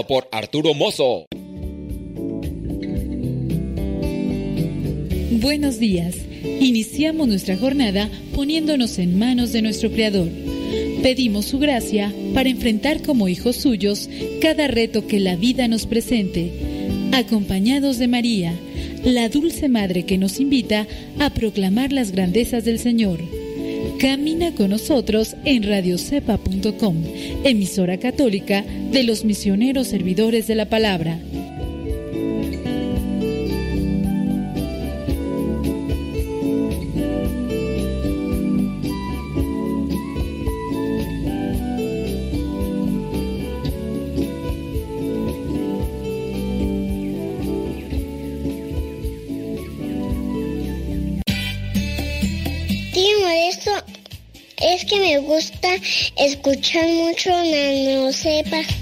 por Arturo Mozo. Buenos días. Iniciamos nuestra jornada poniéndonos en manos de nuestro Creador. Pedimos su gracia para enfrentar como hijos suyos cada reto que la vida nos presente, acompañados de María, la dulce Madre que nos invita a proclamar las grandezas del Señor. Camina con nosotros en radiocepa.com, emisora católica de los misioneros servidores de la palabra. es que me gusta escuchar mucho Nano Sepa.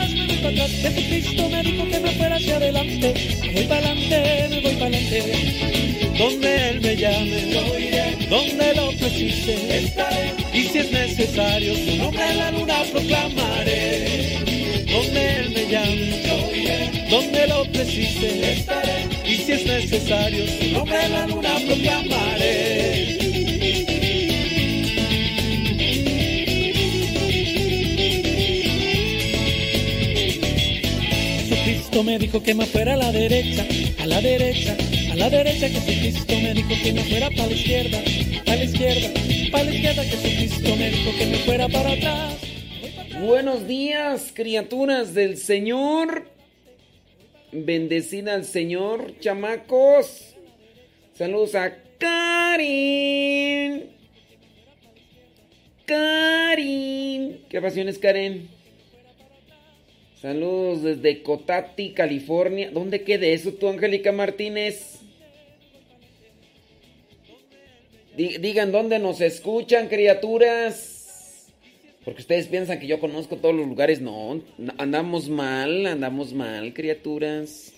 Jesucristo me dijo que me fuera hacia adelante. Voy para adelante, me voy para adelante. Donde Él me llame, donde lo precise, estaré. Y si es necesario, su nombre en la luna proclamaré. Donde Él me llame, donde lo precise, estaré. Y si es necesario, su nombre en la luna proclamaré. Me dijo que me fuera a la derecha, a la derecha, a la derecha. Jesucristo me dijo que me fuera para la izquierda, a la izquierda, para la izquierda. Jesucristo me dijo que me fuera para atrás. Buenos días, criaturas del Señor. Bendecida al Señor, chamacos. Saludos a Karin. Karin. ¿Qué pasiones, Karen? Saludos desde Cotati, California. ¿Dónde queda eso tú, Angélica Martínez? Digan dónde nos escuchan, criaturas. Porque ustedes piensan que yo conozco todos los lugares. No, andamos mal, andamos mal, criaturas.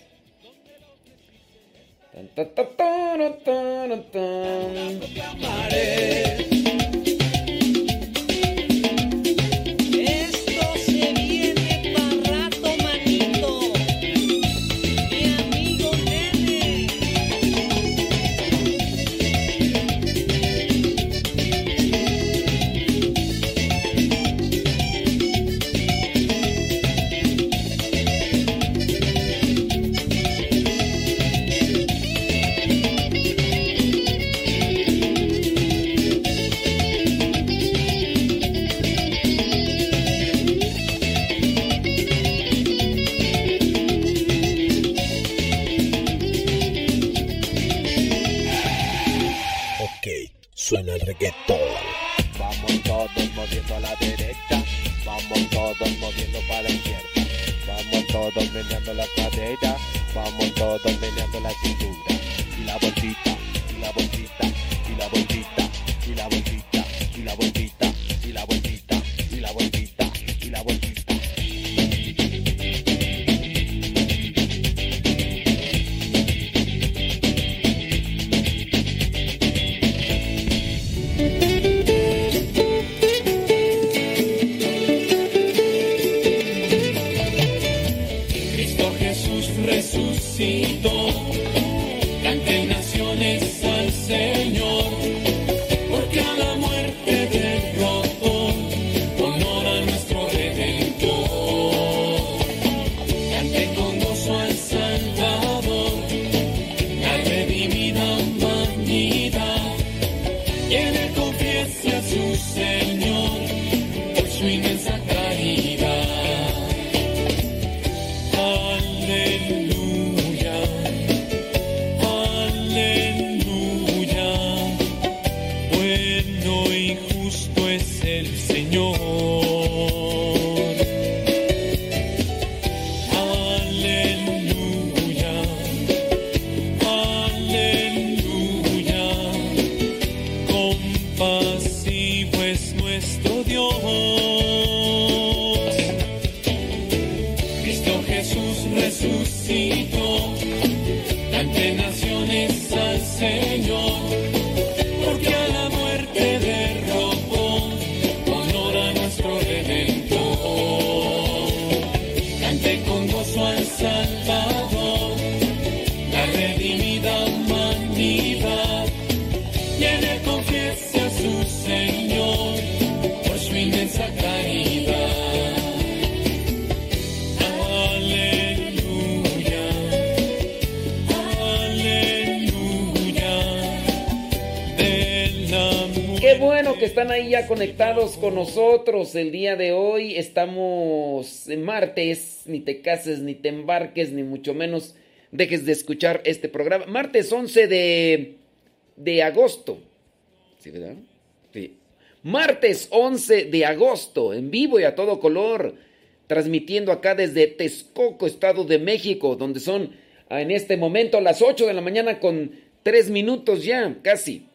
Vamos todos moviendo a la derecha, vamos todos moviendo para la izquierda. Vamos todos meneando la cadera, vamos todos meneando la cintura. Conectados con nosotros el día de hoy. Estamos en martes, ni te cases, ni te embarques, ni mucho menos dejes de escuchar este programa. Martes 11 de, de agosto. ¿Sí, verdad? Sí. Martes 11 de agosto, en vivo y a todo color, transmitiendo acá desde Texcoco, Estado de México, donde son ah, en este momento las 8 de la mañana con 3 minutos ya, casi.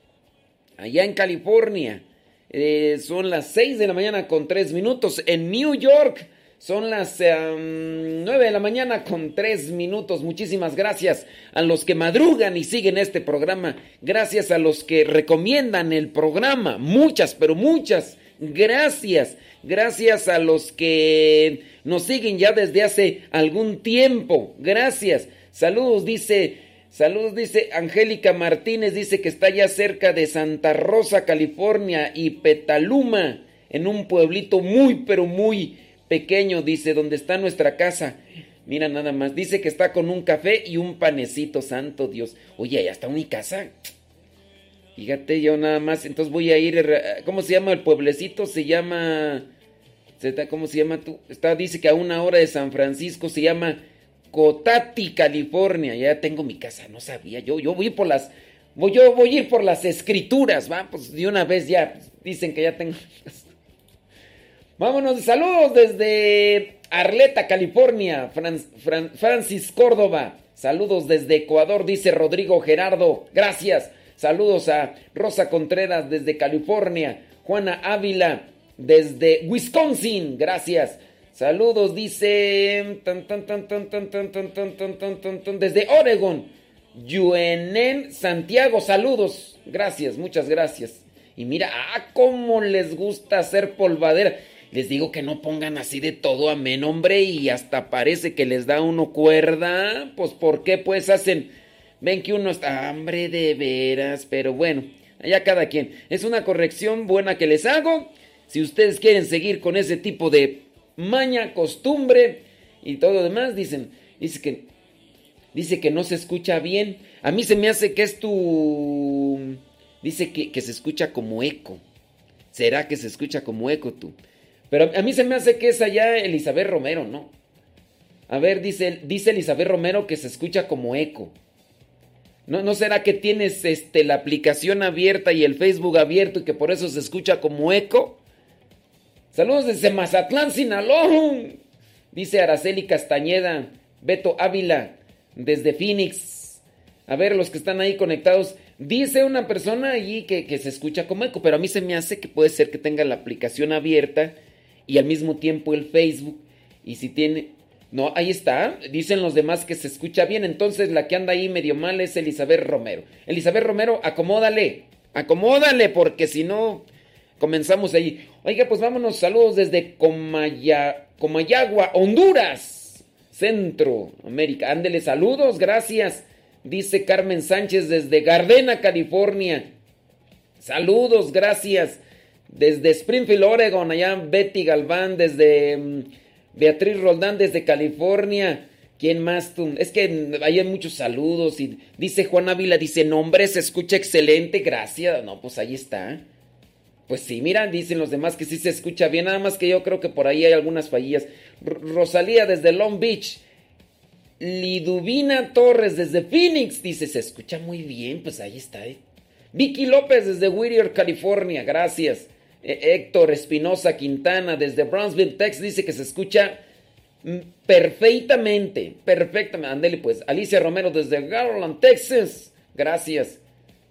Allá en California eh, son las 6 de la mañana con 3 minutos. En New York son las em, 9 de la mañana con 3 minutos. Muchísimas gracias a los que madrugan y siguen este programa. Gracias a los que recomiendan el programa. Muchas, pero muchas gracias. Gracias a los que nos siguen ya desde hace algún tiempo. Gracias. Saludos, dice. Saludos, dice Angélica Martínez, dice que está ya cerca de Santa Rosa, California y Petaluma, en un pueblito muy, pero muy pequeño, dice, donde está nuestra casa. Mira nada más, dice que está con un café y un panecito, santo Dios. Oye, allá está mi casa. Fíjate, yo nada más, entonces voy a ir, eh, ¿cómo se llama el pueblecito? Se llama, ¿cómo se llama tú? Está, dice que a una hora de San Francisco se llama Cotati, California. Ya tengo mi casa, no sabía. Yo, yo voy por las, voy, yo voy a ir por las escrituras, va, pues de una vez ya dicen que ya tengo. Vámonos, saludos desde Arleta, California, Fran, Fran, Francis Córdoba. Saludos desde Ecuador, dice Rodrigo Gerardo. Gracias. Saludos a Rosa Contreras desde California. Juana Ávila desde Wisconsin. Gracias. Saludos, dice. tan, tan, tan, tan, tan, tan, tan, tan, tan, tan, tan Desde Oregon. Yuenen Santiago, saludos. Gracias, muchas gracias. Y mira, ah, cómo les gusta hacer polvadera. Les digo que no pongan así de todo amén, hombre, y hasta parece que les da uno cuerda. Pues, ¿por qué? Pues hacen. Ven que uno está hambre de veras, pero bueno, allá cada quien. Es una corrección buena que les hago. Si ustedes quieren seguir con ese tipo de maña, costumbre y todo lo demás, dicen, dice que, dice que no se escucha bien. A mí se me hace que es tu... Dice que, que se escucha como eco. ¿Será que se escucha como eco tú? Pero a mí se me hace que es allá Elizabeth Romero, ¿no? A ver, dice, dice Elizabeth Romero que se escucha como eco. ¿No, ¿No será que tienes este, la aplicación abierta y el Facebook abierto y que por eso se escucha como eco? Saludos desde Mazatlán, Sinaloa. Dice Araceli Castañeda, Beto Ávila, desde Phoenix. A ver, los que están ahí conectados. Dice una persona allí que, que, se escucha como eco, pero a mí se me hace que puede ser que tenga la aplicación abierta y al mismo tiempo el Facebook. Y si tiene... No, ahí está. Dicen los demás que se escucha bien. Entonces la que anda ahí medio mal es Elizabeth Romero. Elizabeth Romero, acomódale. Acomódale, porque si no, comenzamos ahí. Oiga, pues vámonos. Saludos desde Comaya, Comayagua, Honduras. Centro América. Ándele, saludos, gracias. Dice Carmen Sánchez desde Gardena, California. Saludos, gracias. Desde Springfield, Oregon, allá Betty Galván, desde mm, Beatriz Roldán, desde California. ¿Quién más tú? Es que hay muchos saludos dice Juan Ávila, dice, nombre, se escucha excelente, gracias. No, pues ahí está. Pues sí, mira, dicen los demás que sí se escucha bien, nada más que yo creo que por ahí hay algunas fallillas. Rosalía desde Long Beach. Liduvina Torres desde Phoenix dice, se escucha muy bien, pues ahí está. ¿eh? Vicky López desde Whittier, California, gracias. Eh, Héctor Espinosa Quintana desde Brownsville, Texas dice que se escucha perfectamente, perfectamente. Andele pues. Alicia Romero desde Garland, Texas, gracias.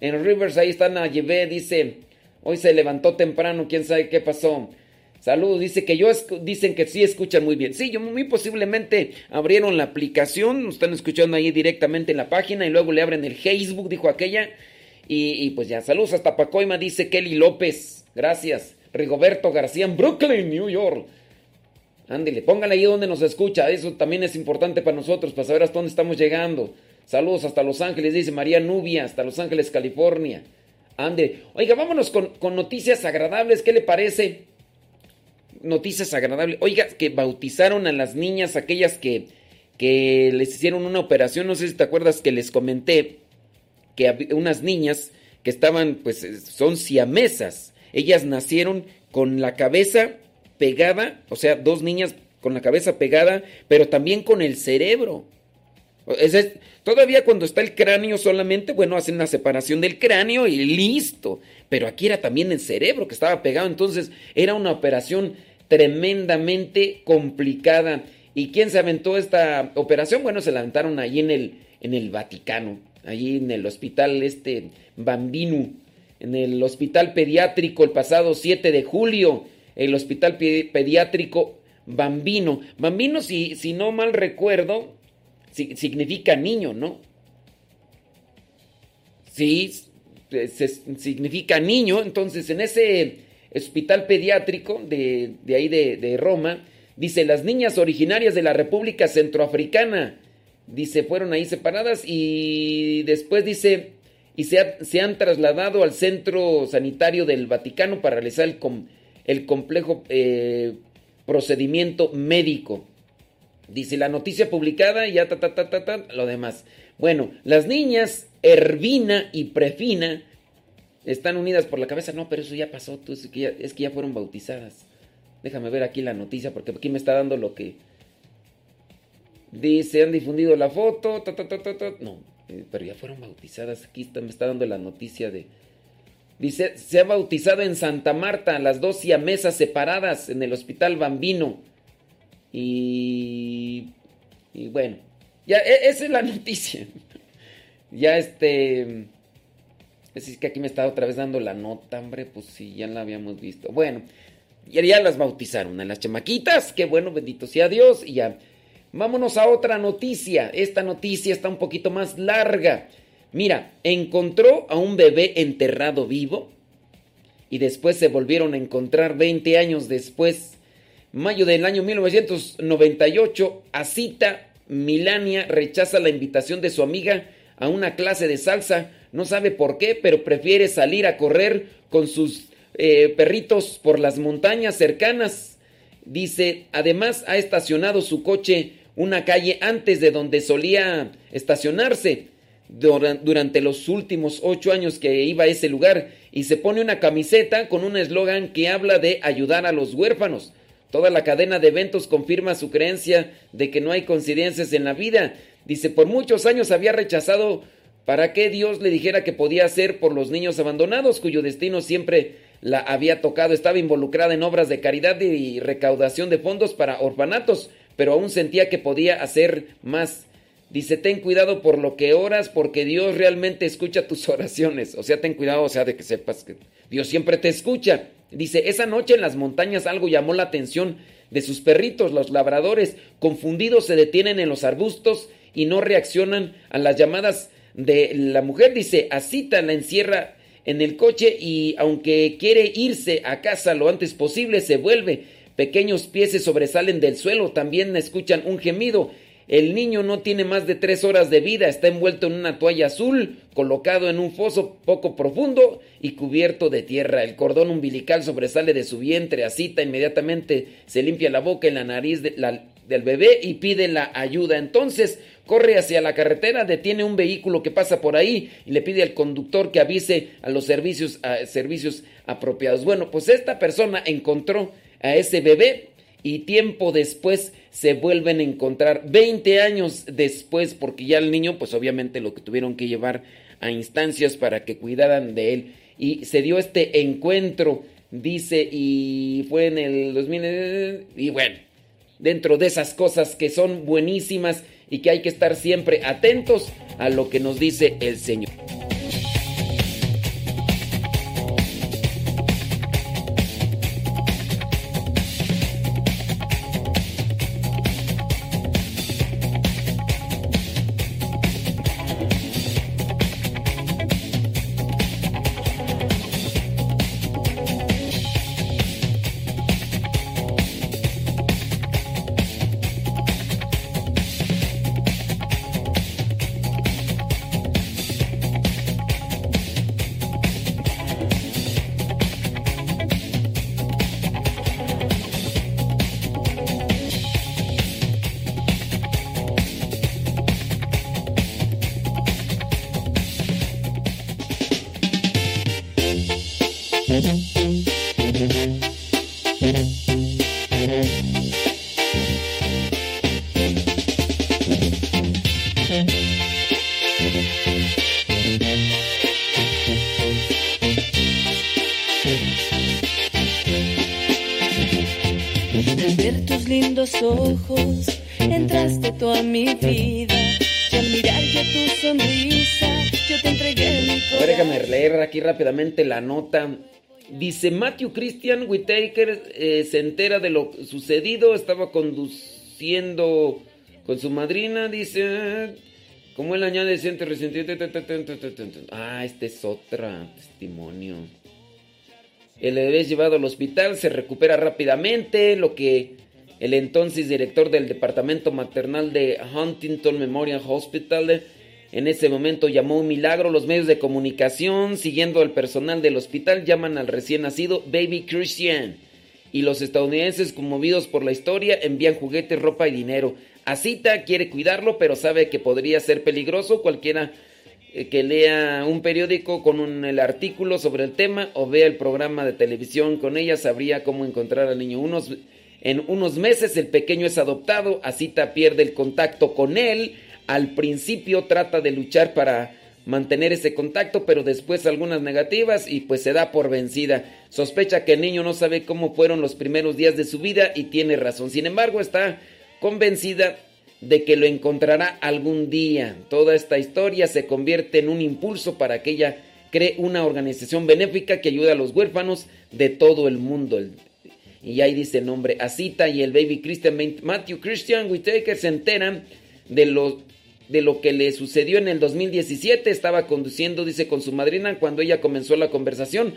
En Rivers ahí está Nayebe, dice, hoy se levantó temprano, quién sabe qué pasó. Saludos, dice que yo dicen que sí escuchan muy bien. Sí, yo muy posiblemente abrieron la aplicación, están escuchando ahí directamente en la página y luego le abren el Facebook, dijo aquella. Y, y pues ya, saludos hasta Pacoima, dice Kelly López. Gracias. Rigoberto García en Brooklyn, New York. Ándele, póngale ahí donde nos escucha. Eso también es importante para nosotros, para saber hasta dónde estamos llegando. Saludos hasta Los Ángeles, dice María Nubia, hasta Los Ángeles, California. Ándele. Oiga, vámonos con, con noticias agradables. ¿Qué le parece? noticias agradables. Oiga, que bautizaron a las niñas, aquellas que, que les hicieron una operación. No sé si te acuerdas que les comenté que unas niñas que estaban, pues, son siamesas. Ellas nacieron con la cabeza pegada, o sea, dos niñas con la cabeza pegada, pero también con el cerebro. Es, es, todavía cuando está el cráneo solamente, bueno, hacen una separación del cráneo y listo. Pero aquí era también el cerebro que estaba pegado, entonces era una operación tremendamente complicada. ¿Y quién se aventó esta operación? Bueno, se la aventaron ahí en el, en el Vaticano, allí en el hospital este Bambino, en el hospital pediátrico el pasado 7 de julio, el hospital pediátrico Bambino. Bambino, si, si no mal recuerdo, significa niño, ¿no? Sí, se, significa niño, entonces en ese hospital pediátrico de, de ahí de, de, Roma, dice, las niñas originarias de la República Centroafricana, dice, fueron ahí separadas y después dice, y se, ha, se han trasladado al centro sanitario del Vaticano para realizar el, el complejo eh, procedimiento médico. Dice la noticia publicada y ya ta, ta, ta, ta, ta, lo demás. Bueno, las niñas Ervina y Prefina están unidas por la cabeza. No, pero eso ya pasó, tú, es, que ya, fueron bautizadas. Déjame ver aquí la noticia porque aquí me está dando lo que... Dice, han difundido la foto. Ta, ta, ta, no, eh, pero ya fueron bautizadas. Aquí me está dando la noticia de... Dice, se ha bautizado en Santa Marta las dos siamesas separadas en el hospital Bambino. Y... Y bueno, ya, e, esa es la noticia. ya este... Es que aquí me está otra vez dando la nota, hombre, pues sí, ya la habíamos visto. Bueno, ya, ya las bautizaron a las chamaquitas, qué bueno, bendito sea Dios, y ya. Vámonos a otra noticia. Esta noticia está un poquito más larga. Mira, encontró a un bebé enterrado vivo y después se volvieron a encontrar 20 años después. Mayo del año 1998, Asita Milania rechaza la invitación de su amiga a una clase de salsa no sabe por qué, pero prefiere salir a correr con sus eh, perritos por las montañas cercanas. Dice, además ha estacionado su coche una calle antes de donde solía estacionarse durante los últimos ocho años que iba a ese lugar y se pone una camiseta con un eslogan que habla de ayudar a los huérfanos. Toda la cadena de eventos confirma su creencia de que no hay coincidencias en la vida. Dice, por muchos años había rechazado ¿Para qué Dios le dijera que podía hacer por los niños abandonados cuyo destino siempre la había tocado? Estaba involucrada en obras de caridad y recaudación de fondos para orfanatos, pero aún sentía que podía hacer más. Dice, ten cuidado por lo que oras, porque Dios realmente escucha tus oraciones. O sea, ten cuidado, o sea, de que sepas que Dios siempre te escucha. Dice, esa noche en las montañas algo llamó la atención de sus perritos, los labradores, confundidos se detienen en los arbustos y no reaccionan a las llamadas de la mujer. Dice, Asita la encierra en el coche y aunque quiere irse a casa lo antes posible, se vuelve. Pequeños pies se sobresalen del suelo, también escuchan un gemido. El niño no tiene más de tres horas de vida, está envuelto en una toalla azul, colocado en un foso poco profundo y cubierto de tierra. El cordón umbilical sobresale de su vientre, Asita inmediatamente se limpia la boca y la nariz del bebé y pide la ayuda. Entonces corre hacia la carretera, detiene un vehículo que pasa por ahí y le pide al conductor que avise a los servicios, servicios apropiados. Bueno, pues esta persona encontró a ese bebé y tiempo después se vuelven a encontrar 20 años después porque ya el niño pues obviamente lo que tuvieron que llevar a instancias para que cuidaran de él y se dio este encuentro dice y fue en el 2000 y bueno dentro de esas cosas que son buenísimas y que hay que estar siempre atentos a lo que nos dice el Señor. La nota. Dice Matthew Christian Whitaker eh, se entera de lo sucedido, estaba conduciendo con su madrina, dice, como él añade siente resentido. Ah, este es otro testimonio. El bebé es llevado al hospital, se recupera rápidamente, lo que el entonces director del departamento maternal de Huntington Memorial Hospital en ese momento llamó un milagro. Los medios de comunicación, siguiendo al personal del hospital, llaman al recién nacido Baby Christian. Y los estadounidenses, conmovidos por la historia, envían juguetes, ropa y dinero. Asita quiere cuidarlo, pero sabe que podría ser peligroso. Cualquiera eh, que lea un periódico con el artículo sobre el tema o vea el programa de televisión con ella sabría cómo encontrar al niño. En unos meses el pequeño es adoptado, Asita pierde el contacto con él al principio trata de luchar para mantener ese contacto, pero después algunas negativas y pues se da por vencida. Sospecha que el niño no sabe cómo fueron los primeros días de su vida y tiene razón. Sin embargo, está convencida de que lo encontrará algún día. Toda esta historia se convierte en un impulso para que ella cree una organización benéfica que ayude a los huérfanos de todo el mundo. Y ahí dice el nombre Asita y el baby Christian Matthew Christian Whitaker se enteran de los de lo que le sucedió en el 2017. Estaba conduciendo, dice, con su madrina cuando ella comenzó la conversación.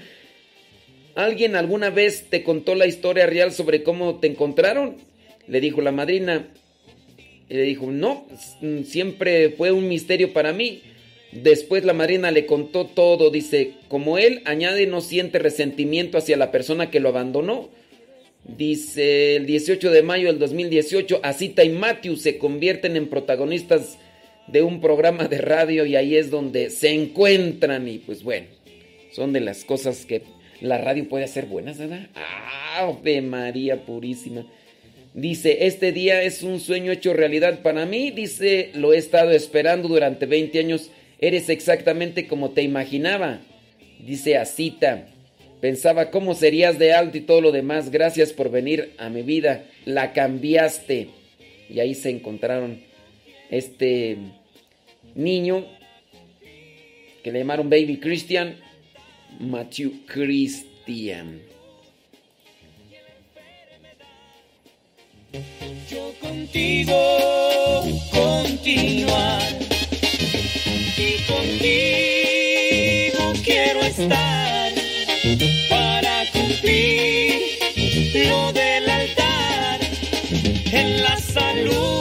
¿Alguien alguna vez te contó la historia real sobre cómo te encontraron? Le dijo la madrina. le dijo, no, siempre fue un misterio para mí. Después la madrina le contó todo. Dice, como él añade, no siente resentimiento hacia la persona que lo abandonó. Dice, el 18 de mayo del 2018, Asita y Matthew se convierten en protagonistas de un programa de radio y ahí es donde se encuentran y pues bueno, son de las cosas que la radio puede hacer buenas, ¿verdad? ¡Ave María Purísima! Dice, este día es un sueño hecho realidad para mí, dice, lo he estado esperando durante 20 años Eres exactamente como te imaginaba. Dice Asita. Pensaba cómo serías de alto y todo lo demás. Gracias por venir a mi vida. La cambiaste. Y ahí se encontraron este niño que le llamaron Baby Christian. Matthew Christian. Yo contigo continuar y contigo quiero estar para cumplir lo del altar en la salud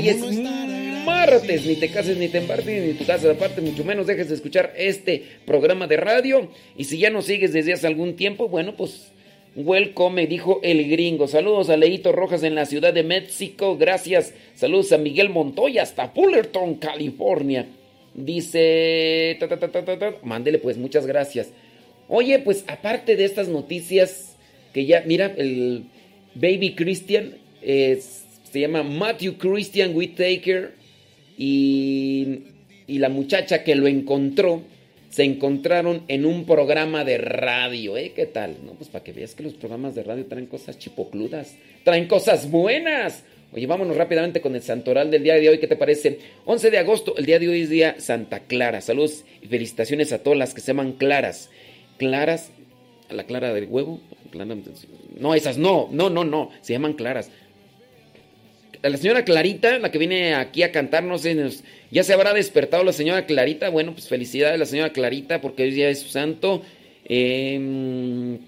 Hoy es ¿Cómo no estar martes, ni te cases ni te embarques, ni tu casa aparte, mucho menos dejes de escuchar este programa de radio. Y si ya nos sigues desde hace algún tiempo, bueno, pues welcome, dijo el gringo. Saludos a Leito Rojas en la Ciudad de México, gracias. Saludos a Miguel Montoya hasta Fullerton, California. Dice, ta, ta, ta. mándele pues, muchas gracias. Oye, pues aparte de estas noticias que ya, mira, el Baby Christian es- se llama Matthew Christian Whittaker y, y la muchacha que lo encontró se encontraron en un programa de radio, ¿eh? ¿Qué tal? No, pues para que veas que los programas de radio traen cosas chipocludas, traen cosas buenas. Oye, vámonos rápidamente con el santoral del día de hoy, ¿qué te parece? 11 de agosto, el día de hoy es día Santa Clara. Saludos y felicitaciones a todas las que se llaman Claras. Claras, la clara del huevo. No, esas no, no, no, no, se llaman Claras la señora Clarita, la que viene aquí a cantar, no sé, ya se habrá despertado la señora Clarita. Bueno, pues felicidades a la señora Clarita porque hoy día es santo. Em,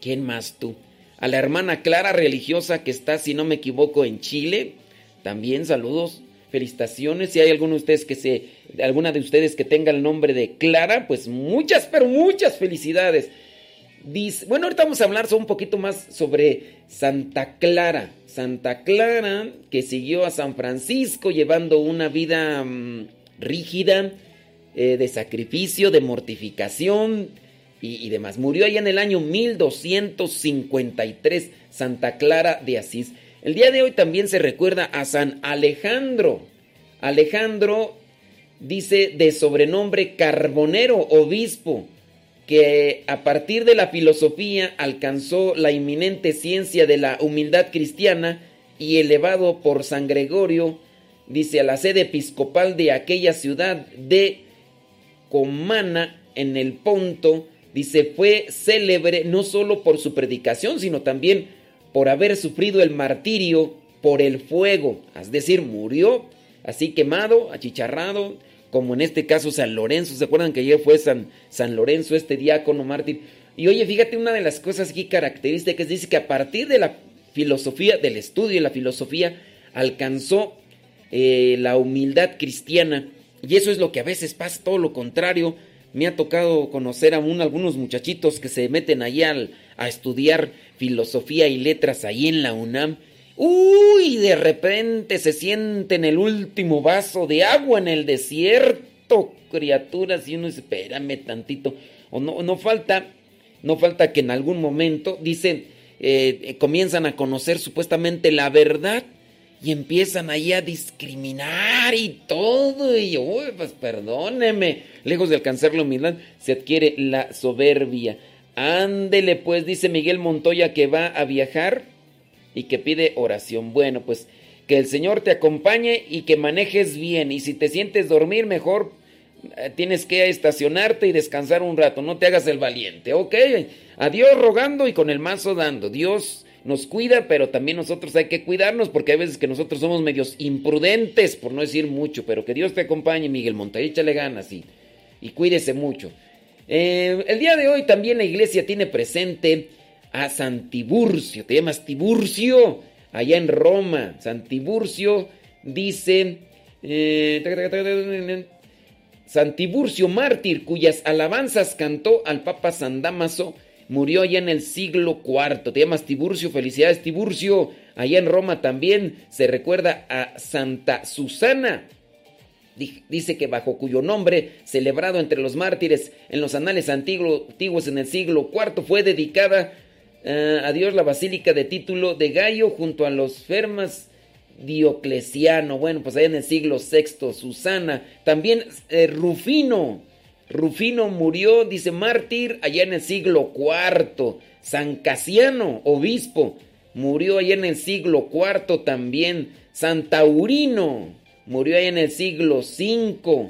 ¿Quién más tú? A la hermana Clara religiosa que está, si no me equivoco, en Chile. También saludos, felicitaciones. Si hay alguno de ustedes que se, alguna de ustedes que tenga el nombre de Clara, pues muchas, pero muchas felicidades. Bueno, ahorita vamos a hablar un poquito más sobre Santa Clara. Santa Clara que siguió a San Francisco llevando una vida mm, rígida, eh, de sacrificio, de mortificación y, y demás. Murió allá en el año 1253, Santa Clara de Asís. El día de hoy también se recuerda a San Alejandro. Alejandro dice de sobrenombre Carbonero, obispo que a partir de la filosofía alcanzó la inminente ciencia de la humildad cristiana y elevado por San Gregorio, dice, a la sede episcopal de aquella ciudad de Comana en el Ponto, dice, fue célebre no solo por su predicación, sino también por haber sufrido el martirio por el fuego, es decir, murió así quemado, achicharrado, como en este caso San Lorenzo, ¿se acuerdan que ayer fue San, San Lorenzo, este diácono mártir? Y oye, fíjate, una de las cosas aquí características dice que a partir de la filosofía, del estudio de la filosofía, alcanzó eh, la humildad cristiana. Y eso es lo que a veces pasa, todo lo contrario. Me ha tocado conocer a un- algunos muchachitos que se meten ahí al- a estudiar filosofía y letras ahí en la UNAM. Uy, de repente se sienten el último vaso de agua en el desierto, criaturas, y uno dice, espérame tantito. O no, no falta, no falta que en algún momento, dicen, eh, comienzan a conocer supuestamente la verdad y empiezan ahí a discriminar y todo. Y uy, pues perdóneme, lejos de alcanzar la humildad, se adquiere la soberbia. Ándele, pues, dice Miguel Montoya que va a viajar y que pide oración. Bueno, pues que el Señor te acompañe y que manejes bien. Y si te sientes dormir, mejor eh, tienes que estacionarte y descansar un rato. No te hagas el valiente, ¿ok? Adiós rogando y con el mazo dando. Dios nos cuida, pero también nosotros hay que cuidarnos porque hay veces que nosotros somos medios imprudentes, por no decir mucho, pero que Dios te acompañe, Miguel Monte, échale ganas y, y cuídese mucho. Eh, el día de hoy también la iglesia tiene presente a Santiburcio, te llamas Tiburcio, allá en Roma. Santiburcio dice, eh, Santiburcio mártir, cuyas alabanzas cantó al Papa San Damaso, murió allá en el siglo IV. Te llamas Tiburcio, felicidades Tiburcio. Allá en Roma también se recuerda a Santa Susana. Dice que bajo cuyo nombre, celebrado entre los mártires en los anales antiguos en el siglo IV, fue dedicada eh, a Dios la basílica de título de Gallo junto a los Fermas Diocleciano. Bueno, pues allá en el siglo VI, Susana. También eh, Rufino Rufino murió, dice mártir, allá en el siglo IV. San Casiano, obispo, murió allá en el siglo IV también. San Taurino murió allá en el siglo V.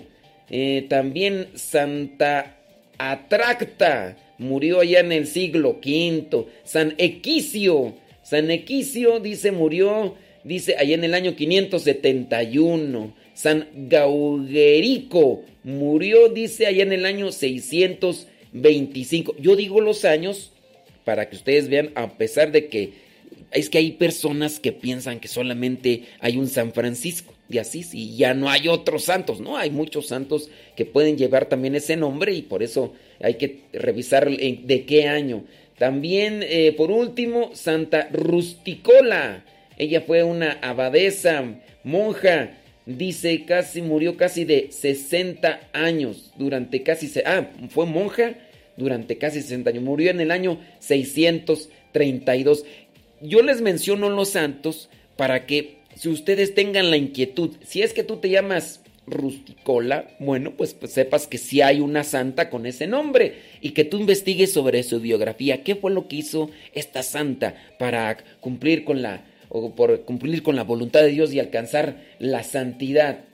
Eh, también Santa Atracta murió allá en el siglo V. San Equicio, San Equicio dice murió, dice allá en el año 571. San Gauguerico murió, dice, allá en el año 625. Yo digo los años para que ustedes vean, a pesar de que es que hay personas que piensan que solamente hay un San Francisco de Asís y ya no hay otros santos. No, hay muchos santos que pueden llevar también ese nombre y por eso hay que revisar de qué año. También, eh, por último, Santa Rusticola. Ella fue una abadesa, monja, dice casi murió casi de 60 años, durante casi, ah, fue monja durante casi 60 años, murió en el año 632. Yo les menciono los santos para que si ustedes tengan la inquietud, si es que tú te llamas Rusticola, bueno, pues, pues sepas que si hay una santa con ese nombre y que tú investigues sobre su biografía, qué fue lo que hizo esta santa para cumplir con la o por cumplir con la voluntad de Dios y alcanzar la santidad.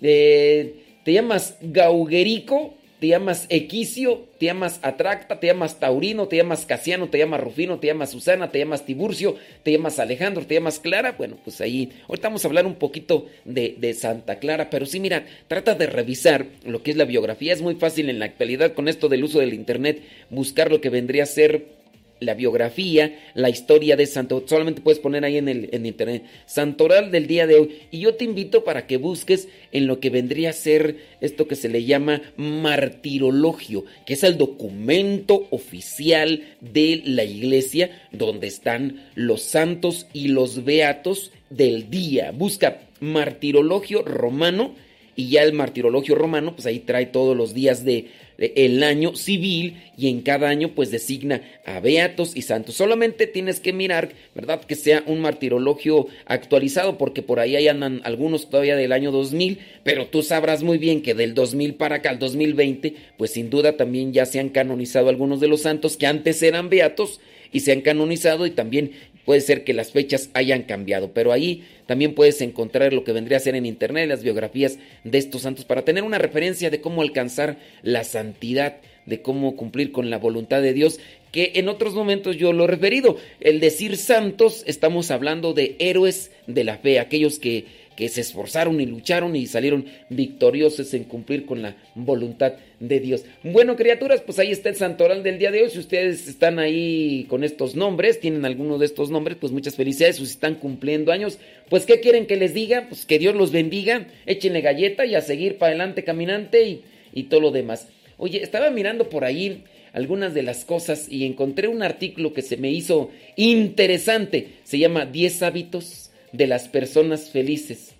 Eh, te llamas Gauguerico, te llamas Equicio, te llamas Atracta, te llamas Taurino, te llamas Casiano, te llamas Rufino, te llamas Susana, te llamas Tiburcio, te llamas Alejandro, te llamas Clara. Bueno, pues ahí, ahorita vamos a hablar un poquito de, de Santa Clara, pero sí, mira, trata de revisar lo que es la biografía. Es muy fácil en la actualidad con esto del uso del Internet buscar lo que vendría a ser la biografía, la historia de Santo. Solamente puedes poner ahí en el internet Santoral del día de hoy. Y yo te invito para que busques en lo que vendría a ser esto que se le llama martirologio, que es el documento oficial de la iglesia donde están los santos y los beatos del día. Busca martirologio romano y ya el martirologio romano, pues ahí trae todos los días de el año civil y en cada año pues designa a beatos y santos. Solamente tienes que mirar, ¿verdad? Que sea un martirologio actualizado porque por ahí hay andan algunos todavía del año 2000, pero tú sabrás muy bien que del 2000 para acá al 2020 pues sin duda también ya se han canonizado algunos de los santos que antes eran beatos y se han canonizado y también puede ser que las fechas hayan cambiado, pero ahí también puedes encontrar lo que vendría a ser en internet las biografías de estos santos para tener una referencia de cómo alcanzar la santidad, de cómo cumplir con la voluntad de Dios, que en otros momentos yo lo he referido. El decir santos, estamos hablando de héroes de la fe, aquellos que que se esforzaron y lucharon y salieron victoriosos en cumplir con la voluntad de Dios. Bueno, criaturas, pues ahí está el santoral del día de hoy. Si ustedes están ahí con estos nombres, tienen alguno de estos nombres, pues muchas felicidades. Si están cumpliendo años, pues ¿qué quieren que les diga? Pues que Dios los bendiga, échenle galleta y a seguir para adelante caminante y, y todo lo demás. Oye, estaba mirando por ahí algunas de las cosas y encontré un artículo que se me hizo interesante. Se llama 10 hábitos de las personas felices.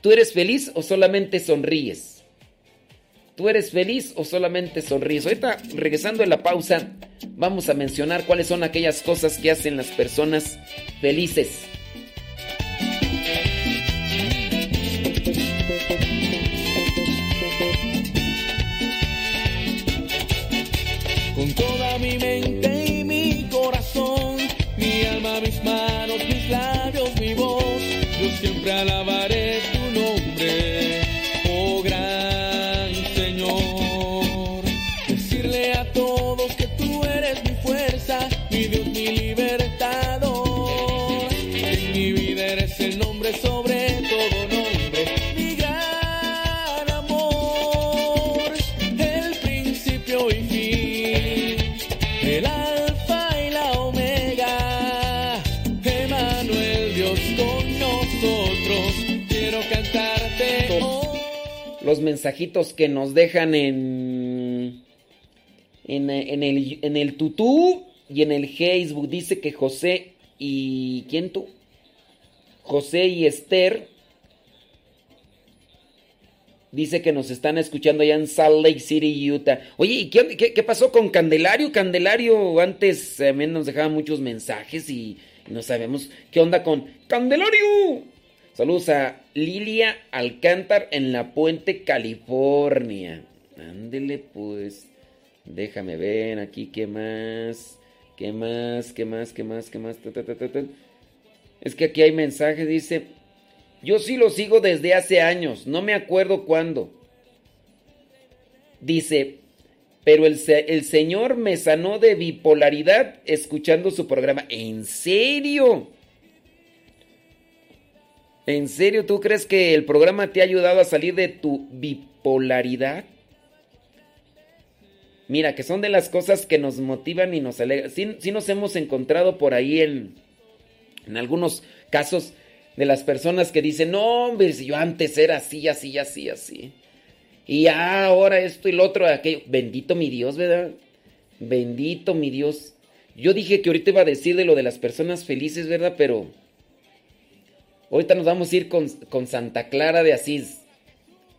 ¿Tú eres feliz o solamente sonríes? ¿Tú eres feliz o solamente sonríes? Ahorita, regresando a la pausa, vamos a mencionar cuáles son aquellas cosas que hacen las personas felices. Con toda mi mente y mi corazón, mi alma, mis manos alabaré Los mensajitos que nos dejan en. En, el, en el tutú y en el Facebook. Dice que José y. ¿Quién tú? José y Esther. Dice que nos están escuchando allá en Salt Lake City, Utah. Oye, ¿y qué, qué- qué pasó con Candelario? Candelario antes también nos dejaba muchos mensajes y no sabemos qué onda con Candelario. Saludos a Lilia Alcántar en La Puente, California. Ándele pues. Déjame ver aquí qué más. ¿Qué más? ¿Qué más? ¿Qué más? ¿Qué más? Es que aquí hay mensajes, dice. Yo sí lo sigo desde hace años, no me acuerdo cuándo. Dice, pero el, el Señor me sanó de bipolaridad escuchando su programa. ¿En serio? ¿En serio tú crees que el programa te ha ayudado a salir de tu bipolaridad? Mira, que son de las cosas que nos motivan y nos alegran. Sí, sí nos hemos encontrado por ahí en, en algunos casos de las personas que dicen, no, hombre, si yo antes era así, así, así, así. Y ahora esto y lo otro, aquello. Bendito mi Dios, ¿verdad? Bendito mi Dios. Yo dije que ahorita iba a decir de lo de las personas felices, ¿verdad? Pero ahorita nos vamos a ir con, con Santa Clara de Asís.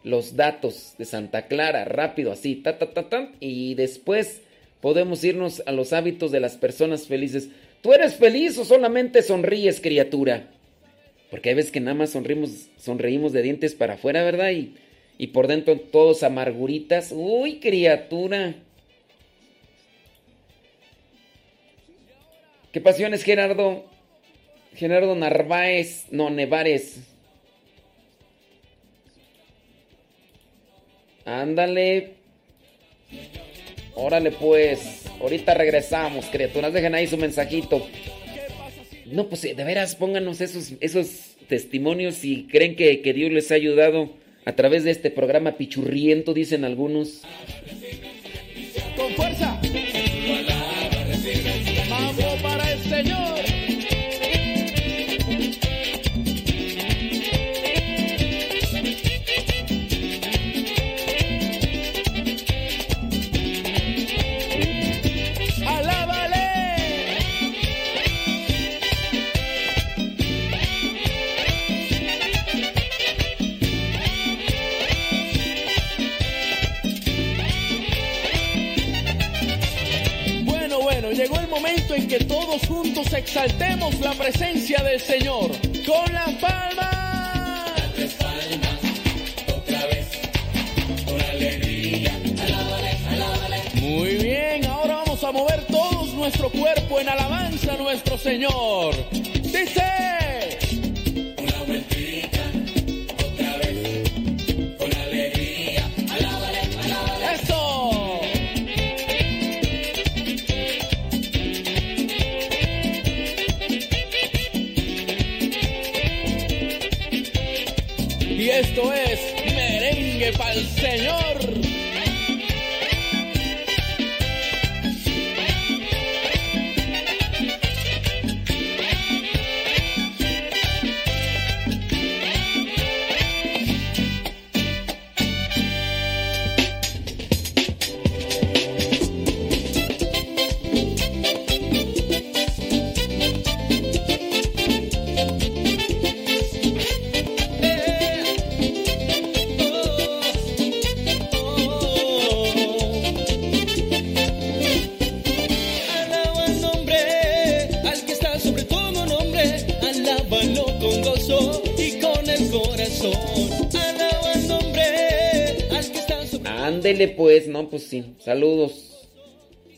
Los datos de Santa Clara, rápido, así, ta, ta, ta, ta. Y después podemos irnos a los hábitos de las personas felices. ¿Tú eres feliz o solamente sonríes, criatura? Porque hay veces que nada más sonrimos, sonreímos de dientes para afuera, ¿verdad? Y, y por dentro todos amarguritas. Uy, criatura. ¿Qué pasiones, Gerardo? Gerardo Narváez, no, Nevares. Ándale. Órale pues. Ahorita regresamos, criaturas. Dejen ahí su mensajito. No, pues de veras, pónganos esos, esos testimonios si creen que, que Dios les ha ayudado a través de este programa pichurriento, dicen algunos. Que todos juntos exaltemos la presencia del Señor con las palmas. Muy bien, ahora vamos a mover todos nuestro cuerpo en alabanza a nuestro Señor. Dice. Para el Señor. Pues, no, pues sí, saludos.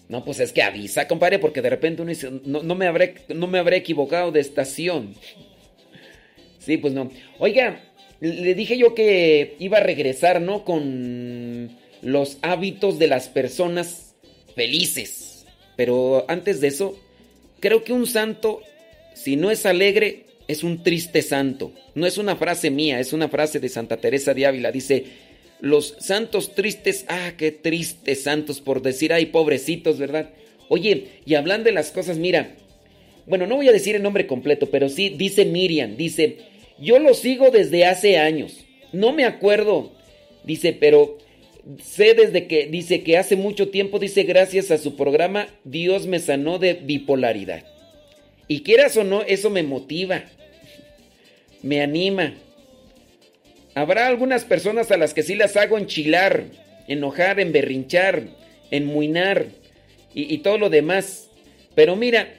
No, pues es que avisa, compadre, porque de repente uno dice, no, no me, habré, no me habré equivocado de estación. Sí, pues no. Oiga, le dije yo que iba a regresar, ¿no? Con los hábitos de las personas felices. Pero antes de eso, creo que un santo, si no es alegre, es un triste santo. No es una frase mía, es una frase de Santa Teresa de Ávila. Dice, los santos tristes, ah, qué tristes santos, por decir, ay, pobrecitos, ¿verdad? Oye, y hablando de las cosas, mira, bueno, no voy a decir el nombre completo, pero sí, dice Miriam, dice, yo lo sigo desde hace años, no me acuerdo, dice, pero sé desde que, dice que hace mucho tiempo, dice, gracias a su programa, Dios me sanó de bipolaridad. Y quieras o no, eso me motiva, me anima. Habrá algunas personas a las que sí las hago enchilar, enojar, emberrinchar, enmuinar y, y todo lo demás. Pero mira,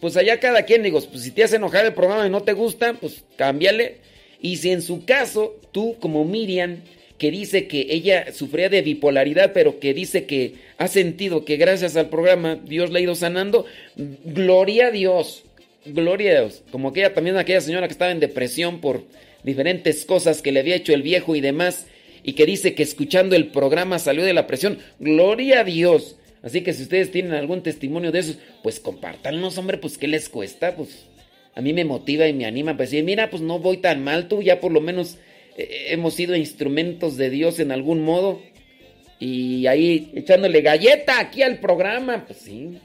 pues allá cada quien, digo, pues si te hace enojar el programa y no te gusta, pues cámbiale. Y si en su caso, tú como Miriam, que dice que ella sufría de bipolaridad, pero que dice que ha sentido que gracias al programa Dios le ha ido sanando, gloria a Dios, gloria a Dios. Como aquella también aquella señora que estaba en depresión por diferentes cosas que le había hecho el viejo y demás, y que dice que escuchando el programa salió de la presión, gloria a Dios. Así que si ustedes tienen algún testimonio de esos, pues compártanlos, hombre, pues ¿qué les cuesta? Pues a mí me motiva y me anima para decir, mira, pues no voy tan mal, tú ya por lo menos eh, hemos sido instrumentos de Dios en algún modo. Y ahí echándole galleta aquí al programa, pues sí.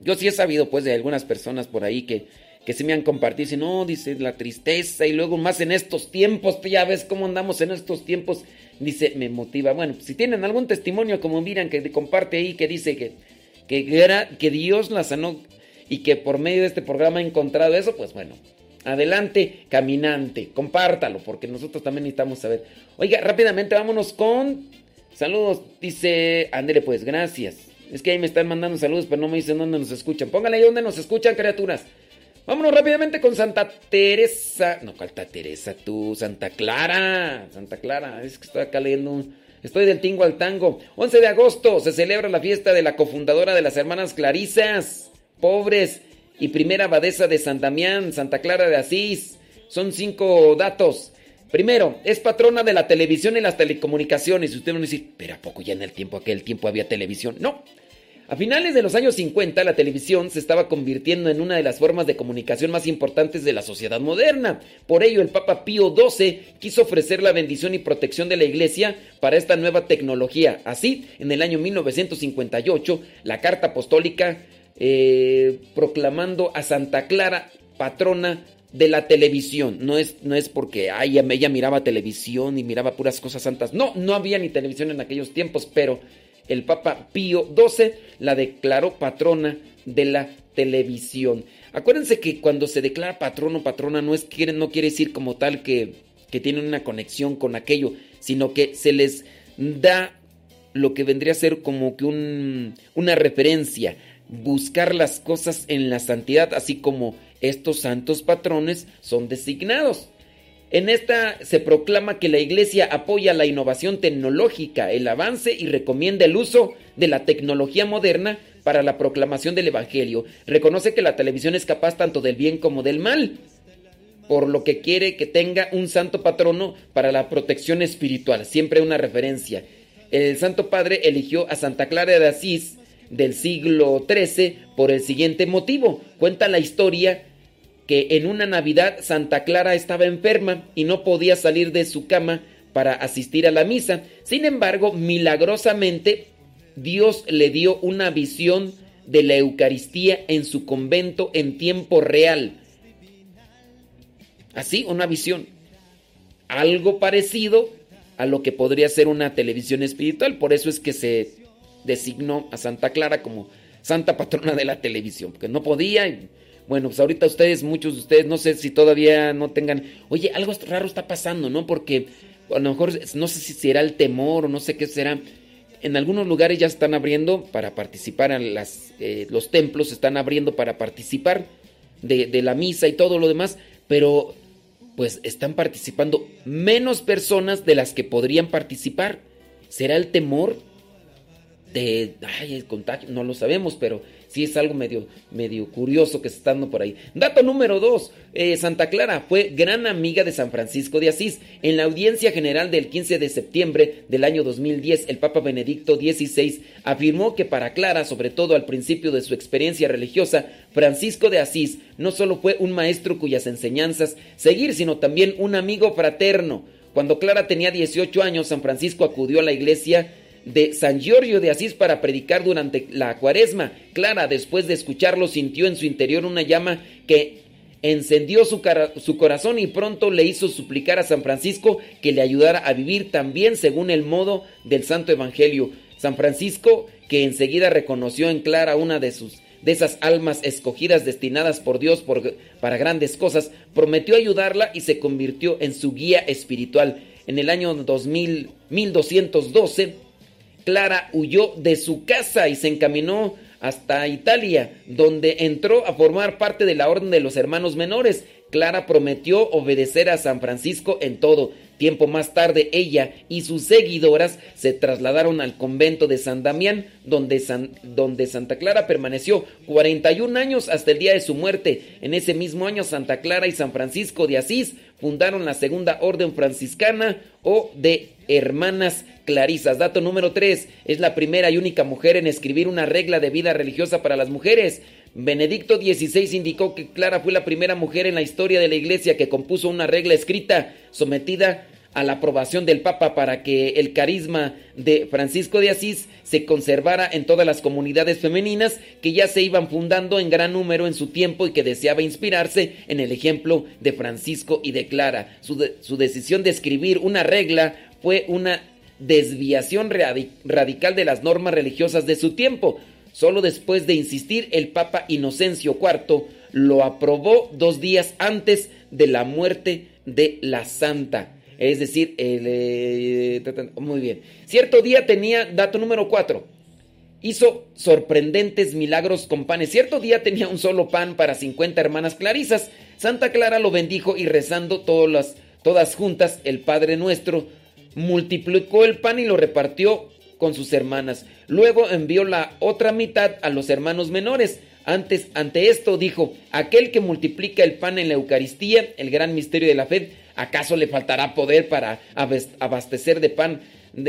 Yo sí he sabido pues de algunas personas por ahí que, que se me han compartido, si no, dice la tristeza y luego más en estos tiempos, ya ves cómo andamos en estos tiempos dice, me motiva. Bueno, si tienen algún testimonio como miran que comparte ahí que dice que, que, que Dios la sanó y que por medio de este programa ha encontrado eso, pues bueno, adelante, caminante, compártalo, porque nosotros también necesitamos saber. Oiga, rápidamente vámonos con saludos, dice Andere, pues gracias. Es que ahí me están mandando saludos, pero no me dicen dónde nos escuchan. Póngale ahí dónde nos escuchan, criaturas. Vámonos rápidamente con Santa Teresa. No, ¿cuál Santa Teresa? Tú, Santa Clara. Santa Clara. Es que estoy acá leyendo. Estoy del tingo al tango. 11 de agosto se celebra la fiesta de la cofundadora de las hermanas Clarisas. Pobres. Y primera abadesa de San Damián, Santa Clara de Asís. Son cinco datos. Primero, es patrona de la televisión y las telecomunicaciones. Usted me dice, pero ¿a poco ya en el tiempo, aquel tiempo había televisión? No. A finales de los años 50, la televisión se estaba convirtiendo en una de las formas de comunicación más importantes de la sociedad moderna. Por ello, el Papa Pío XII quiso ofrecer la bendición y protección de la Iglesia para esta nueva tecnología. Así, en el año 1958, la Carta Apostólica eh, proclamando a Santa Clara patrona de la televisión. No es, no es porque ella miraba televisión y miraba puras cosas santas. No, no había ni televisión en aquellos tiempos, pero el Papa Pío XII la declaró patrona de la televisión. Acuérdense que cuando se declara patrono o patrona no, es, no quiere decir como tal que, que tienen una conexión con aquello, sino que se les da lo que vendría a ser como que un, una referencia, buscar las cosas en la santidad, así como estos santos patrones son designados. En esta se proclama que la Iglesia apoya la innovación tecnológica, el avance y recomienda el uso de la tecnología moderna para la proclamación del Evangelio. Reconoce que la televisión es capaz tanto del bien como del mal, por lo que quiere que tenga un santo patrono para la protección espiritual, siempre una referencia. El Santo Padre eligió a Santa Clara de Asís del siglo XIII por el siguiente motivo. Cuenta la historia que en una Navidad Santa Clara estaba enferma y no podía salir de su cama para asistir a la misa. Sin embargo, milagrosamente Dios le dio una visión de la Eucaristía en su convento en tiempo real. Así, una visión. Algo parecido a lo que podría ser una televisión espiritual. Por eso es que se designó a Santa Clara como santa patrona de la televisión, porque no podía. Bueno, pues ahorita ustedes, muchos de ustedes, no sé si todavía no tengan, oye, algo raro está pasando, ¿no? Porque a lo mejor no sé si será el temor o no sé qué será. En algunos lugares ya están abriendo para participar, eh, los templos están abriendo para participar de, de la misa y todo lo demás, pero pues están participando menos personas de las que podrían participar. ¿Será el temor de, ay, el contagio? No lo sabemos, pero sí es algo medio, medio curioso que está dando por ahí. Dato número dos, eh, Santa Clara fue gran amiga de San Francisco de Asís. En la audiencia general del 15 de septiembre del año 2010, el Papa Benedicto XVI afirmó que para Clara, sobre todo al principio de su experiencia religiosa, Francisco de Asís no solo fue un maestro cuyas enseñanzas seguir, sino también un amigo fraterno. Cuando Clara tenía 18 años, San Francisco acudió a la iglesia de San Giorgio de Asís para predicar durante la cuaresma. Clara, después de escucharlo, sintió en su interior una llama que encendió su, su, corazón y pronto le hizo suplicar a San Francisco que le ayudara a vivir también según el modo del Santo Evangelio. San Francisco, que enseguida reconoció en Clara una de sus de esas almas escogidas destinadas por Dios por, para grandes cosas, prometió ayudarla y se convirtió en su guía espiritual. En el año 2000, 1212, Clara huyó de su casa y se encaminó hasta Italia, donde entró a formar parte de la Orden de los Hermanos Menores. Clara prometió obedecer a San Francisco en todo. Tiempo más tarde ella y sus seguidoras se trasladaron al convento de San Damián, donde, donde, Santa Clara permaneció 41 años hasta el día de su muerte. En ese mismo año Santa Clara y San Francisco de Asís fundaron la segunda orden franciscana o de hermanas clarisas. Dato número 3, es la primera y única mujer en escribir una regla de vida religiosa para las mujeres. Benedicto XVI indicó que Clara fue la primera mujer en la historia de la Iglesia que compuso una regla escrita sometida a la aprobación del Papa para que el carisma de Francisco de Asís se conservara en todas las comunidades femeninas que ya se iban fundando en gran número en su tiempo y que deseaba inspirarse en el ejemplo de Francisco y de Clara. Su, su decisión de escribir una regla fue una desviación radical de las normas religiosas de su tiempo. Solo después de insistir, el Papa Inocencio IV lo aprobó dos días antes de la muerte de la santa. Es decir, el, eh, muy bien. Cierto día tenía, dato número 4, hizo sorprendentes milagros con panes. Cierto día tenía un solo pan para 50 hermanas clarisas. Santa Clara lo bendijo y rezando todas, todas juntas el Padre Nuestro, multiplicó el pan y lo repartió con sus hermanas. Luego envió la otra mitad a los hermanos menores. Antes, ante esto dijo, aquel que multiplica el pan en la Eucaristía, el gran misterio de la fe, ¿acaso le faltará poder para abastecer de pan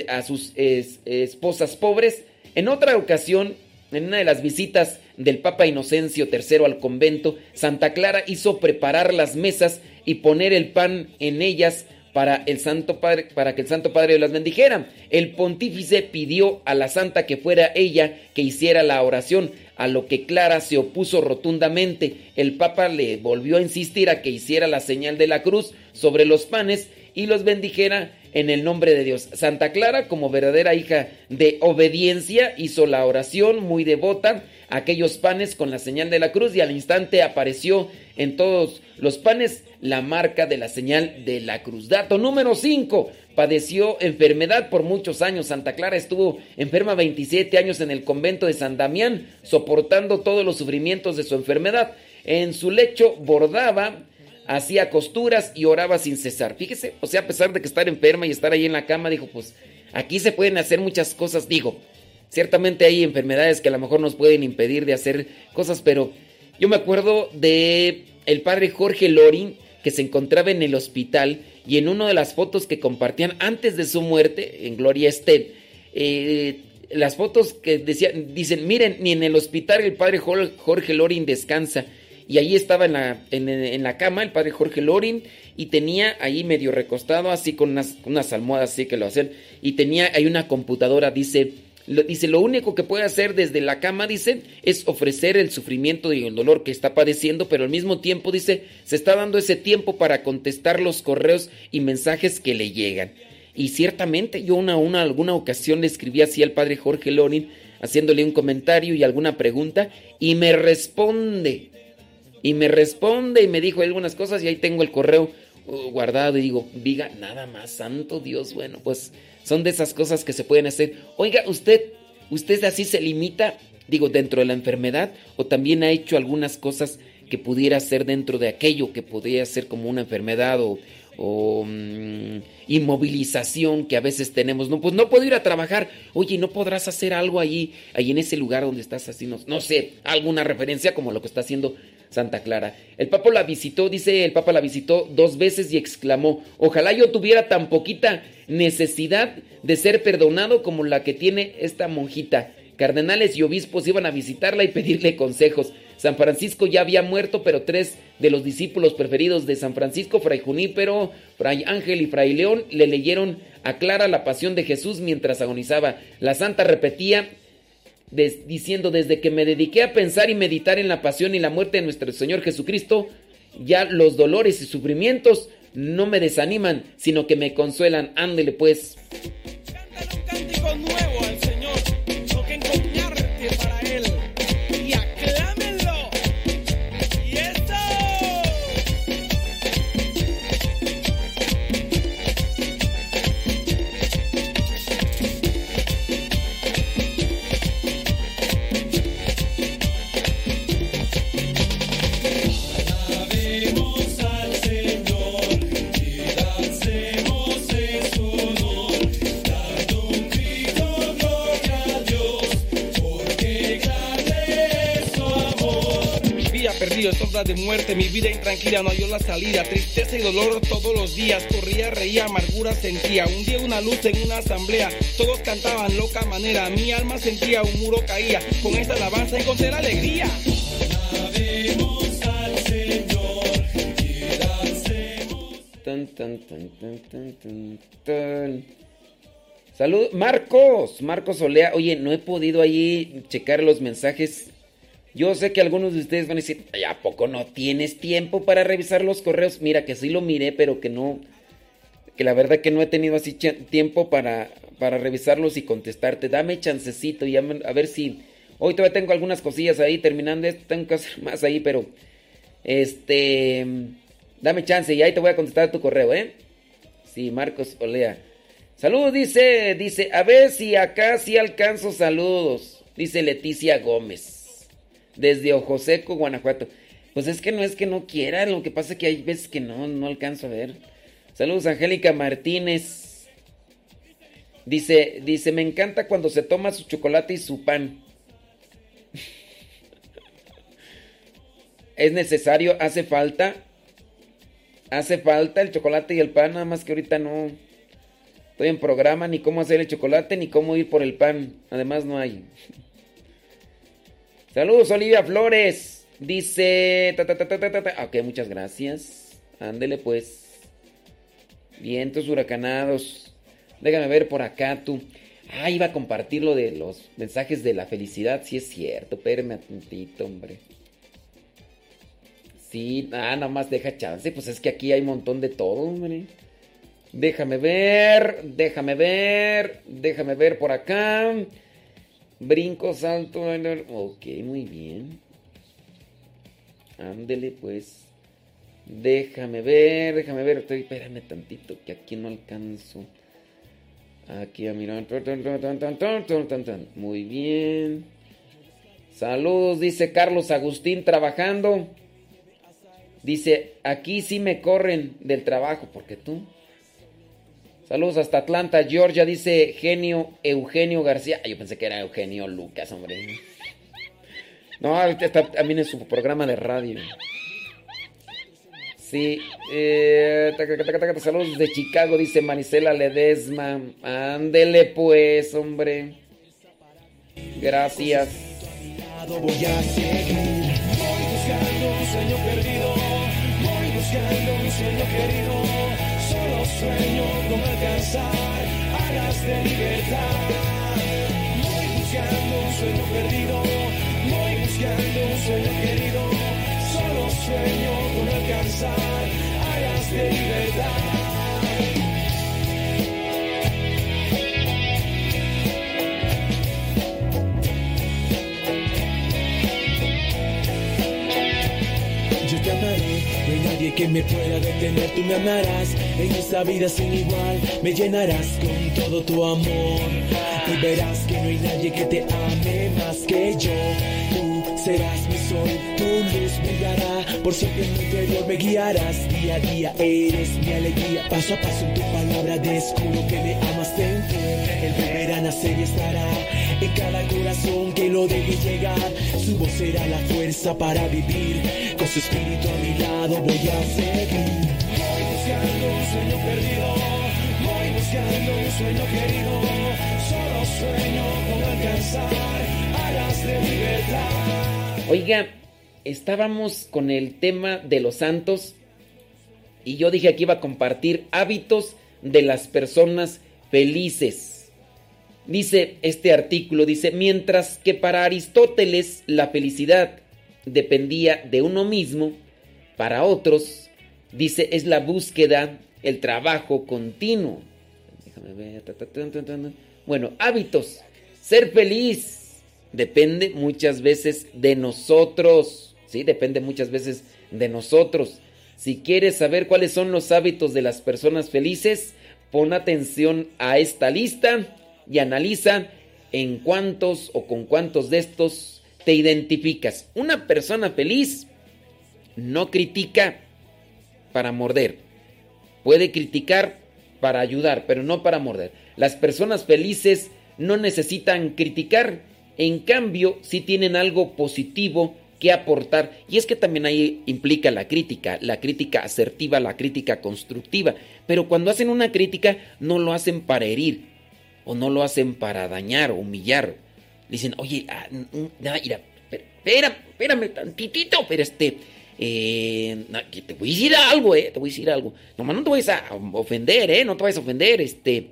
a sus esposas pobres? En otra ocasión, en una de las visitas del Papa Inocencio III al convento, Santa Clara hizo preparar las mesas y poner el pan en ellas para el Santo Padre, para que el Santo Padre las bendijera. El pontífice pidió a la santa que fuera ella que hiciera la oración, a lo que Clara se opuso rotundamente. El Papa le volvió a insistir a que hiciera la señal de la cruz sobre los panes y los bendijera en el nombre de Dios. Santa Clara, como verdadera hija de obediencia, hizo la oración muy devota, aquellos panes con la señal de la cruz y al instante apareció en todos los panes la marca de la señal de la cruz. Dato número 5. Padeció enfermedad por muchos años. Santa Clara estuvo enferma 27 años en el convento de San Damián, soportando todos los sufrimientos de su enfermedad. En su lecho bordaba, hacía costuras y oraba sin cesar. Fíjese, o sea, a pesar de que estar enferma y estar ahí en la cama, dijo, pues aquí se pueden hacer muchas cosas. Digo, ciertamente hay enfermedades que a lo mejor nos pueden impedir de hacer cosas, pero yo me acuerdo de el padre Jorge Lorin, que se encontraba en el hospital y en una de las fotos que compartían antes de su muerte, en Gloria esté, eh, las fotos que decían, dicen, miren, ni en el hospital el padre Jorge Lorin descansa. Y ahí estaba en la, en, la cama el padre Jorge Lorin y tenía ahí medio recostado, así con unas, unas almohadas así que lo hacen. Y tenía ahí una computadora, dice, Dice, lo único que puede hacer desde la cama, dice, es ofrecer el sufrimiento y el dolor que está padeciendo, pero al mismo tiempo, dice, se está dando ese tiempo para contestar los correos y mensajes que le llegan. Y ciertamente yo una, una alguna ocasión le escribí así al padre Jorge Lorin, haciéndole un comentario y alguna pregunta, y me responde, y me responde y me dijo algunas cosas y ahí tengo el correo uh, guardado y digo, diga, nada más, santo Dios, bueno, pues son de esas cosas que se pueden hacer. Oiga, usted, usted así se limita, digo, dentro de la enfermedad, o también ha hecho algunas cosas que pudiera ser dentro de aquello, que podría ser como una enfermedad o, o mm, inmovilización que a veces tenemos. No, pues no puedo ir a trabajar. Oye, ¿no podrás hacer algo allí, ahí en ese lugar donde estás así? No, no sé, alguna referencia como lo que está haciendo Santa Clara. El Papa la visitó, dice el Papa la visitó dos veces y exclamó, ojalá yo tuviera tan poquita necesidad de ser perdonado como la que tiene esta monjita. Cardenales y obispos iban a visitarla y pedirle consejos. San Francisco ya había muerto, pero tres de los discípulos preferidos de San Francisco, Fray Junípero, Fray Ángel y Fray León, le leyeron a Clara la pasión de Jesús mientras agonizaba. La santa repetía diciendo, desde que me dediqué a pensar y meditar en la pasión y la muerte de nuestro Señor Jesucristo, ya los dolores y sufrimientos no me desaniman, sino que me consuelan. Ándele pues. Muerte, mi vida intranquila no halló la salida, tristeza y dolor todos los días, corría, reía, amargura sentía, un día una luz en una asamblea, todos cantaban loca manera, mi alma sentía un muro caía, con esta alabanza encontré la alegría. Tan, tan, tan, tan, tan, Marcos, Marcos Olea. Oye, no he podido ahí checar los mensajes yo sé que algunos de ustedes van a decir, ¿a poco no tienes tiempo para revisar los correos? Mira, que sí lo miré, pero que no, que la verdad que no he tenido así tiempo para, para revisarlos y contestarte. Dame chancecito y a, ver si... Hoy todavía tengo algunas cosillas ahí, terminando esto, tengo que hacer más ahí, pero... Este... Dame chance y ahí te voy a contestar tu correo, ¿eh? Sí, Marcos Olea. Saludos, dice, dice, a ver si acá sí alcanzo saludos, dice Leticia Gómez desde Ojo Seco, Guanajuato. Pues es que no es que no quiera, lo que pasa es que hay veces que no, no alcanzo a ver. Saludos, Angélica Martínez. Dice, dice, me encanta cuando se toma su chocolate y su pan. es necesario, hace falta. Hace falta el chocolate y el pan, nada más que ahorita no estoy en programa ni cómo hacer el chocolate ni cómo ir por el pan. Además no hay. Saludos, Olivia Flores. Dice. ok, muchas gracias. Ándele, pues. Vientos huracanados. Déjame ver por acá tú. Ah, iba a compartir lo de los mensajes de la felicidad. Sí es cierto. Espérame tantito, hombre. Sí, ah, nada más deja chance. Pues es que aquí hay un montón de todo, hombre. Déjame ver, déjame ver, déjame ver por acá. Brinco, salto. Ok, muy bien. Ándele, pues. Déjame ver, déjame ver. Estoy, espérame tantito, que aquí no alcanzo. Aquí a mirar. Muy bien. Saludos, dice Carlos Agustín, trabajando. Dice, aquí sí me corren del trabajo, porque tú. Saludos hasta Atlanta, Georgia, dice Genio Eugenio García. Yo pensé que era Eugenio Lucas, hombre. No, está también en su programa de radio. Sí. Eh, saludos de Chicago, dice Manicela Ledesma. Ándele pues, hombre. Gracias. Voy a seguir. Voy buscando un sueño perdido. Voy buscando un sueño querido sueño con alcanzar alas de libertad. Voy buscando un sueño perdido, voy buscando un sueño querido, solo sueño con alcanzar alas de libertad. Que me pueda detener, tú me amarás en esa vida sin igual, me llenarás con todo tu amor y verás que no hay nadie que te ame más que yo. Tú serás mi sol, tu luz brillará Por siempre en mi interior me guiarás día a día. Eres mi alegría. Paso a paso en tu palabra descubro que me amas dentro. El a nacer y estará en cada corazón que lo deje llegar. Su voz será la fuerza para vivir. Con su espíritu a mi lado voy a seguir. Voy buscando un sueño perdido. Voy buscando un sueño querido. Solo sueño con alcanzar alas de libertad. Oiga, estábamos con el tema de los santos y yo dije que iba a compartir hábitos de las personas felices. Dice este artículo, dice, mientras que para Aristóteles la felicidad dependía de uno mismo, para otros, dice, es la búsqueda, el trabajo continuo. Déjame ver. Bueno, hábitos. Ser feliz depende muchas veces de nosotros. Sí, depende muchas veces de nosotros. Si quieres saber cuáles son los hábitos de las personas felices, pon atención a esta lista y analiza en cuántos o con cuántos de estos te identificas. Una persona feliz no critica para morder. Puede criticar para ayudar, pero no para morder. Las personas felices no necesitan criticar, en cambio, sí tienen algo positivo que aportar. Y es que también ahí implica la crítica, la crítica asertiva, la crítica constructiva. Pero cuando hacen una crítica, no lo hacen para herir, o no lo hacen para dañar o humillar. Dicen, oye, ah, mira, espérame, espérame tantitito, pero este, eh, te voy a decir algo, eh, te voy a decir algo. Nomás no te vayas a ofender, eh, no te vayas a ofender, este.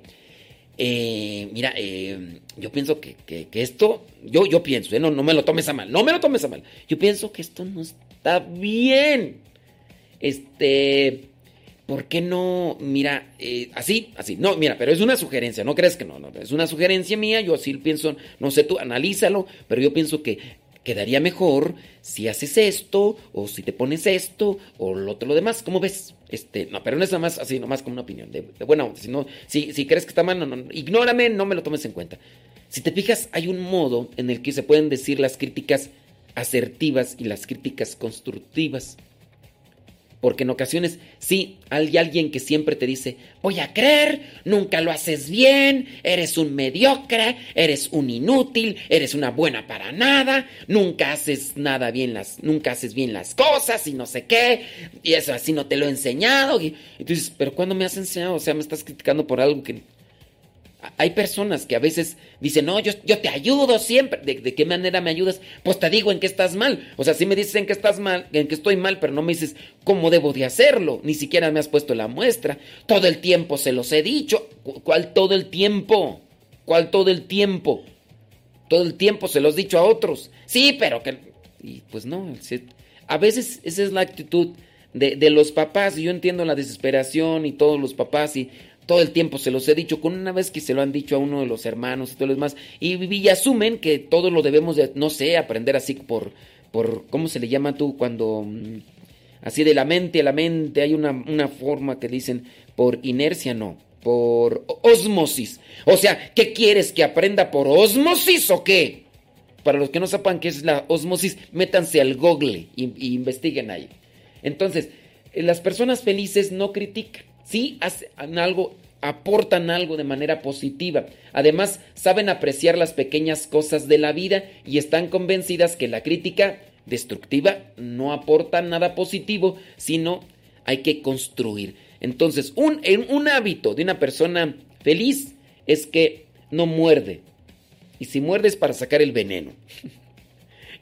Eh, mira, eh, yo pienso que, esto, yo, pienso, eh, no me lo tomes a mal, no me lo tomes a mal. Yo pienso que esto no está bien. Este, ¿por qué no? Mira, eh, así, así. No, mira, pero es una sugerencia, no crees que no, no, es una sugerencia mía, yo así pienso, no sé tú, analízalo, pero yo pienso que quedaría mejor si haces esto, o si te pones esto, o lo otro lo demás. ¿Cómo ves? Este, no, pero no es nada más así, nomás como una opinión. De, buena. Si, no, si, si crees que está mal, no, no, ignórame, no me lo tomes en cuenta. Si te fijas, hay un modo en el que se pueden decir las críticas asertivas y las críticas constructivas. Porque en ocasiones sí hay alguien que siempre te dice, voy a creer, nunca lo haces bien, eres un mediocre, eres un inútil, eres una buena para nada, nunca haces nada bien las, nunca haces bien las cosas y no sé qué, y eso así no te lo he enseñado. Y, y tú dices, pero ¿cuándo me has enseñado? O sea, me estás criticando por algo que hay personas que a veces dicen, no, yo, yo te ayudo siempre. ¿De, ¿De, qué manera me ayudas? Pues te digo en qué estás mal. O sea, sí me dices en que estás mal, en que estoy mal, pero no me dices cómo debo de hacerlo. Ni siquiera me has puesto la muestra. Todo el tiempo se los he dicho. ¿Cuál todo el tiempo? ¿Cuál todo el tiempo? Todo el tiempo se los he dicho a otros. Sí, pero que... Y pues no, a veces esa es la actitud de, de los papás. Y yo entiendo la desesperación y todos los papás y todo el tiempo se los he dicho, con una vez que se lo han dicho a uno de los hermanos y todo lo demás, y, asumen que todo lo debemos de, no sé, aprender así por, por, ¿cómo se le llama tú? Cuando, así de la mente a la mente, hay una, una forma que dicen, por inercia no, por osmosis. O sea, ¿qué quieres? ¿Que aprenda por osmosis o qué? Para los que no sepan qué es la osmosis, métanse al google y, y investiguen ahí. Entonces, las personas felices no critican sí hacen algo, aportan algo de manera positiva. Además, saben apreciar las pequeñas cosas de la vida y están convencidas que la crítica destructiva no aporta nada positivo, sino hay que construir. Entonces, un, un hábito de una persona feliz es que no muerde. Y si muerde es para sacar el veneno.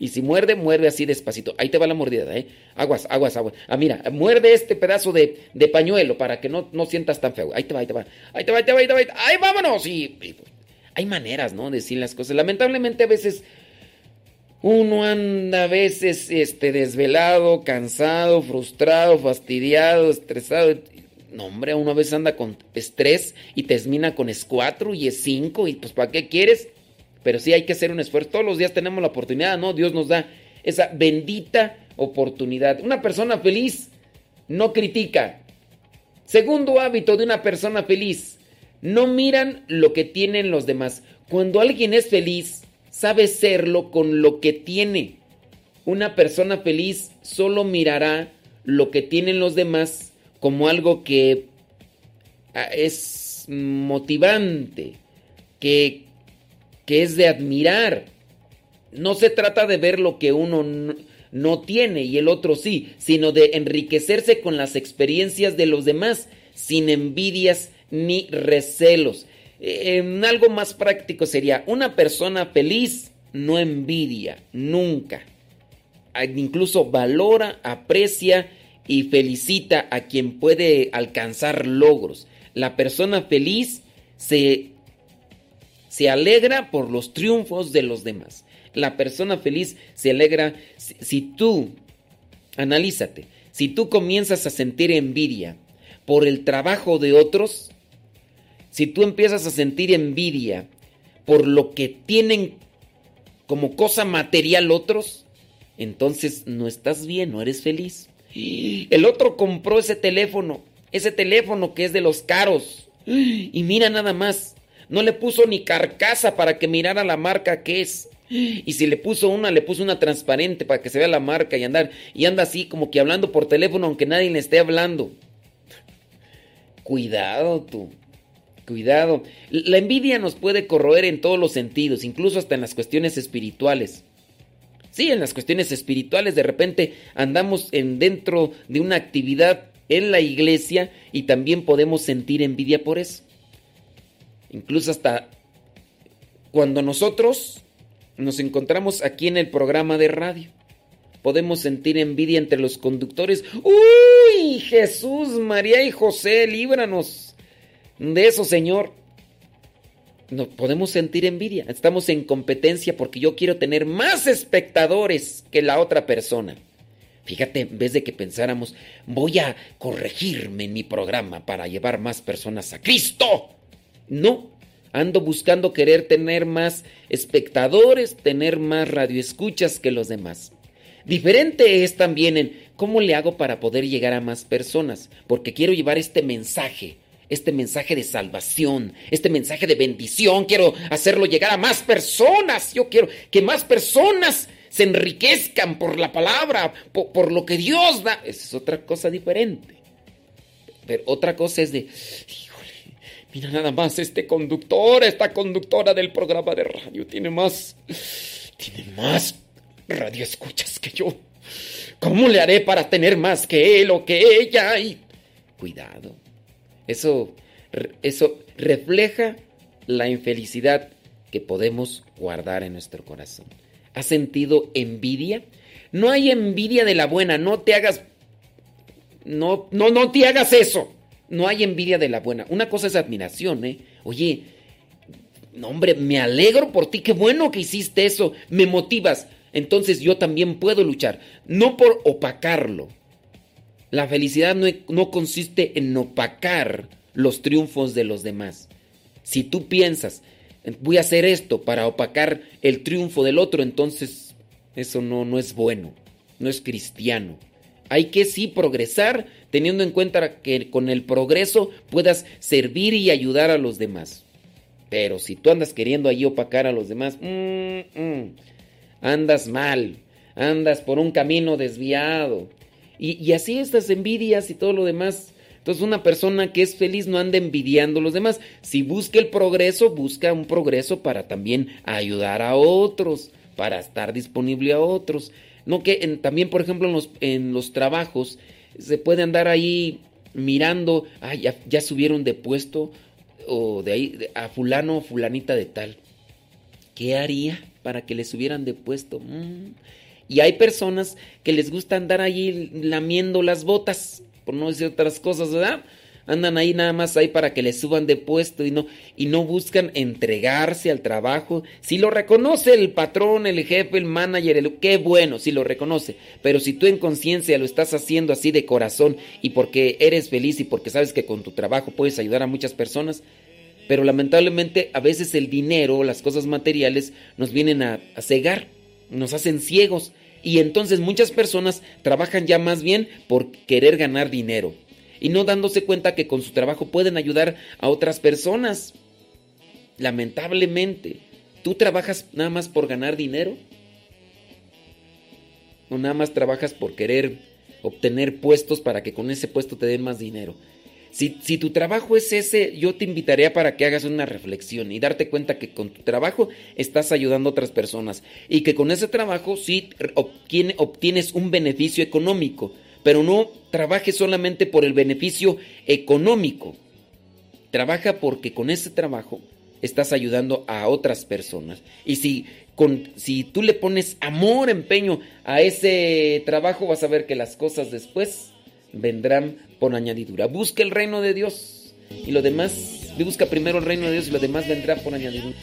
Y si muerde, muerde así despacito. Ahí te va la mordida, ¿eh? Aguas, aguas, aguas. Ah, mira, muerde este pedazo de, de pañuelo para que no, no, sientas tan feo. Ahí te va, ahí te va. Ahí te va, ahí te va, ahí te va. ¡Ahí vámonos! Y, hay maneras, ¿no? De decir las cosas. Lamentablemente a veces uno anda a veces este, desvelado, cansado, frustrado, fastidiado, estresado. No, hombre, uno a veces anda con estrés y termina con es 4 y es 5 y pues ¿para qué quieres? Pero sí hay que hacer un esfuerzo. Todos los días tenemos la oportunidad, ¿no? Dios nos da esa bendita oportunidad. Una persona feliz no critica. Segundo hábito de una persona feliz. No miran lo que tienen los demás. Cuando alguien es feliz, sabe serlo con lo que tiene. Una persona feliz solo mirará lo que tienen los demás como algo que ah, es motivante, que, que es de admirar. No se trata de ver lo que uno no, tiene y el otro sí, sino de enriquecerse con las experiencias de los demás, sin envidias ni recelos. En algo más práctico sería, una persona feliz no envidia, nunca. Incluso valora, aprecia y felicita a quien puede alcanzar logros. La persona feliz se, se alegra por los triunfos de los demás. La persona feliz se alegra si, tú, analízate, si tú comienzas a sentir envidia por el trabajo de otros, si tú empiezas a sentir envidia por lo que tienen como cosa material otros, entonces no estás bien, no eres feliz. El otro compró ese teléfono, ese teléfono que es de los caros. Y mira nada más, no le puso ni carcasa para que mirara la marca que es. Y si le puso una, le puso una transparente para que se vea la marca y andar. Y anda así como que hablando por teléfono aunque nadie le esté hablando. Cuidado tú. Cuidado. La envidia nos puede corroer en todos los sentidos, incluso hasta en las cuestiones espirituales. Sí, en las cuestiones espirituales de repente andamos en dentro de una actividad en la iglesia y también podemos sentir envidia por eso. Incluso hasta cuando nosotros nos encontramos aquí en el programa de radio. Podemos sentir envidia entre los conductores. ¡Uy! Jesús, María y José, líbranos de eso, Señor. No podemos sentir envidia. Estamos en competencia porque yo quiero tener más espectadores que la otra persona. Fíjate, en vez de que pensáramos, voy a corregirme en mi programa para llevar más personas a Cristo. No, Ando buscando querer tener más espectadores, tener más radioescuchas que los demás. Diferente es también en cómo le hago para poder llegar a más personas, porque quiero llevar este mensaje, este mensaje de salvación, este mensaje de bendición, quiero hacerlo llegar a más personas, yo quiero que más personas se enriquezcan por la palabra, por, lo que Dios da. es otra cosa diferente. Pero otra cosa es de, Mira nada más este conductor, esta conductora del programa de radio. Tiene más. Tiene más radio escuchas que yo. ¿Cómo le haré para tener más que él o que ella? Cuidado. Eso, eso refleja la infelicidad que podemos guardar en nuestro corazón. ¿Has sentido envidia? No hay envidia de la buena, no te hagas no no no te hagas eso. No hay envidia de la buena. Una cosa es admiración, ¿eh? Oye, no, hombre, me alegro por ti, qué bueno que hiciste eso, me motivas. Entonces yo también puedo luchar, no por opacarlo. La felicidad no, no consiste en opacar los triunfos de los demás. Si tú piensas, voy a hacer esto para opacar el triunfo del otro, entonces eso no, no es bueno, no es cristiano. Hay que sí progresar teniendo en cuenta que con el progreso puedas servir y ayudar a los demás. Pero si tú andas queriendo ahí opacar a los demás, mm, mm, andas mal, andas por un camino desviado. Y, así estas envidias y todo lo demás. Entonces una persona que es feliz no anda envidiando a los demás. Si busca el progreso, busca un progreso para también ayudar a otros, para estar disponible a otros. No que también, por ejemplo, en los, en los trabajos se puede andar ahí mirando, ah, ya, subieron de puesto o de ahí a fulano o fulanita de tal. ¿Qué haría para que le subieran de puesto? Mm. Y hay personas que les gusta andar ahí lamiendo las botas, por no decir otras cosas, ¿verdad? Andan ahí nada más ahí para que les suban de puesto y no, y no buscan entregarse al trabajo. Si lo reconoce el patrón, el jefe, el manager, el, qué bueno, si lo reconoce. Pero si tú en conciencia lo estás haciendo así de corazón y porque eres feliz y porque sabes que con tu trabajo puedes ayudar a muchas personas, pero lamentablemente a veces el dinero, las cosas materiales nos vienen a, a cegar, nos hacen ciegos. Y entonces muchas personas trabajan ya más bien por querer ganar dinero y no dándose cuenta que con su trabajo pueden ayudar a otras personas. Lamentablemente, ¿tú trabajas nada más por ganar dinero? o nada más trabajas por querer obtener puestos para que con ese puesto te den más dinero. Si, si, tu trabajo es ese, yo te invitaría para que hagas una reflexión y darte cuenta que con tu trabajo estás ayudando a otras personas y que con ese trabajo sí obtienes un beneficio económico, pero no trabajes solamente por el beneficio económico. Trabaja porque con ese trabajo estás ayudando a otras personas. Y si, con, si tú le pones amor, empeño a ese trabajo, vas a ver que las cosas después vendrán por añadidura. Busca el reino de Dios y lo demás, busca primero el reino de Dios y lo demás vendrá por añadidura.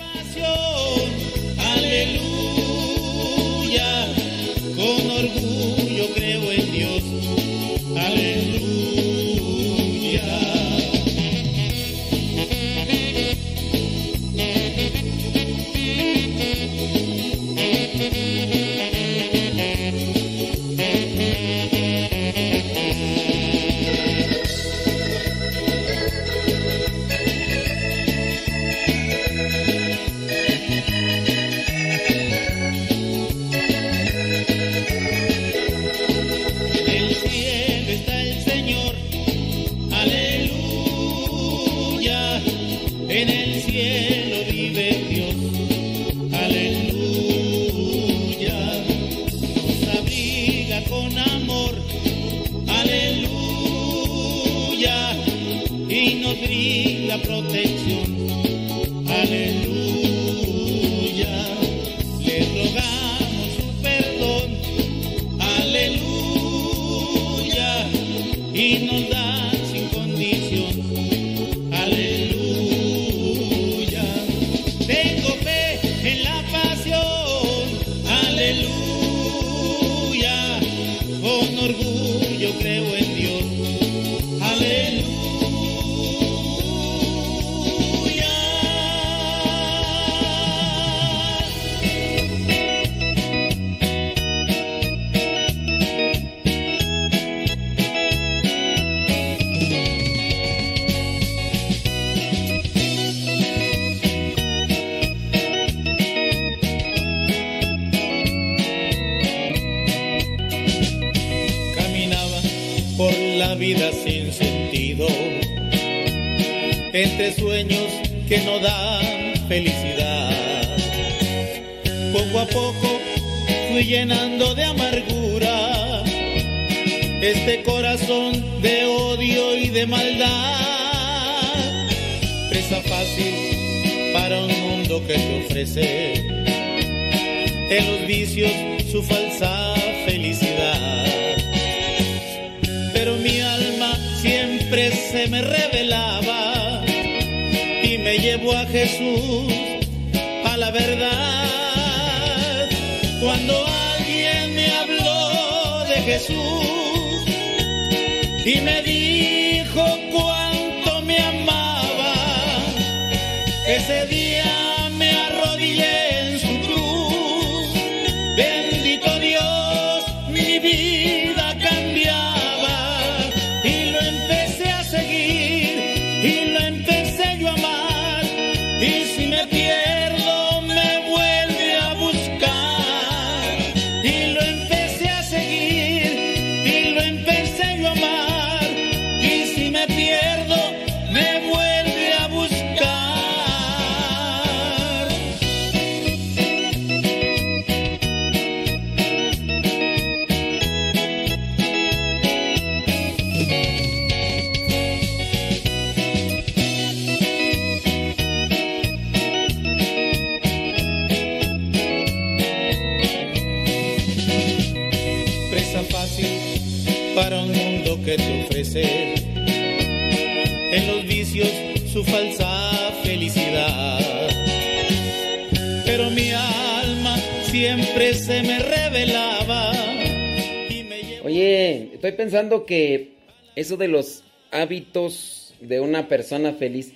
Pensando que eso de los hábitos de una persona feliz,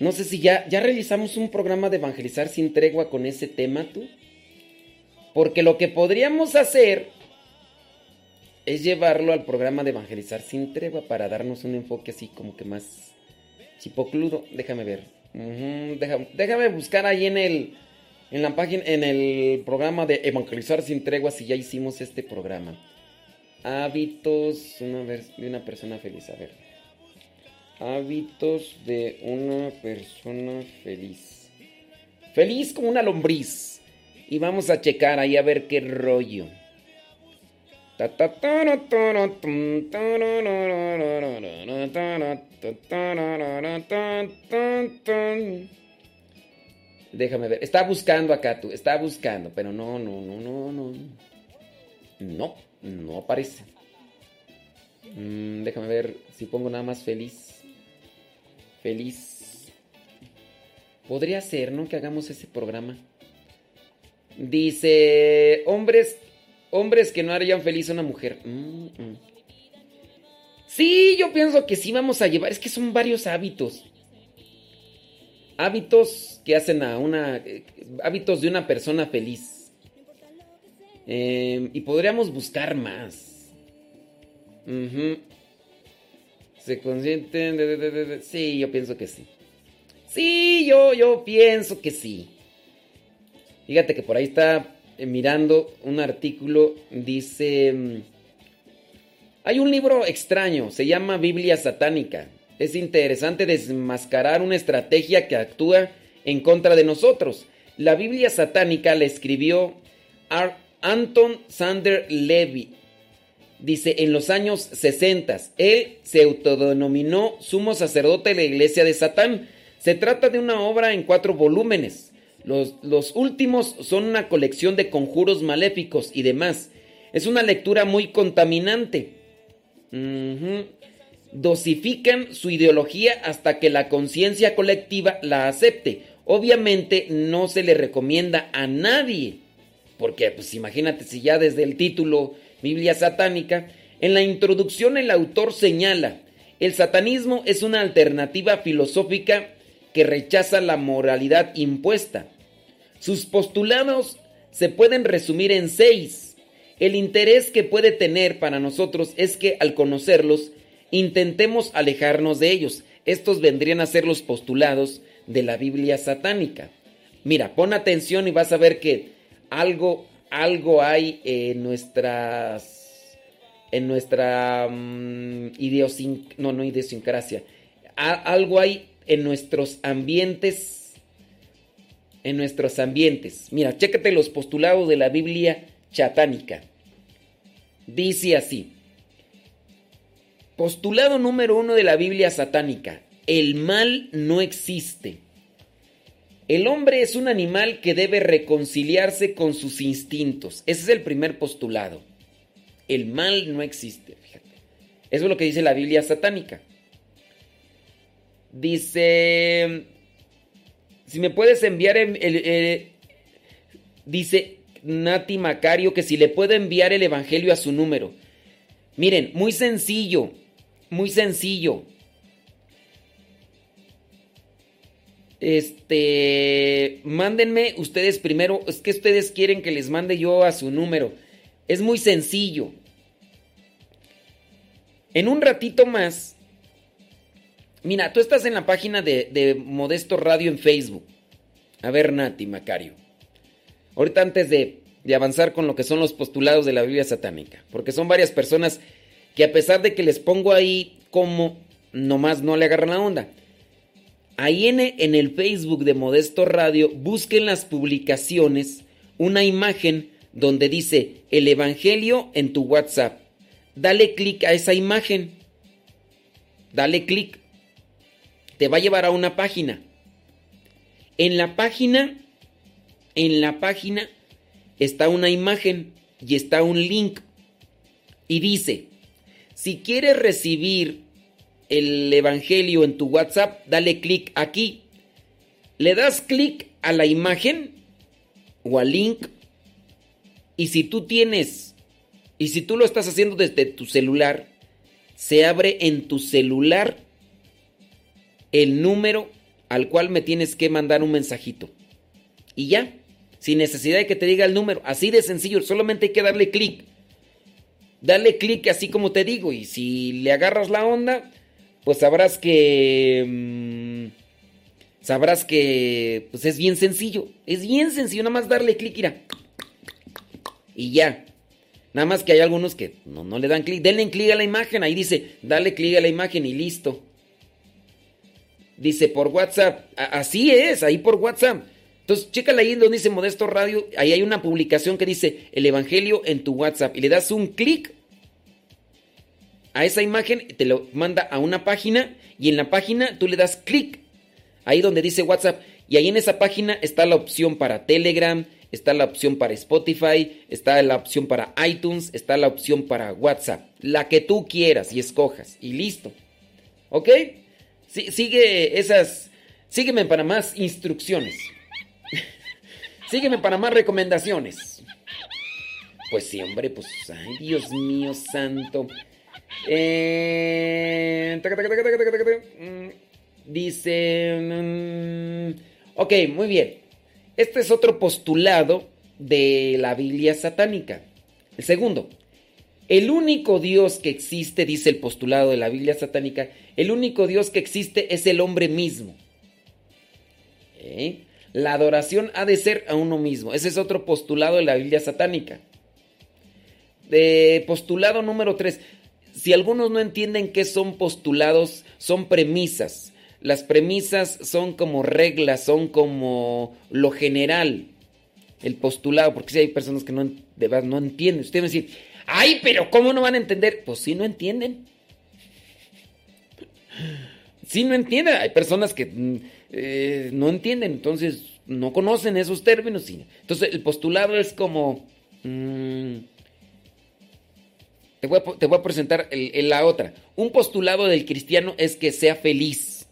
no sé si ya, ya realizamos un programa de evangelizar sin tregua con ese tema tú. Porque lo que podríamos hacer es llevarlo al programa de evangelizar sin tregua para darnos un enfoque así como que más chipocludo. Déjame ver. déjame, déjame buscar ahí en el En la página, en el programa de Evangelizar sin tregua, si ya hicimos este programa. Hábitos de una persona feliz. A ver. Hábitos de una persona feliz. Feliz como una lombriz. Y vamos a checar ahí a ver qué rollo. Déjame ver. Está buscando acá tú. Está buscando. Pero no, no, no, no, no. No, no aparece. Mm, déjame ver si pongo nada más feliz. Feliz. Podría ser, ¿no? Que hagamos ese programa. Dice, hombres, hombres que no harían feliz a una mujer. Mm, mm. Sí, yo pienso que sí vamos a llevar. Es que son varios hábitos. Hábitos que hacen a una... Eh, hábitos de una persona feliz. Em, y podríamos buscar más. Se consienten... sí, yo pienso que sí. Sí, yo, yo pienso que sí. Fíjate que por ahí está eh, mirando un artículo. Dice... Mm, hay un libro extraño, se llama Biblia Satánica. Es interesante desmascarar una estrategia que actúa en contra de nosotros. La Biblia satánica la escribió Anton Sander Levy. Dice, en los años 60, él se autodenominó sumo sacerdote de la iglesia de Satán. Se trata de una obra en cuatro volúmenes. Los, los últimos son una colección de conjuros maléficos y demás. Es una lectura muy contaminante. Dosifican su ideología hasta que la conciencia colectiva la acepte. Obviamente no se le recomienda a nadie, porque pues imagínate si ya desde el título Biblia satánica, en la introducción el autor señala, el satanismo es una alternativa filosófica que rechaza la moralidad impuesta. Sus postulados se pueden resumir en seis. El interés que puede tener para nosotros es que al conocerlos intentemos alejarnos de ellos. Estos vendrían a ser los postulados de la Biblia satánica. Mira, pon atención y vas a ver que algo, algo hay en nuestras, en nuestra mm, no, no idiosincrasia, algo hay en nuestros ambientes, en nuestros ambientes. Mira, chécate los postulados de la Biblia satánica. Dice así. Postulado número uno de la Biblia satánica. El mal no existe. El hombre es un animal que debe reconciliarse con sus instintos. Ese es el primer postulado. El mal no existe. Eso es lo que dice la Biblia satánica. Dice, si me puedes enviar el, dice Nati Macario que si le puedo enviar el Evangelio a su número. Miren, muy sencillo, muy sencillo. Este, mándenme ustedes primero, es que ustedes quieren que les mande yo a su número. Es muy sencillo. En un ratito más, mira, tú estás en la página de, Modesto Radio en Facebook. A ver, Nati, Macario. Ahorita antes de, de avanzar con lo que son los postulados de la Biblia satánica, porque son varias personas que a pesar de que les pongo ahí como, nomás no le agarran la onda. Ahí en, el Facebook de Modesto Radio, busquen las publicaciones, una imagen donde dice el Evangelio en tu WhatsApp. Dale clic a esa imagen. Dale clic. Te va a llevar a una página. En la página, en la página está una imagen y está un link. Y dice, si quieres recibir el Evangelio en tu WhatsApp, dale clic aquí. Le das clic a la imagen o al link y si tú tienes, y si tú lo estás haciendo desde tu celular, se abre en tu celular el número al cual me tienes que mandar un mensajito. Y ya, sin necesidad de que te diga el número, así de sencillo, solamente hay que darle clic. Dale clic así como te digo y si le agarras la onda, pues sabrás que... Mm, sabrás que pues es bien sencillo. Es bien sencillo, nada más darle clic, mira. Y ya. Nada más que hay algunos que no, no le dan clic. Denle clic a la imagen. Ahí dice, dale clic a la imagen y listo. Dice por WhatsApp. así es, ahí por WhatsApp. Entonces, chécale ahí donde dice Modesto Radio. Ahí hay una publicación que dice el Evangelio en tu WhatsApp. Y le das un clic a esa imagen, te lo manda a una página. Y en la página tú le das clic. Ahí donde dice WhatsApp. Y ahí en esa página está la opción para Telegram, está la opción para Spotify, está la opción para iTunes, está la opción para WhatsApp. La que tú quieras y escojas. Y listo. ¿Ok? sigue esas. Sígueme para más instrucciones. sígueme para más recomendaciones. Pues sí, hombre, pues. Ay, Dios mío santo. Dice. ok, muy bien. Este es otro postulado de la Biblia satánica. El segundo, el único Dios que existe, dice el postulado de la Biblia satánica, el único Dios que existe es el hombre mismo. ¿Eh? La adoración ha de ser a uno mismo. Ese es otro postulado de la Biblia satánica. De postulado número 3. Si algunos no entienden qué son postulados, son premisas. Las premisas son como reglas, son como lo general. El postulado, porque si hay personas que no, no entienden. Usted me dice, ay, pero ¿cómo no van a entender? Pues sí, no entienden. Sí, no entienden. Hay personas que mm, eh, no entienden, entonces no conocen esos términos. Entonces el postulado es como... Mm, te, voy a, presentar la otra. Un postulado del cristiano es que sea feliz.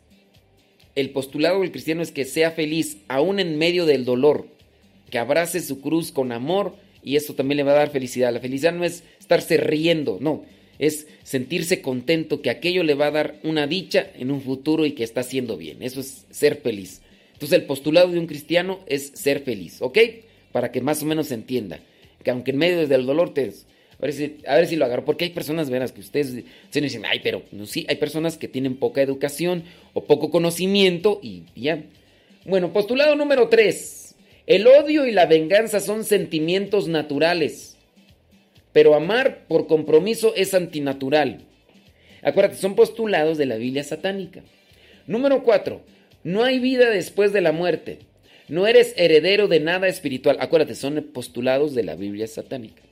El postulado del cristiano es que sea feliz, aún en medio del dolor. Que abrace su cruz con amor y eso también le va a dar felicidad. La felicidad no es estarse riendo, no es sentirse contento que aquello le va a dar una dicha en un futuro y que está haciendo bien. Eso es ser feliz. Entonces el postulado de un cristiano es ser feliz, ¿ok? Para que más o menos se entienda. Que aunque en medio del dolor te... A ver, si, lo agarro, porque hay personas, veras, que ustedes se dicen, ay, pero no, sí, hay personas que tienen poca educación o poco conocimiento y ya. Bueno, postulado número 3. El odio y la venganza son sentimientos naturales pero amar por compromiso es antinatural. Acuérdate, son postulados de la Biblia satánica. Número 4. No hay vida después de la muerte. No eres heredero de nada espiritual. Acuérdate, son postulados de la Biblia satánica.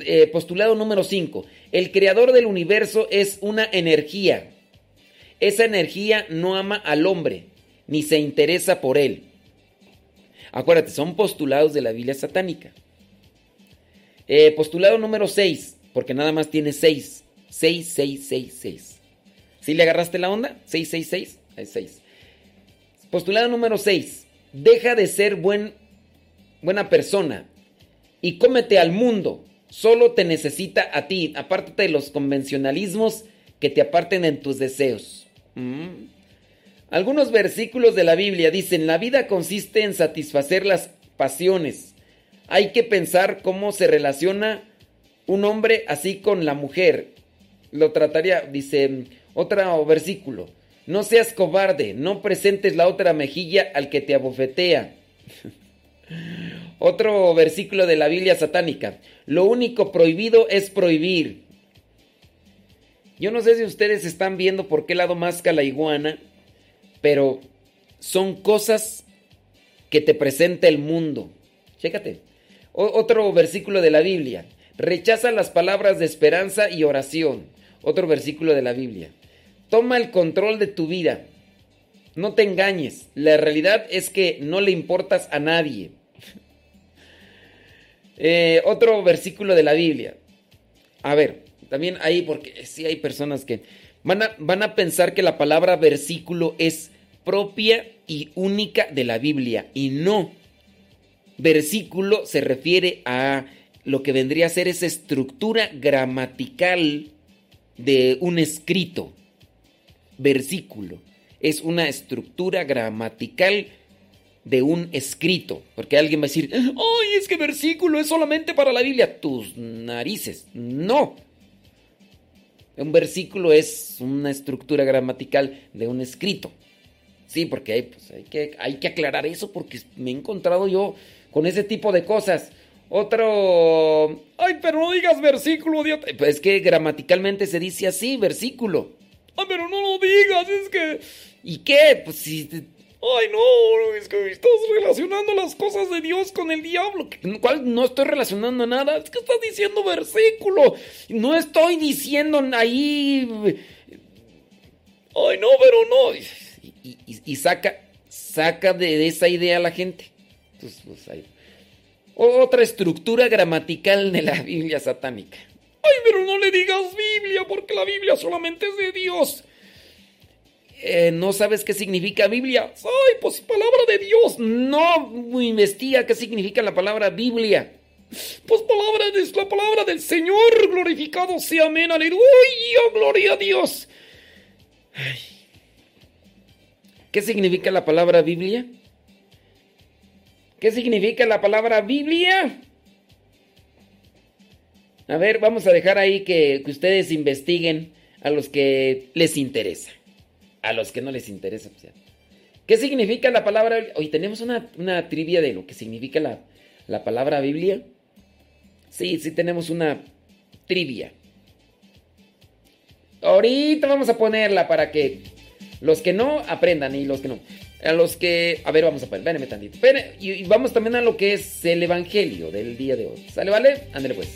Eh, postulado número 5. El creador del universo es una energía. Esa energía no ama al hombre, ni se interesa por él. Acuérdate, son postulados de la Biblia satánica. Eh, postulado número 6, porque nada más tiene 6. 6, 6, 6, 6. ¿Sí le agarraste la onda? 6, 6, 6. Hay 6. Postulado número 6. Deja de ser buen, buena persona y cómete al mundo. Solo te necesita a ti. Apártate de los convencionalismos que te aparten en tus deseos. Mm. Algunos versículos de la Biblia dicen, la vida consiste en satisfacer las pasiones hay que pensar cómo se relaciona un hombre así con la mujer. Lo trataría, dice otro versículo. No seas cobarde, no presentes la otra mejilla al que te abofetea. Otro versículo de la Biblia satánica. Lo único prohibido es prohibir. Yo no sé si ustedes están viendo por qué lado masca la iguana, pero son cosas que te presenta el mundo. Chécate otro versículo de la Biblia. Rechaza las palabras de esperanza y oración. Otro versículo de la Biblia. Toma el control de tu vida. No te engañes. La realidad es que no le importas a nadie. Eh, otro versículo de la Biblia. A ver, también ahí, porque sí hay personas que van a, van a pensar que la palabra versículo es propia y única de la Biblia. Y no versículo se refiere a lo que vendría a ser esa estructura gramatical de un escrito. Versículo es una estructura gramatical de un escrito. Porque alguien va a decir, ¡ay, es que versículo es solamente para la Biblia! Tus narices. No. Un versículo es una estructura gramatical de un escrito. Sí, porque hay, pues, hay, que, hay que aclarar eso porque me he encontrado yo con ese tipo de cosas. Otro... Ay, pero no digas versículo. Pues es que gramaticalmente se dice así, versículo. Ay, pero no lo digas, es que... ¿Y qué? Pues si... Ay, no, es que estás relacionando las cosas de Dios con el diablo. ¿Cuál? No estoy relacionando nada. Es que estás diciendo versículo. No estoy diciendo ahí... Ay, no, pero no. Y, saca, saca de, esa idea a la gente. Entonces, pues ahí otra estructura gramatical de la Biblia satánica. Ay, pero no le digas Biblia, porque la Biblia solamente es de Dios. Eh, ¿No sabes qué significa Biblia? Ay, pues palabra de Dios. No investiga qué significa la palabra Biblia. Pues palabra es la palabra del Señor. Glorificado sea, amén, aleluya, gloria a Dios. ¿Qué significa la palabra Biblia? ¿Qué significa la palabra Biblia? A ver, vamos a dejar ahí que, ustedes investiguen a los que les interesa. A los que no les interesa. ¿Qué significa la palabra Hoy tenemos una, trivia de lo que significa la, la palabra Biblia. Sí, sí tenemos una trivia. Ahorita vamos a ponerla para que los que no aprendan y los que no a los que... A ver, vamos a poner, espérenme tantito. y, vamos también a lo que es el Evangelio del día de hoy. ¿Sale, vale? Ándale pues.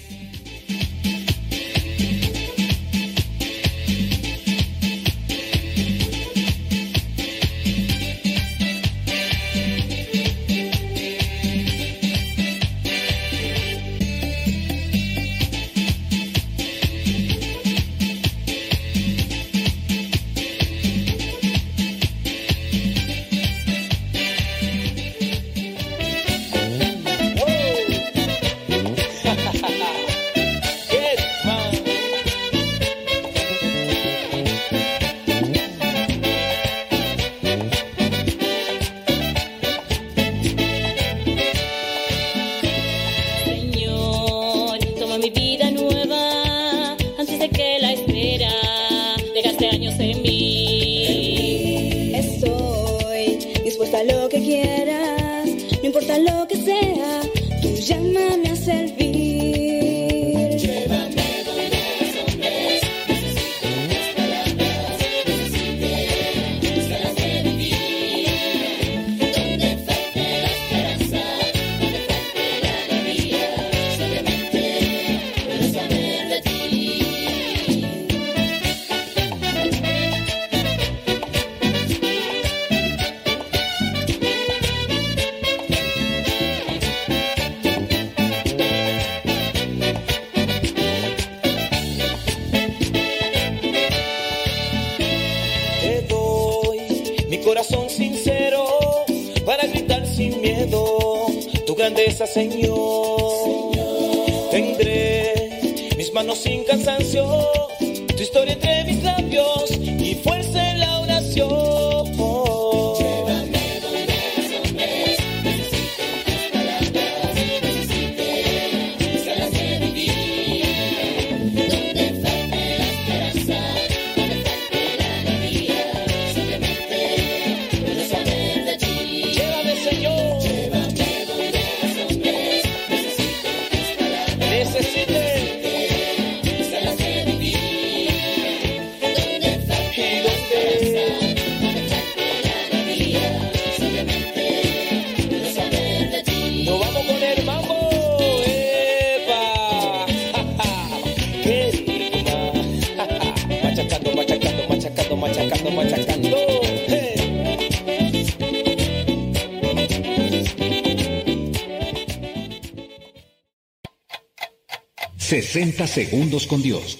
60 segundos con Dios.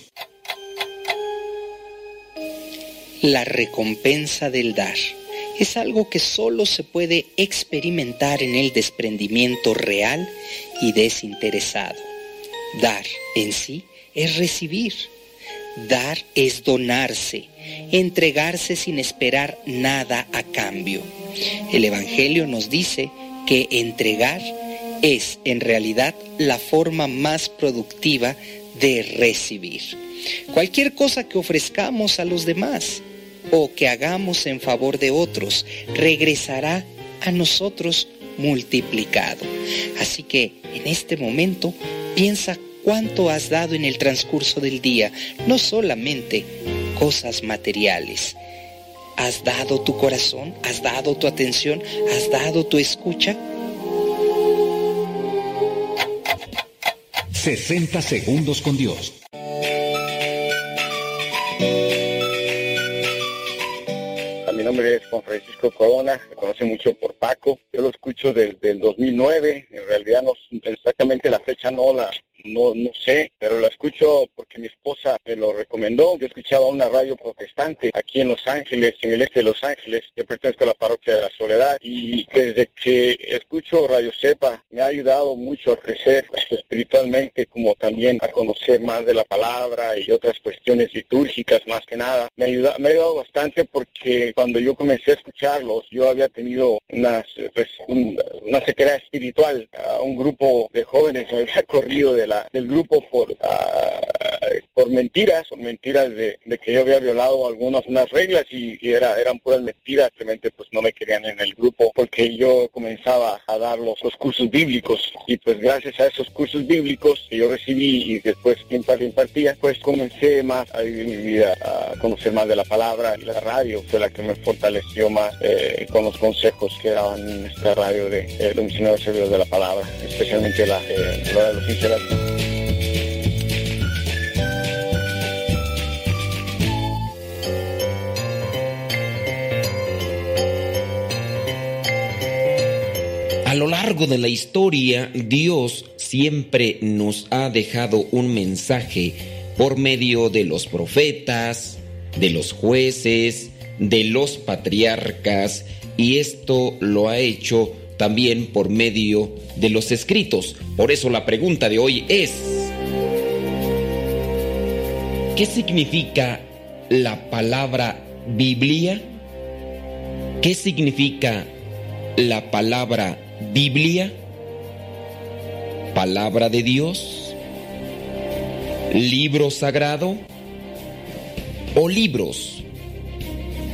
La recompensa del dar es algo que solo se puede experimentar en el desprendimiento real y desinteresado. Dar en sí es recibir. Dar es donarse, entregarse sin esperar nada a cambio. El Evangelio nos dice que entregar es en realidad la forma más productiva de recibir. Cualquier cosa que ofrezcamos a los demás, o que hagamos en favor de otros regresará a nosotros multiplicado. Así que en este momento piensa cuánto has dado en el transcurso del día, no solamente cosas materiales. ¿Has dado tu corazón? ¿Has dado tu atención? ¿Has dado tu escucha? 60 segundos con Dios. Mi nombre es Juan Francisco Corona, me conoce mucho por Paco. Yo lo escucho desde el 2009, en realidad no exactamente la fecha no la no, no sé, pero la escucho porque mi esposa me lo recomendó. Yo escuchaba una radio protestante aquí en Los Ángeles, en el este de Los Ángeles. Yo pertenezco a la parroquia de la Soledad y desde que escucho Radio Cepa me ha ayudado mucho a crecer espiritualmente, como también a conocer más de la palabra y otras cuestiones litúrgicas más que nada. Me, ayuda, me ha ayudado bastante porque cuando yo comencé a escucharlos, yo había tenido una, pues, una sequedad espiritual. A un grupo de jóvenes me había corrido de del grupo por, ah, por mentiras, por mentiras de, que yo había violado algunas unas reglas y, era, eran puras mentiras, simplemente pues no me querían en el grupo porque yo comenzaba a dar los, cursos bíblicos. Y pues gracias a esos cursos bíblicos que yo recibí y después impartía, pues comencé más a vivir mi vida, a conocer más de la palabra y la radio. Fue la que me fortaleció más eh, con los consejos que daban esta radio de eh, los misioneros servidores de la palabra, especialmente la, eh, de los a lo largo de la historia, Dios siempre nos ha dejado un mensaje por medio de los profetas, de los jueces, de los patriarcas, y esto lo ha hecho también por medio de los escritos. Por eso la pregunta de hoy es, ¿qué significa la palabra Biblia? ¿Qué significa la palabra Biblia? ¿Palabra de Dios? ¿Libro sagrado? ¿O libros?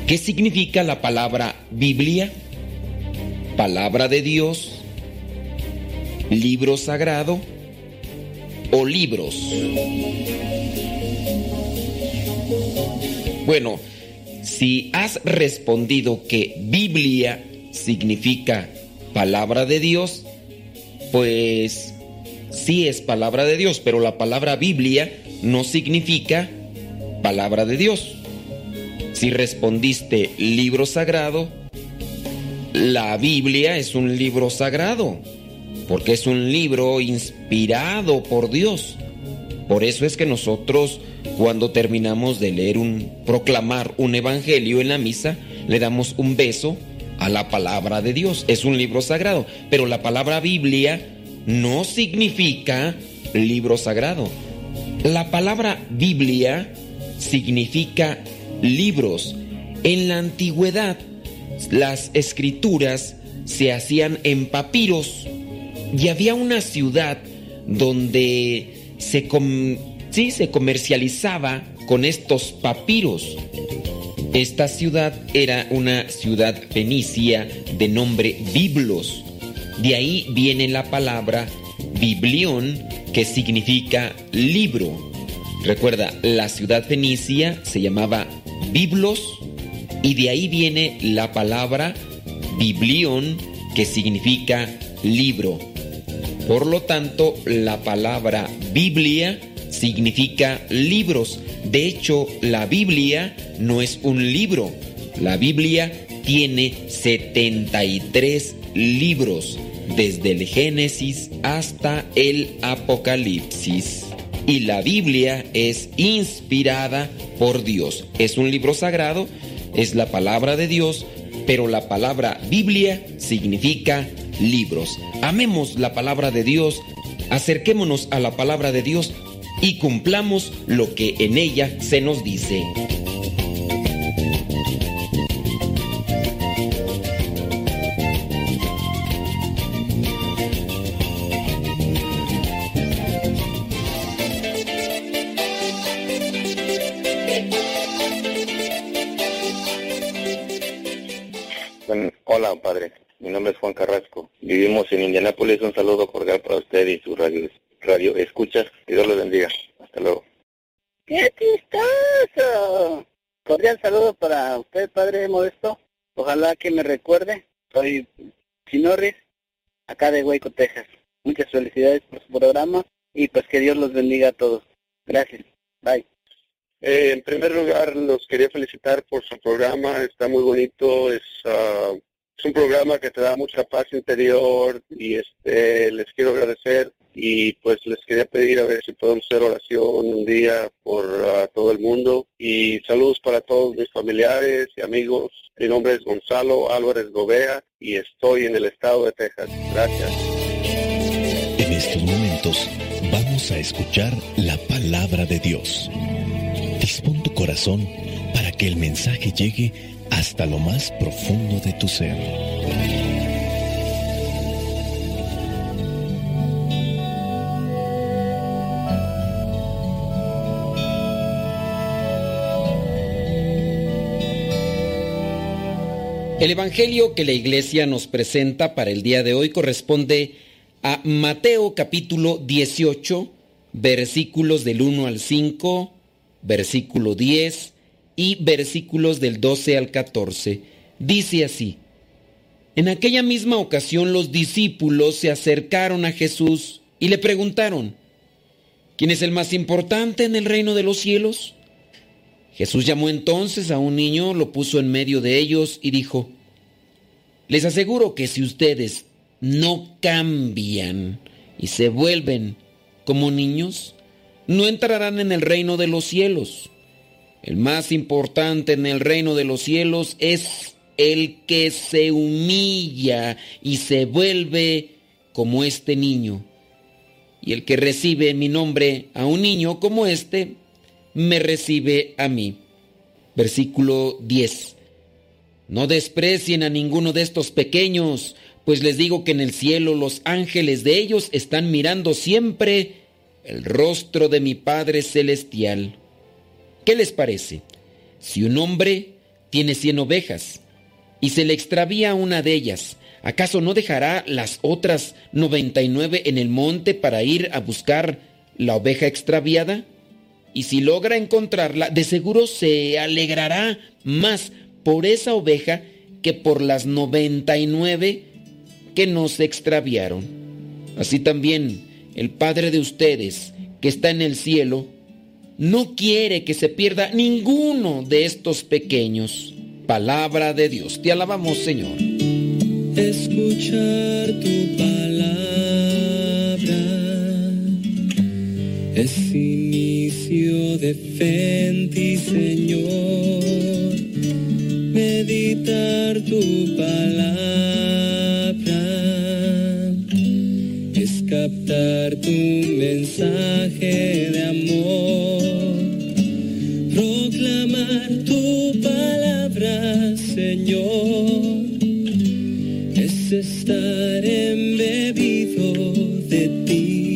¿Qué significa la palabra Biblia? Palabra de Dios, libro sagrado o libros. Bueno, si has respondido que Biblia significa palabra de Dios, pues sí es palabra de Dios, pero la palabra Biblia no significa palabra de Dios. Si respondiste libro sagrado, la Biblia es un libro sagrado, porque es un libro inspirado por Dios. Por eso es que nosotros, cuando terminamos de leer un, proclamar un evangelio en la misa, le damos un beso a la palabra de Dios. Es un libro sagrado, pero la palabra Biblia no significa libro sagrado. La palabra Biblia significa libros. En la antigüedad, las escrituras se hacían en papiros y había una ciudad donde se, se comercializaba con estos papiros. Esta ciudad era una ciudad fenicia de nombre Biblos. De ahí viene la palabra biblión, que significa libro. Recuerda, la ciudad fenicia se llamaba Biblos y de ahí viene la palabra biblión, que significa libro. Por lo tanto, la palabra Biblia significa libros. De hecho, la Biblia no es un libro. La Biblia tiene 73 libros, desde el Génesis hasta el Apocalipsis. Y la Biblia es inspirada por Dios. Es un libro sagrado es la palabra de Dios, pero la palabra Biblia significa libros. Amemos la palabra de Dios, acerquémonos a la palabra de Dios y cumplamos lo que en ella se nos dice. En Indianápolis. Un saludo cordial para usted y su radio, radio escuchas. Que Dios los bendiga. Hasta luego. ¡Qué chistoso! Cordial saludo para usted, padre Modesto. Ojalá que me recuerde. Soy Chinorris, acá de Hueco, Texas. Muchas felicidades por su programa y pues que Dios los bendiga a todos. Gracias. Bye. Eh, en primer lugar, los quería felicitar por su programa. Está muy bonito. Es, ah, es un programa que te da mucha paz interior y este les quiero agradecer y pues les quería pedir a ver si podemos hacer oración un día por ah, todo el mundo y saludos para todos mis familiares y amigos. Mi nombre es Gonzalo Álvarez Gobea y estoy en el estado de Texas. Gracias. En estos momentos vamos a escuchar la palabra de Dios. Dispón tu corazón para que el mensaje llegue hasta lo más profundo de tu ser. El Evangelio que la iglesia nos presenta para el día de hoy corresponde a Mateo capítulo 18, versículos del 1 al 5, versículo 10 y versículos del 12 al 14. Dice así, en aquella misma ocasión los discípulos se acercaron a Jesús y le preguntaron, ¿quién es el más importante en el reino de los cielos? Jesús llamó entonces a un niño, lo puso en medio de ellos y dijo, les aseguro que si ustedes no cambian y se vuelven como niños, no entrarán en el reino de los cielos. El más importante en el reino de los cielos es el que se humilla y se vuelve como este niño. Y el que recibe mi nombre a un niño como este, me recibe a mí. Versículo 10. No desprecien a ninguno de estos pequeños, pues les digo que en el cielo los ángeles de ellos están mirando siempre el rostro de mi Padre Celestial. ¿Qué les parece? Si un hombre tiene cien ovejas y se le extravía una de ellas, ¿acaso no dejará las otras noventa y nueve en el monte para ir a buscar la oveja extraviada? Y si logra encontrarla, de seguro se alegrará más por esa oveja que por las noventa y nueve que no se extraviaron. Así también el Padre de ustedes, que está en el cielo, no quiere que se pierda ninguno de estos pequeños. Palabra de Dios. Te alabamos, Señor. Escuchar tu palabra es inicio de fe en ti, Señor. Meditar tu palabra es captar tu mensaje de amor. Proclamar tu palabra, Señor, es estar embebido de ti.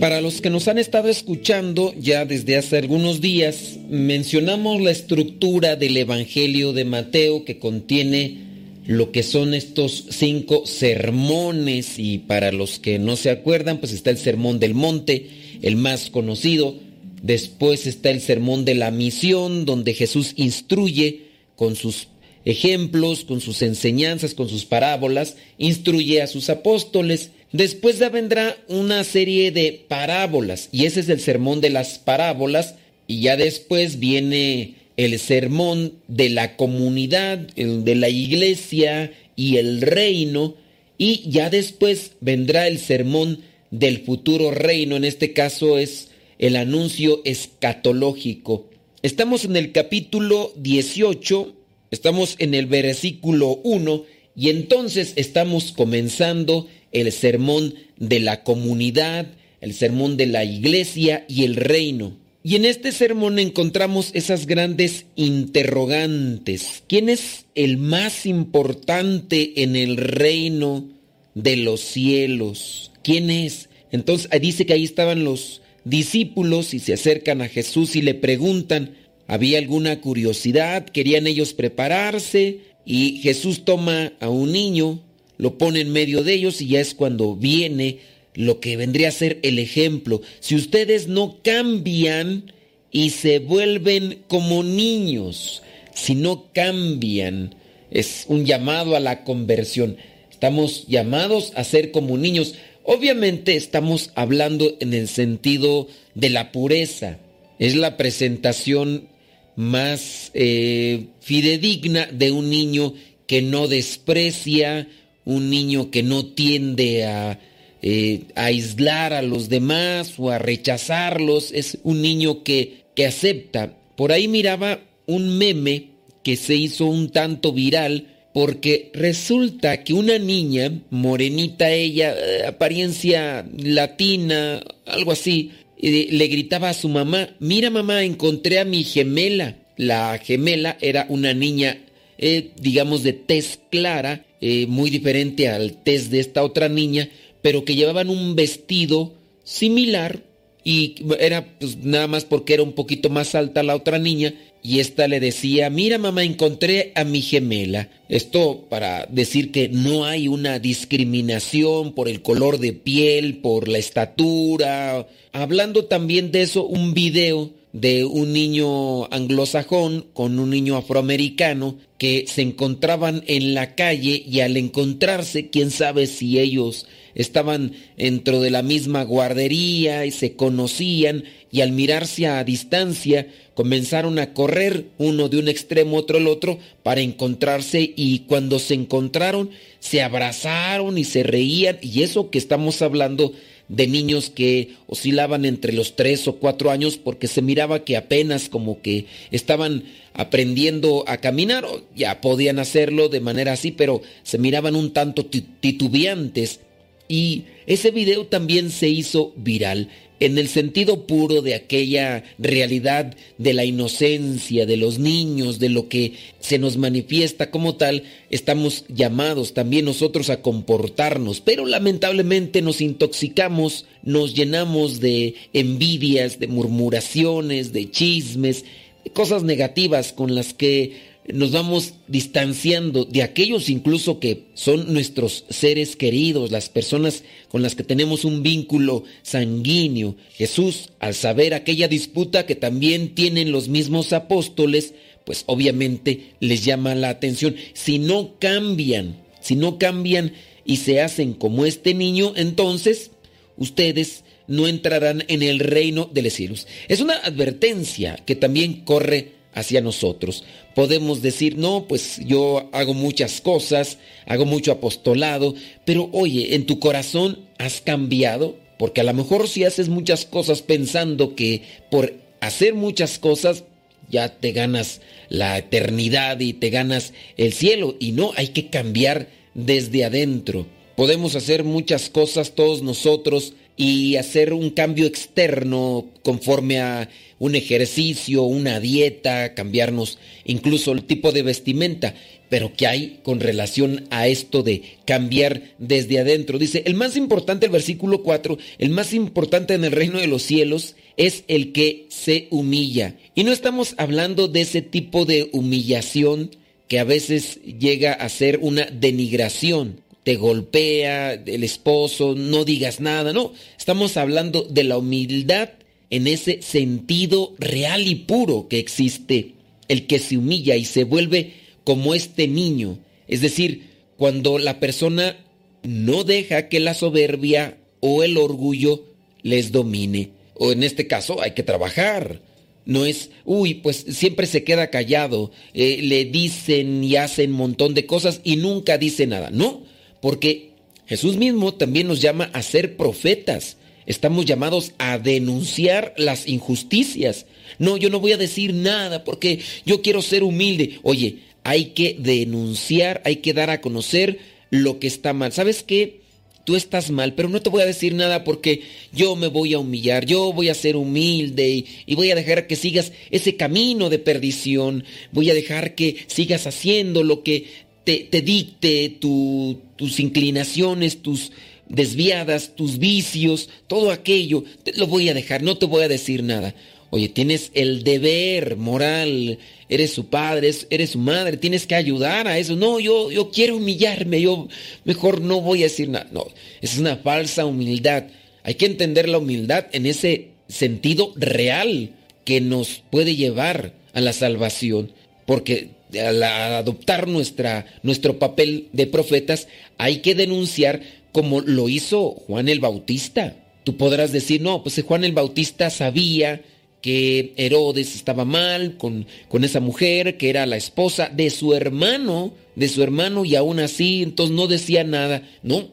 Para los que nos han estado escuchando ya desde hace algunos días, mencionamos la estructura del Evangelio de Mateo que contiene lo que son estos cinco sermones y para los que no se acuerdan, pues está el Sermón del Monte, el más conocido, después está el Sermón de la Misión, donde Jesús instruye con sus ejemplos, con sus enseñanzas, con sus parábolas, instruye a sus apóstoles. Después ya vendrá una serie de parábolas y ese es el sermón de las parábolas y ya después viene el sermón de la comunidad, de la iglesia y el reino y ya después vendrá el sermón del futuro reino, en este caso es el anuncio escatológico. Estamos en el capítulo 18, estamos en el versículo 1 y entonces estamos comenzando el sermón de la comunidad, el sermón de la iglesia y el reino. Y en este sermón encontramos esas grandes interrogantes. ¿Quién es el más importante en el reino de los cielos? ¿Quién es? Entonces dice que ahí estaban los discípulos y se acercan a Jesús y le preguntan, ¿había alguna curiosidad? ¿Querían ellos prepararse? Y Jesús toma a un niño, lo pone en medio de ellos y ya es cuando viene lo que vendría a ser el ejemplo. Si ustedes no cambian y se vuelven como niños, si no cambian, es un llamado a la conversión. Estamos llamados a ser como niños. Obviamente estamos hablando en el sentido de la pureza. Es la presentación más eh, fidedigna de un niño que no desprecia, un niño que no tiende a eh, aislar a los demás o a rechazarlos, es un niño que, que acepta. Por ahí miraba un meme que se hizo un tanto viral porque resulta que una niña, morenita ella, eh, apariencia latina, algo así, le gritaba a su mamá, mira mamá, encontré a mi gemela. La gemela era una niña, eh, digamos, de tez clara, muy diferente al tez de esta otra niña, pero que llevaban un vestido similar y era pues, nada más porque era un poquito más alta la otra niña y esta le decía, mira mamá, encontré a mi gemela. Esto para decir que no hay una discriminación por el color de piel, por la estatura. Hablando también de eso, un video de un niño anglosajón con un niño afroamericano que se encontraban en la calle y al encontrarse, quién sabe si ellos estaban dentro de la misma guardería y se conocían y al mirarse a distancia comenzaron a correr uno de un extremo otro el otro para encontrarse y cuando se encontraron se abrazaron y se reían y eso que estamos hablando de niños que oscilaban entre los tres o cuatro años porque se miraba que apenas como que estaban aprendiendo a caminar, o ya podían hacerlo de manera así, pero se miraban un tanto titubeantes. Y ese video también se hizo viral en el sentido puro de aquella realidad de la inocencia de los niños, de lo que se nos manifiesta como tal, estamos llamados también nosotros a comportarnos, pero lamentablemente nos intoxicamos, nos llenamos de envidias, de murmuraciones, de chismes, de cosas negativas con las que nos vamos distanciando de aquellos incluso que son nuestros seres queridos, las personas con las que tenemos un vínculo sanguíneo. Jesús, al saber aquella disputa que también tienen los mismos apóstoles, pues obviamente les llama la atención. Si no cambian, si no cambian y se hacen como este niño, entonces ustedes no entrarán en el reino de los cielos. Es una advertencia que también corre hacia nosotros. Podemos decir, no, pues yo hago muchas cosas, hago mucho apostolado, pero oye, en tu corazón has cambiado, porque a lo mejor si haces muchas cosas pensando que por hacer muchas cosas ya te ganas la eternidad y te ganas el cielo, y no, hay que cambiar desde adentro. Podemos hacer muchas cosas todos nosotros y hacer un cambio externo conforme a un ejercicio, una dieta, cambiarnos incluso el tipo de vestimenta, pero ¿qué hay con relación a esto de cambiar desde adentro? Dice, el más importante, el versículo 4, el más importante en el reino de los cielos es el que se humilla. Y no estamos hablando de ese tipo de humillación que a veces llega a ser una denigración te golpea el esposo, no digas nada, no, estamos hablando de la humildad en ese sentido real y puro que existe, el que se humilla y se vuelve como este niño. Es decir, cuando la persona no deja que la soberbia o el orgullo les domine. O en este caso hay que trabajar. No es, uy, pues siempre se queda callado, eh, le dicen y hacen un montón de cosas y nunca dice nada. No, porque Jesús mismo también nos llama a ser profetas. Estamos llamados a denunciar las injusticias. No, yo no voy a decir nada porque yo quiero ser humilde. Oye, hay que denunciar, hay que dar a conocer lo que está mal. ¿Sabes qué? tú estás mal, pero no te voy a decir nada porque yo me voy a humillar, yo voy a ser humilde y, voy a dejar que sigas ese camino de perdición, voy a dejar que sigas haciendo lo que te, dicte tus inclinaciones, tus desviadas, tus vicios, todo aquello, te lo voy a dejar, no te voy a decir nada. Oye, tienes el deber moral, eres su padre, eres su madre, tienes que ayudar a eso. No, yo, yo quiero humillarme, yo mejor no voy a decir nada. No, es una falsa humildad. Hay que entender la humildad en ese sentido real que nos puede llevar a la salvación. Porque al adoptar nuestra, nuestro papel de profetas, hay que denunciar como lo hizo Juan el Bautista. Tú podrás decir, no, pues Juan el Bautista sabía que Herodes estaba mal con, con, esa mujer, que era la esposa de su hermano, de su hermano, y aún así, entonces no decía nada. No,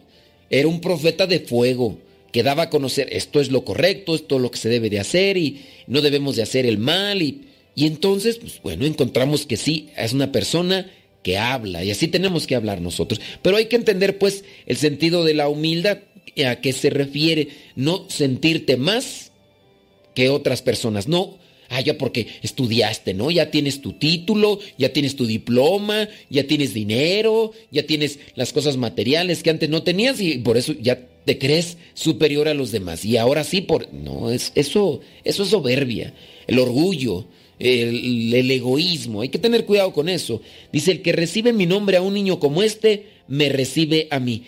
era un profeta de fuego, que daba a conocer esto es lo correcto, esto es lo que se debe de hacer, y no debemos de hacer el mal. Y, y entonces, pues, bueno, encontramos que sí, es una persona que habla, y así tenemos que hablar nosotros. Pero hay que entender, pues, el sentido de la humildad, a qué se refiere, no sentirte más que otras personas. No, ah, ya porque estudiaste, ¿no? Ya tienes tu título, ya tienes tu diploma, ya tienes dinero, ya tienes las cosas materiales que antes no tenías y por eso ya te crees superior a los demás. Y ahora sí, por no, es, eso, eso es soberbia, el orgullo. El, egoísmo, hay que tener cuidado con eso. Dice, el que recibe mi nombre a un niño como este, me recibe a mí.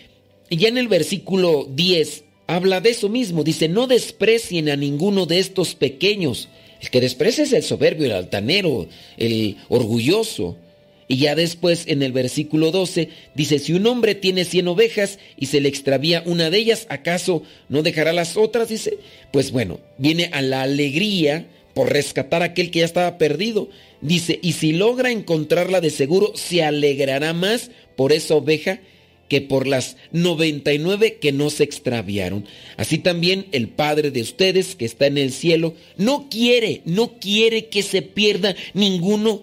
Y ya en el versículo 10 habla de eso mismo. Dice, no desprecien a ninguno de estos pequeños. El que desprecia es el soberbio, el altanero, el orgulloso. Y ya después en el versículo 12 dice, si un hombre tiene cien ovejas y se le extravía una de ellas, ¿acaso no dejará las otras? Dice, pues bueno, viene a la alegría por rescatar a aquel que ya estaba perdido. Dice, y si logra encontrarla de seguro, se alegrará más por esa oveja que por las 99 que no se extraviaron. Así también el Padre de ustedes que está en el cielo no quiere, no quiere que se pierda ninguno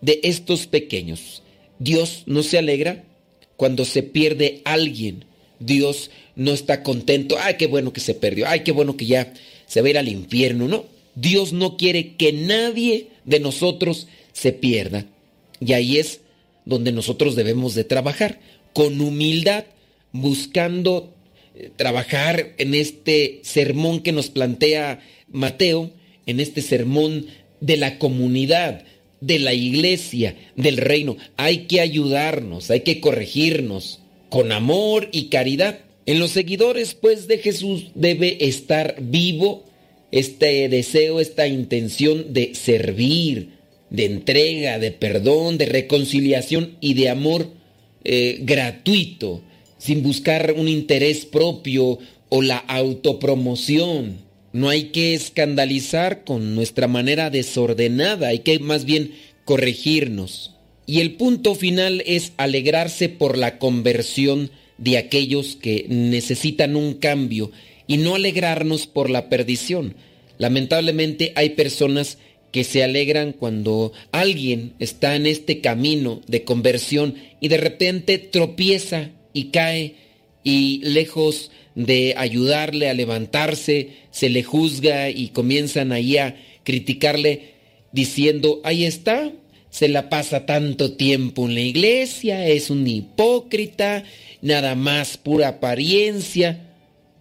de estos pequeños. Dios no se alegra cuando se pierde alguien. Dios no está contento. Ay, qué bueno que se perdió. Ay, qué bueno que ya se va a ir al infierno. No, Dios no quiere que nadie de nosotros se pierda. Y ahí es donde nosotros debemos de trabajar con humildad, buscando eh, trabajar en este sermón que nos plantea Mateo, en este sermón de la comunidad, de la iglesia, del reino. Hay que ayudarnos, hay que corregirnos con amor y caridad. En los seguidores, pues, de Jesús debe estar vivo este deseo, esta intención de servir, de entrega, de perdón, de reconciliación y de amor eh, gratuito, sin buscar un interés propio o la autopromoción. No hay que escandalizar con nuestra manera desordenada, hay que más bien corregirnos. Y el punto final es alegrarse por la conversión de aquellos que necesitan un cambio y no alegrarnos por la perdición. Lamentablemente hay personas que se alegran cuando alguien está en este camino de conversión y de repente tropieza y cae y lejos de ayudarle a levantarse, se le juzga y comienzan ahí a criticarle diciendo, ahí está, se la pasa tanto tiempo en la iglesia, es un hipócrita, nada más pura apariencia.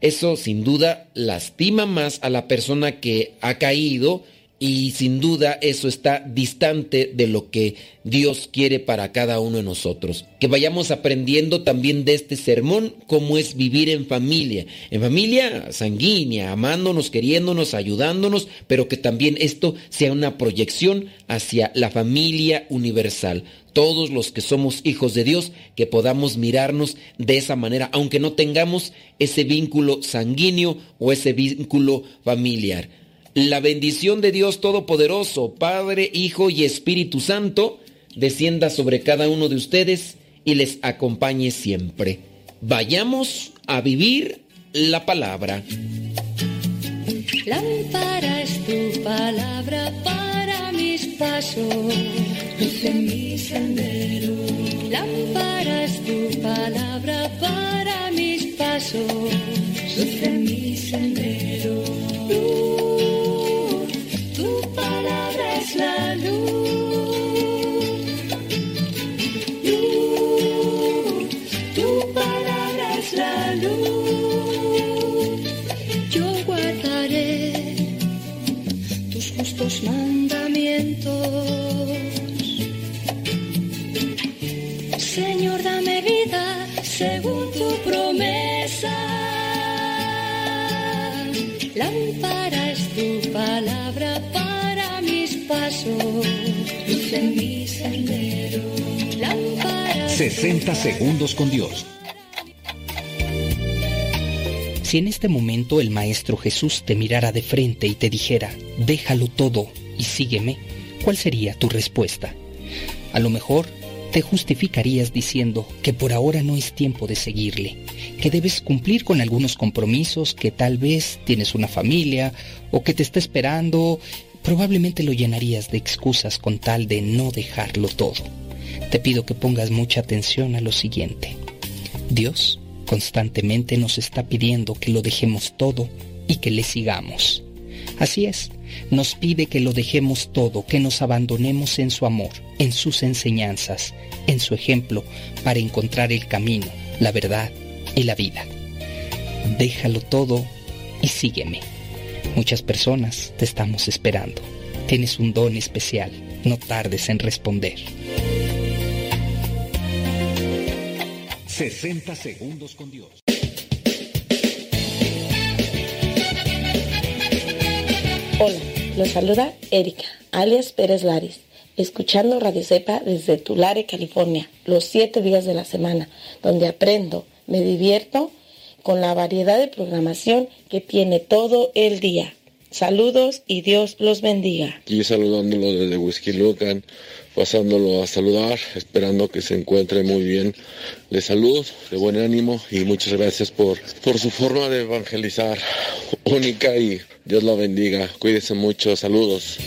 Eso sin duda lastima más a la persona que ha caído y sin duda eso está distante de lo que Dios quiere para cada uno de nosotros. Que vayamos aprendiendo también de este sermón cómo es vivir en familia. En familia sanguínea, amándonos, queriéndonos, ayudándonos, pero que también esto sea una proyección hacia la familia universal. Todos los que somos hijos de Dios, que podamos mirarnos de esa manera, aunque no tengamos ese vínculo sanguíneo o ese vínculo familiar la bendición de Dios Todopoderoso, Padre, Hijo y Espíritu Santo, descienda sobre cada uno de ustedes y les acompañe siempre. Vayamos a vivir la palabra. Palabra paso, luce mi sendero. Lámpara es tu palabra para mis pasos, luce mi sendero. 60 segundos con Dios. Si en este momento el Maestro Jesús te mirara de frente y te dijera, déjalo todo y sígueme, ¿cuál sería tu respuesta? A lo mejor te justificarías diciendo que por ahora no es tiempo de seguirle, que debes cumplir con algunos compromisos, que tal vez tienes una familia o que te está esperando, probablemente lo llenarías de excusas con tal de no dejarlo todo. Te pido que pongas mucha atención a lo siguiente. Dios constantemente nos está pidiendo que lo dejemos todo y que le sigamos. Así es, nos pide que lo dejemos todo, que nos abandonemos en su amor, en sus enseñanzas, en su ejemplo, para encontrar el camino, la verdad y la vida. Déjalo todo y sígueme. Muchas personas te estamos esperando. Tienes un don especial. No tardes en responder. 60 segundos con Dios. Hola, los saluda Erika, alias Pérez Laris, escuchando Radio Cepa desde Tulare, California, los siete días de la semana, donde aprendo, me divierto con la variedad de programación que tiene todo el día. Saludos y Dios los bendiga. Aquí saludándolo desde Whisky Lucan, pasándolo a saludar, esperando que se encuentre muy bien de salud, de buen ánimo y muchas gracias por, por su forma de evangelizar única y Dios la bendiga. Cuídese mucho, saludos.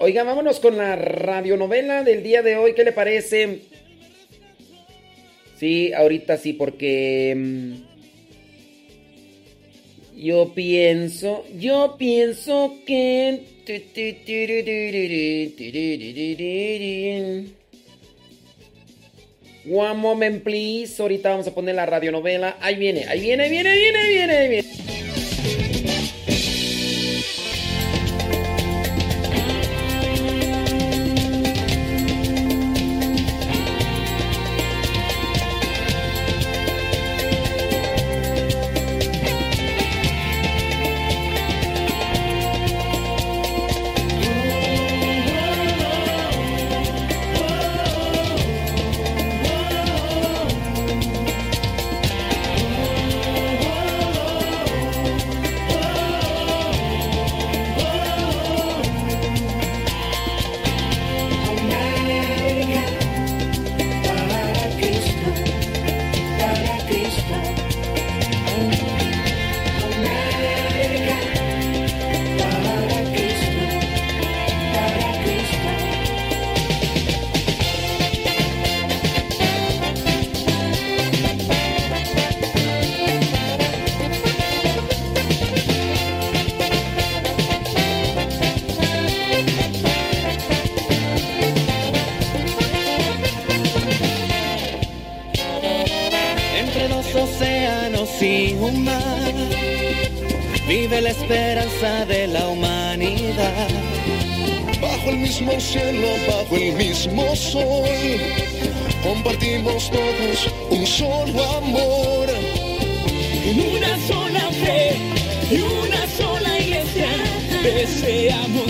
Oiga, vámonos con la radionovela del día de hoy. ¿Qué le parece? Sí, ahorita sí, porque... mm, Yo pienso, yo pienso que... One moment, please. Ahorita vamos a poner la radionovela. Ahí viene, ahí viene, ahí viene, ahí viene, ahí viene, ahí viene. Mismo cielo, bajo el mismo sol, compartimos todos un solo amor. En una sola fe y una sola iglesia, deseamos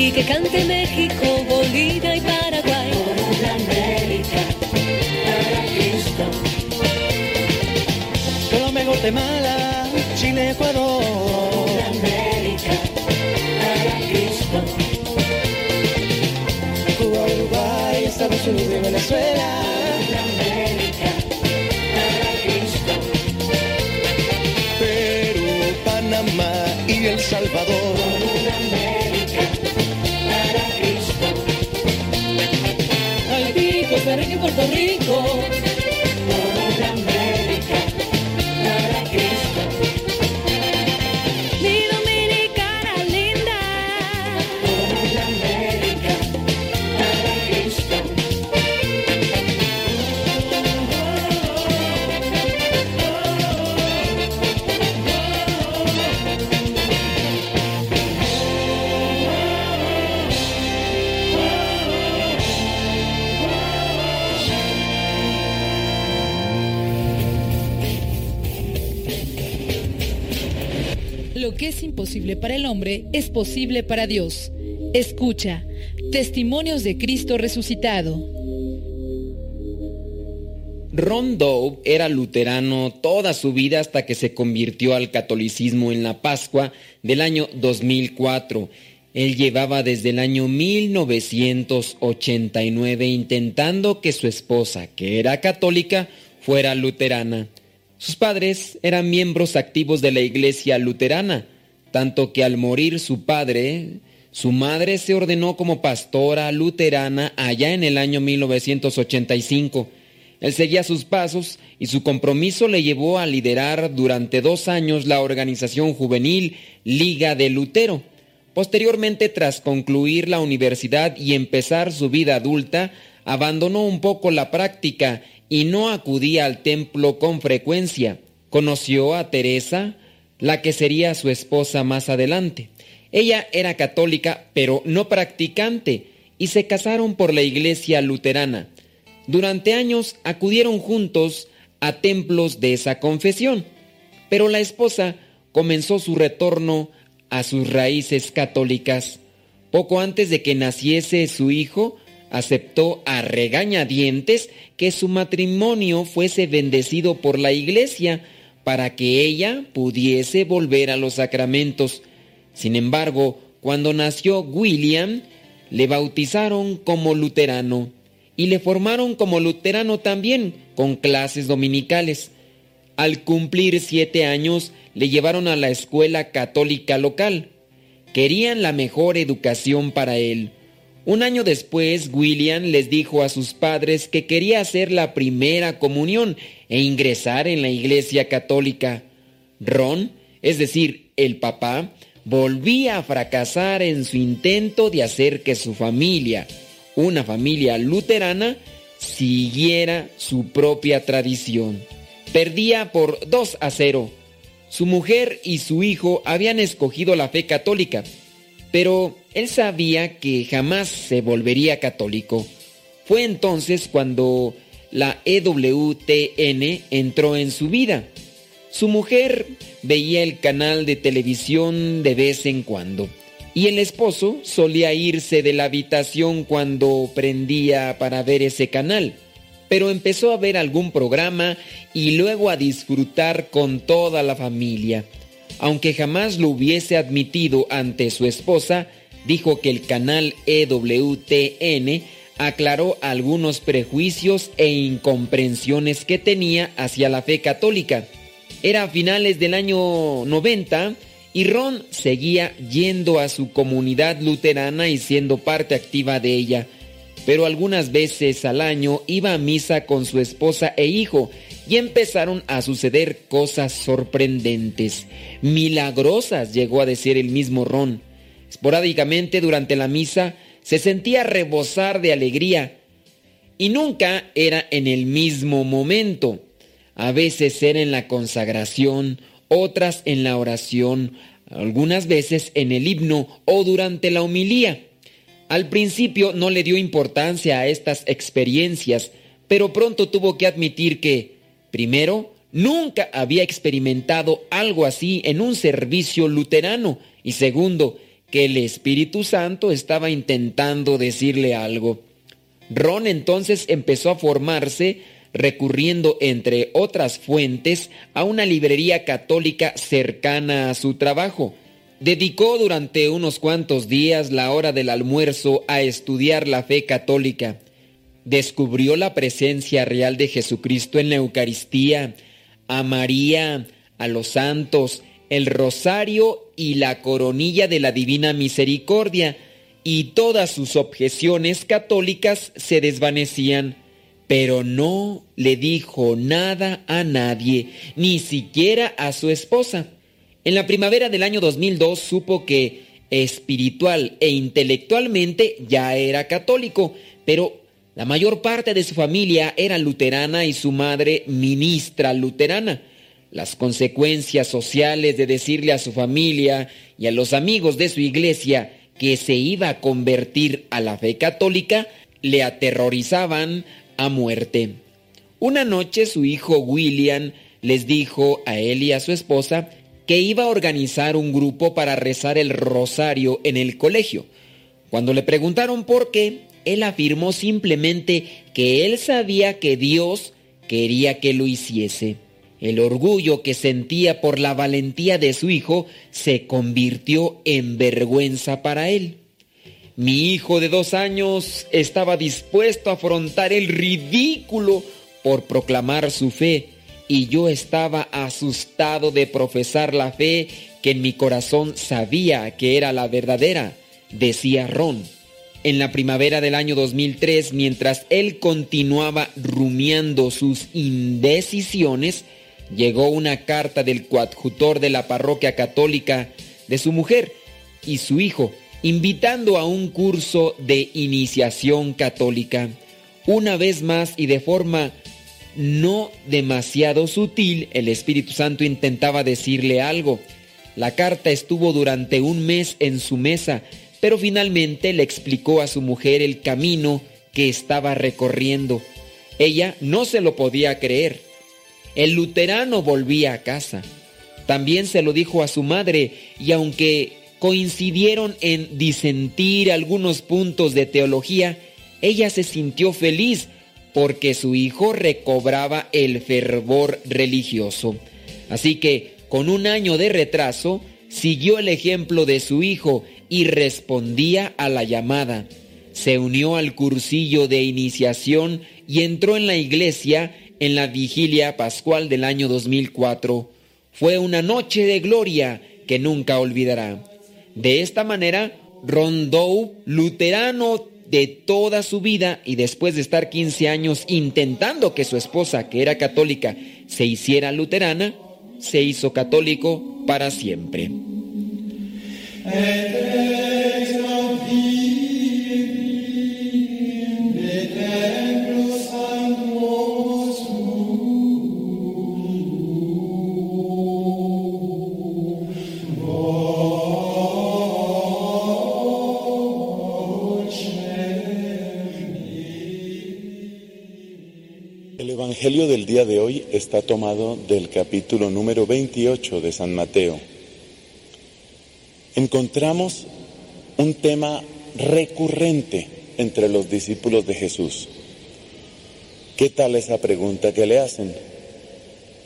Y que cante México, Bolivia y Paraguay. Colombia, Guatemala, Chile, Ecuador. Cuba, Uruguay, Estados Unidos y Venezuela. Perú, Panamá y El Salvador. Imposible para el hombre es posible para Dios. Escucha, Testimonios de Cristo resucitado. Ron Dove era luterano toda su vida hasta que se convirtió al catolicismo en la Pascua del año 2004. Él llevaba desde el año 1989 intentando que su esposa, que era católica, fuera luterana. Sus padres eran miembros activos de la iglesia luterana, tanto que al morir su padre, su madre se ordenó como pastora luterana allá en el año 1985. Él seguía sus pasos y su compromiso le llevó a liderar durante dos años la organización juvenil Liga de Lutero. Posteriormente, tras concluir la universidad y empezar su vida adulta, abandonó un poco la práctica y no acudía al templo con frecuencia. Conoció a Teresa, la que sería su esposa más adelante. Ella era católica, pero no practicante, y se casaron por la iglesia luterana. Durante años acudieron juntos a templos de esa confesión, pero la esposa comenzó su retorno a sus raíces católicas. Poco antes de que naciese su hijo, aceptó a regañadientes que su matrimonio fuese bendecido por la iglesia para que ella pudiese volver a los sacramentos. Sin embargo, cuando nació William, le bautizaron como luterano y le formaron como luterano también, con clases dominicales. Al cumplir siete años, le llevaron a la escuela católica local. Querían la mejor educación para él. Un año después, William les dijo a sus padres que quería hacer la primera comunión e ingresar en la iglesia católica. Ron, es decir, el papá, volvía a fracasar en su intento de hacer que su familia, una familia luterana, siguiera su propia tradición. Perdía por 2 a 0. Su mujer y su hijo habían escogido la fe católica, pero él sabía que jamás se volvería católico. Fue entonces cuando la EWTN entró en su vida. Su mujer veía el canal de televisión de vez en cuando y el esposo solía irse de la habitación cuando prendía para ver ese canal, pero empezó a ver algún programa y luego a disfrutar con toda la familia. Aunque jamás lo hubiese admitido ante su esposa, dijo que el canal EWTN aclaró algunos prejuicios e incomprensiones que tenía hacia la fe católica. Era a finales del año 90 y Ron seguía yendo a su comunidad luterana y siendo parte activa de ella, pero algunas veces al año iba a misa con su esposa e hijo y empezaron a suceder cosas sorprendentes, milagrosas, llegó a decir el mismo Ron. Esporádicamente durante la misa se sentía rebosar de alegría y nunca era en el mismo momento. A veces era en la consagración, otras en la oración, algunas veces en el himno o durante la homilía. Al principio no le dio importancia a estas experiencias, pero pronto tuvo que admitir que, primero, nunca había experimentado algo así en un servicio luterano y segundo, que el Espíritu Santo estaba intentando decirle algo. Ron entonces empezó a formarse recurriendo, entre otras fuentes, a una librería católica cercana a su trabajo. Dedicó durante unos cuantos días la hora del almuerzo a estudiar la fe católica. Descubrió la presencia real de Jesucristo en la Eucaristía, a María, a los santos, el rosario y la coronilla de la Divina Misericordia, y todas sus objeciones católicas se desvanecían pero no le dijo nada a nadie, ni siquiera a su esposa. En la primavera del año 2002 supo que espiritual e intelectualmente ya era católico, pero la mayor parte de su familia era luterana y su madre ministra luterana. Las consecuencias sociales de decirle a su familia y a los amigos de su iglesia que se iba a convertir a la fe católica le aterrorizaban a muerte. Una noche su hijo William les dijo a él y a su esposa que iba a organizar un grupo para rezar el rosario en el colegio. Cuando le preguntaron por qué, él afirmó simplemente que él sabía que Dios quería que lo hiciese. El orgullo que sentía por la valentía de su hijo se convirtió en vergüenza para él. Mi hijo de dos años estaba dispuesto a afrontar el ridículo por proclamar su fe y yo estaba asustado de profesar la fe que en mi corazón sabía que era la verdadera, decía Ron. En la primavera del año 2003, mientras él continuaba rumiando sus indecisiones, llegó una carta del coadjutor de la parroquia católica de su mujer y su hijo, invitando a un curso de iniciación católica. Una vez más y de forma no demasiado sutil, el Espíritu Santo intentaba decirle algo. La carta estuvo durante un mes en su mesa, pero finalmente le explicó a su mujer el camino que estaba recorriendo. Ella no se lo podía creer. El luterano volvía a casa. También se lo dijo a su madre y aunque coincidieron en disentir algunos puntos de teología, ella se sintió feliz porque su hijo recobraba el fervor religioso. Así que, con un año de retraso, siguió el ejemplo de su hijo y respondía a la llamada. Se unió al cursillo de iniciación y entró en la iglesia en la vigilia pascual del año 2004. Fue una noche de gloria que nunca olvidará. De esta manera, Rondeau, luterano de toda su vida y después de estar 15 años intentando que su esposa, que era católica, se hiciera luterana, se hizo católico para siempre. El Evangelio del día de hoy está tomado del capítulo número 28 de San Mateo. Encontramos un tema recurrente entre los discípulos de Jesús. ¿Qué tal esa pregunta que le hacen?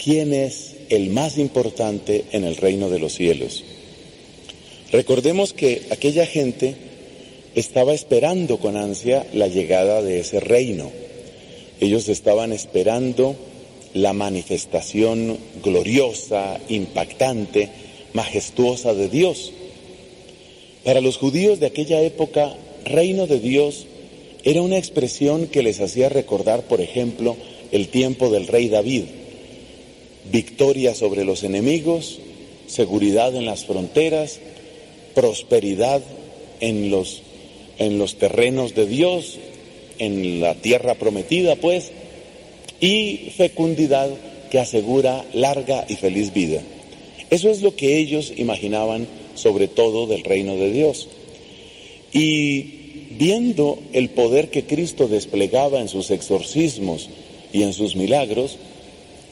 ¿Quién es el más importante en el reino de los cielos? Recordemos que aquella gente estaba esperando con ansia la llegada de ese reino. Ellos estaban esperando la manifestación gloriosa, impactante, majestuosa de Dios. Para los judíos de aquella época, reino de Dios era una expresión que les hacía recordar, por ejemplo, el tiempo del rey David. Victoria sobre los enemigos, seguridad en las fronteras, prosperidad en los, en los terrenos de Dios, en la tierra prometida, pues, y fecundidad que asegura larga y feliz vida. Eso es lo que ellos imaginaban sobre todo del reino de Dios. Y viendo el poder que Cristo desplegaba en sus exorcismos y en sus milagros,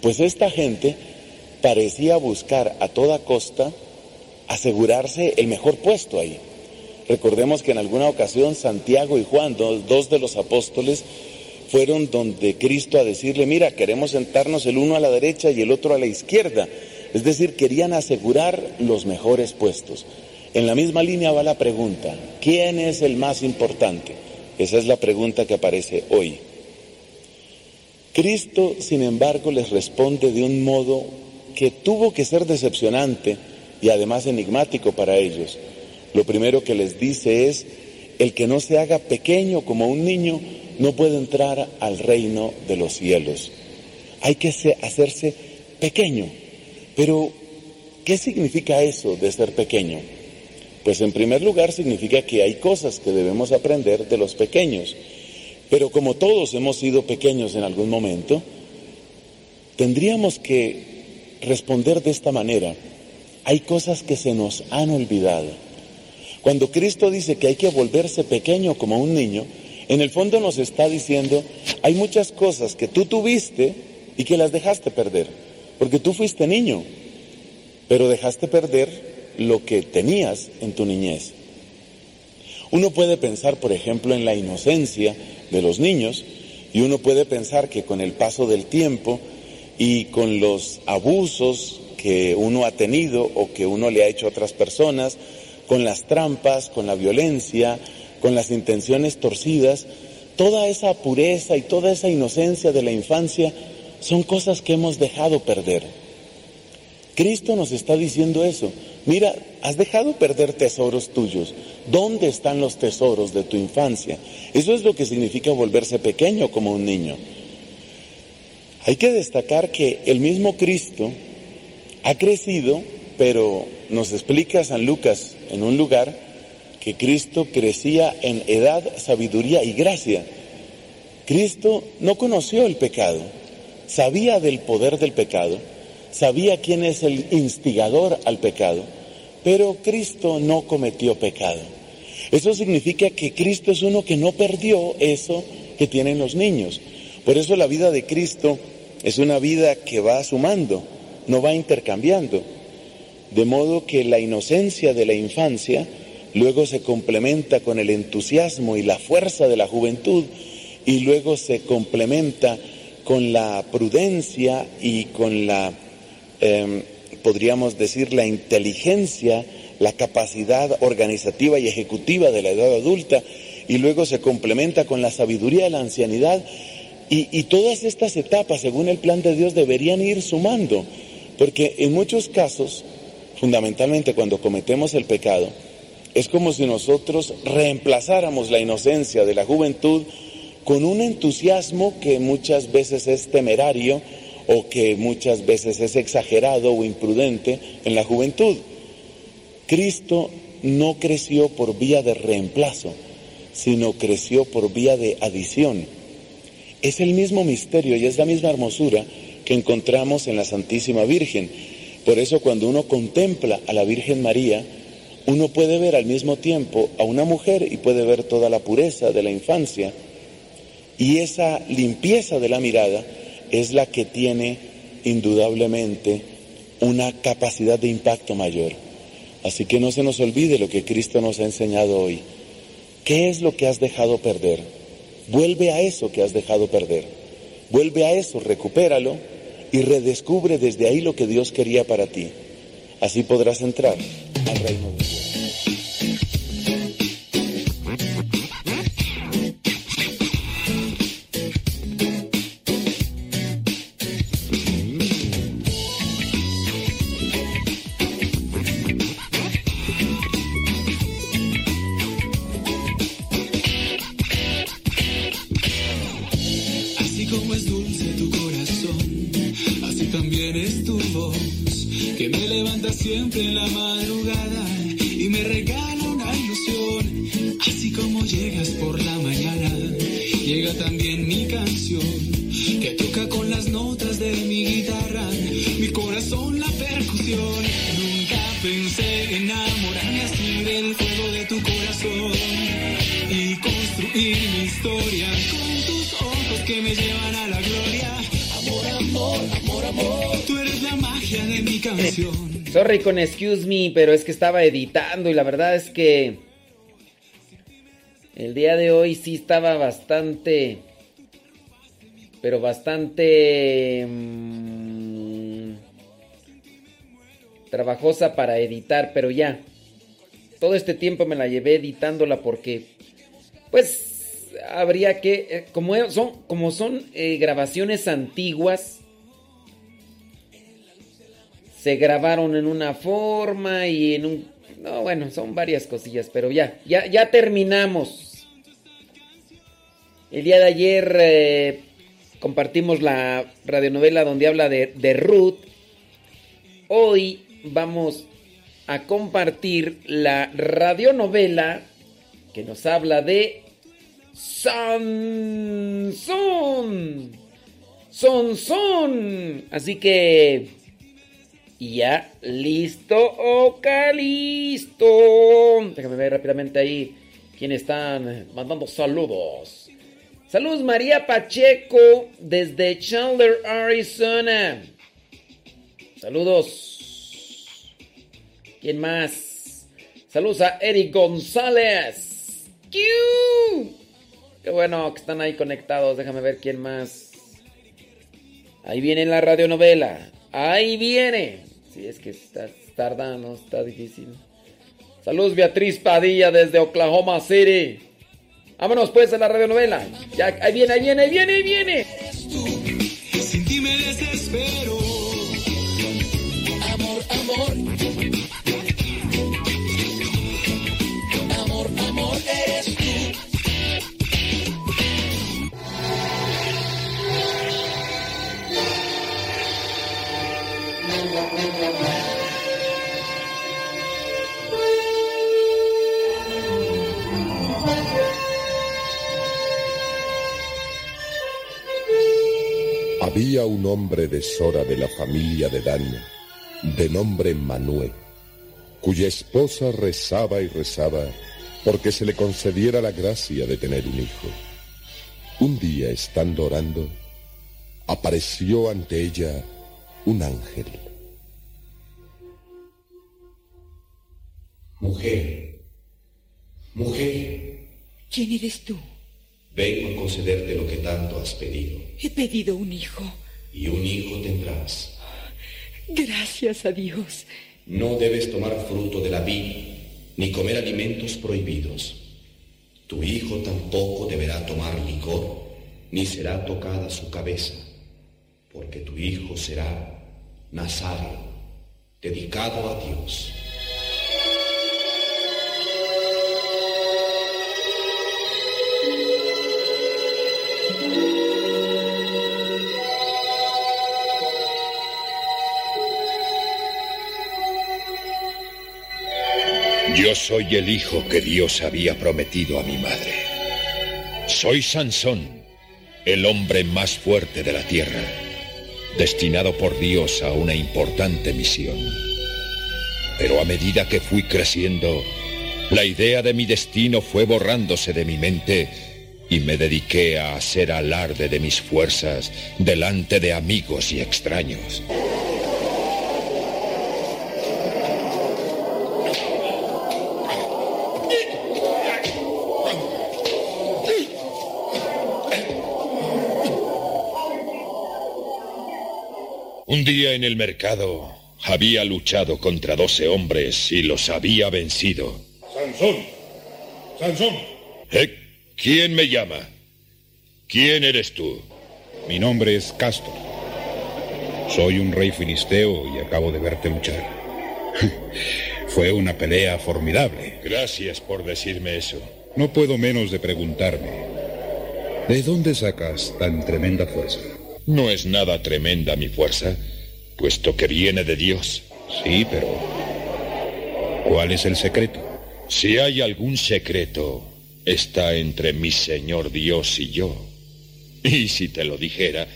pues esta gente parecía buscar a toda costa asegurarse el mejor puesto ahí. Recordemos que en alguna ocasión Santiago y Juan, dos, de los apóstoles, fueron donde Cristo a decirle, mira, queremos sentarnos el uno a la derecha y el otro a la izquierda. Es decir, querían asegurar los mejores puestos. En la misma línea va la pregunta, ¿quién es el más importante? Esa es la pregunta que aparece hoy. Cristo, sin embargo, les responde de un modo que tuvo que ser decepcionante y además enigmático para ellos. Lo primero que les dice es, el que no se haga pequeño como un niño no puede entrar al reino de los cielos. Hay que hacerse pequeño. Pero, ¿qué significa eso de ser pequeño? Pues en primer lugar significa que hay cosas que debemos aprender de los pequeños. Pero como todos hemos sido pequeños en algún momento, tendríamos que responder de esta manera. Hay cosas que se nos han olvidado. Cuando Cristo dice que hay que volverse pequeño como un niño, en el fondo nos está diciendo, hay muchas cosas que tú tuviste y que las dejaste perder, porque tú fuiste niño. pero dejaste perder lo que tenías en tu niñez. Uno puede pensar, por ejemplo, en la inocencia de los niños y uno puede pensar que con el paso del tiempo y con los abusos que uno ha tenido o que uno le ha hecho a otras personas, con las trampas, con la violencia, con las intenciones torcidas, toda esa pureza y toda esa inocencia de la infancia son cosas que hemos dejado perder. Cristo nos está diciendo eso. Mira, has dejado perder tesoros tuyos. ¿Dónde están los tesoros de tu infancia? Eso es lo que significa volverse pequeño como un niño. Hay que destacar que el mismo Cristo ha crecido, pero nos explica San Lucas en un lugar que Cristo crecía en edad, sabiduría y gracia. Cristo no conoció el pecado, sabía del poder del pecado, sabía quién es el instigador al pecado, pero Cristo no cometió pecado. Eso significa que Cristo es uno que no perdió eso que tienen los niños. Por eso la vida de Cristo es una vida que va sumando, no va intercambiando. De modo que la inocencia de la infancia luego se complementa con el entusiasmo y la fuerza de la juventud y luego se complementa con la prudencia y con la, eh, podríamos decir, la inteligencia, la capacidad organizativa y ejecutiva de la edad adulta y luego se complementa con la sabiduría de la ancianidad y, y todas estas etapas, según el plan de Dios, deberían ir sumando, porque en muchos casos, fundamentalmente cuando cometemos el pecado, es como si nosotros reemplazáramos la inocencia de la juventud con un entusiasmo que muchas veces es temerario o que muchas veces es exagerado o imprudente en la juventud. Cristo no creció por vía de reemplazo, sino creció por vía de adición. Es el mismo misterio y es la misma hermosura que encontramos en la Santísima Virgen. Por eso cuando uno contempla a la Virgen María, uno puede ver al mismo tiempo a una mujer y puede ver toda la pureza de la infancia. Y esa limpieza de la mirada es la que tiene indudablemente una capacidad de impacto mayor. Así que no se nos olvide lo que Cristo nos ha enseñado hoy. ¿Qué es lo que has dejado perder? Vuelve a eso que has dejado perder. Vuelve a eso, recupéralo y redescubre desde ahí lo que Dios quería para ti. Así podrás entrar al reino de Dios. Pensé enamorarme así del fuego de tu corazón y construir mi historia con tus ojos que me llevan a la gloria. Amor, amor, amor, amor. Tú eres la magia de mi canción. Sorry con excuse me, pero es que estaba editando y la verdad es que el día de hoy sí estaba bastante, pero bastante mm, trabajosa para editar, pero ya. Todo este tiempo me la llevé editándola porque, pues, habría que, eh, como son, como son eh, grabaciones antiguas, se grabaron en una forma y en un... No, bueno, son varias cosillas, pero ya, ya, ya terminamos. El día de ayer eh, compartimos la radionovela donde habla de, de Ruth. Hoy vamos a compartir la radionovela que nos habla de Sansón. Sansón. Así que ya, listo, oca, listo. Déjame ver rápidamente ahí quién están mandando saludos. Saludos María Pacheco desde Chandler, Arizona. Saludos. ¿Quién más? Saludos a Eric González. Qué bueno que están ahí conectados. Déjame ver quién más. Ahí viene la radionovela. Ahí viene. Sí, es que está tardando, está difícil. Saludos Beatriz Padilla desde Oklahoma City. Vámonos pues a la radionovela. Ya, ahí viene, ahí viene, ahí viene, ahí viene. Había un hombre de Sora de la familia de Dan, de nombre Manuel, cuya esposa rezaba y rezaba porque se le concediera la gracia de tener un hijo. Un día, estando orando, apareció ante ella un ángel. Mujer, mujer, ¿Quién eres tú? Vengo a concederte lo que tanto has pedido, He pedido un hijo. y un hijo tendrás. Gracias a Dios. No debes tomar fruto de la vid, ni comer alimentos prohibidos. Tu hijo tampoco deberá tomar licor, ni será tocada su cabeza, porque tu hijo será Nazario, dedicado a Dios. Yo soy el hijo que Dios había prometido a mi madre. Soy Sansón, el hombre más fuerte de la tierra, destinado por Dios a una importante misión. Pero a medida que fui creciendo, la idea de mi destino fue borrándose de mi mente y me dediqué a hacer alarde de mis fuerzas delante de amigos y extraños. Un día en el mercado había luchado contra doce hombres y los había vencido. Sansón, Sansón. ¿Eh? ¿Quién me llama? ¿Quién eres tú? Mi nombre es Castor. Soy un rey filisteo y acabo de verte luchar. Fue una pelea formidable. Gracias por decirme eso. No puedo menos de preguntarme, ¿de dónde sacas tan tremenda fuerza? No es nada tremenda mi fuerza, puesto que viene de Dios. Sí, pero ¿cuál es el secreto? Si hay algún secreto, está entre mi Señor Dios y yo. Y si te lo dijera,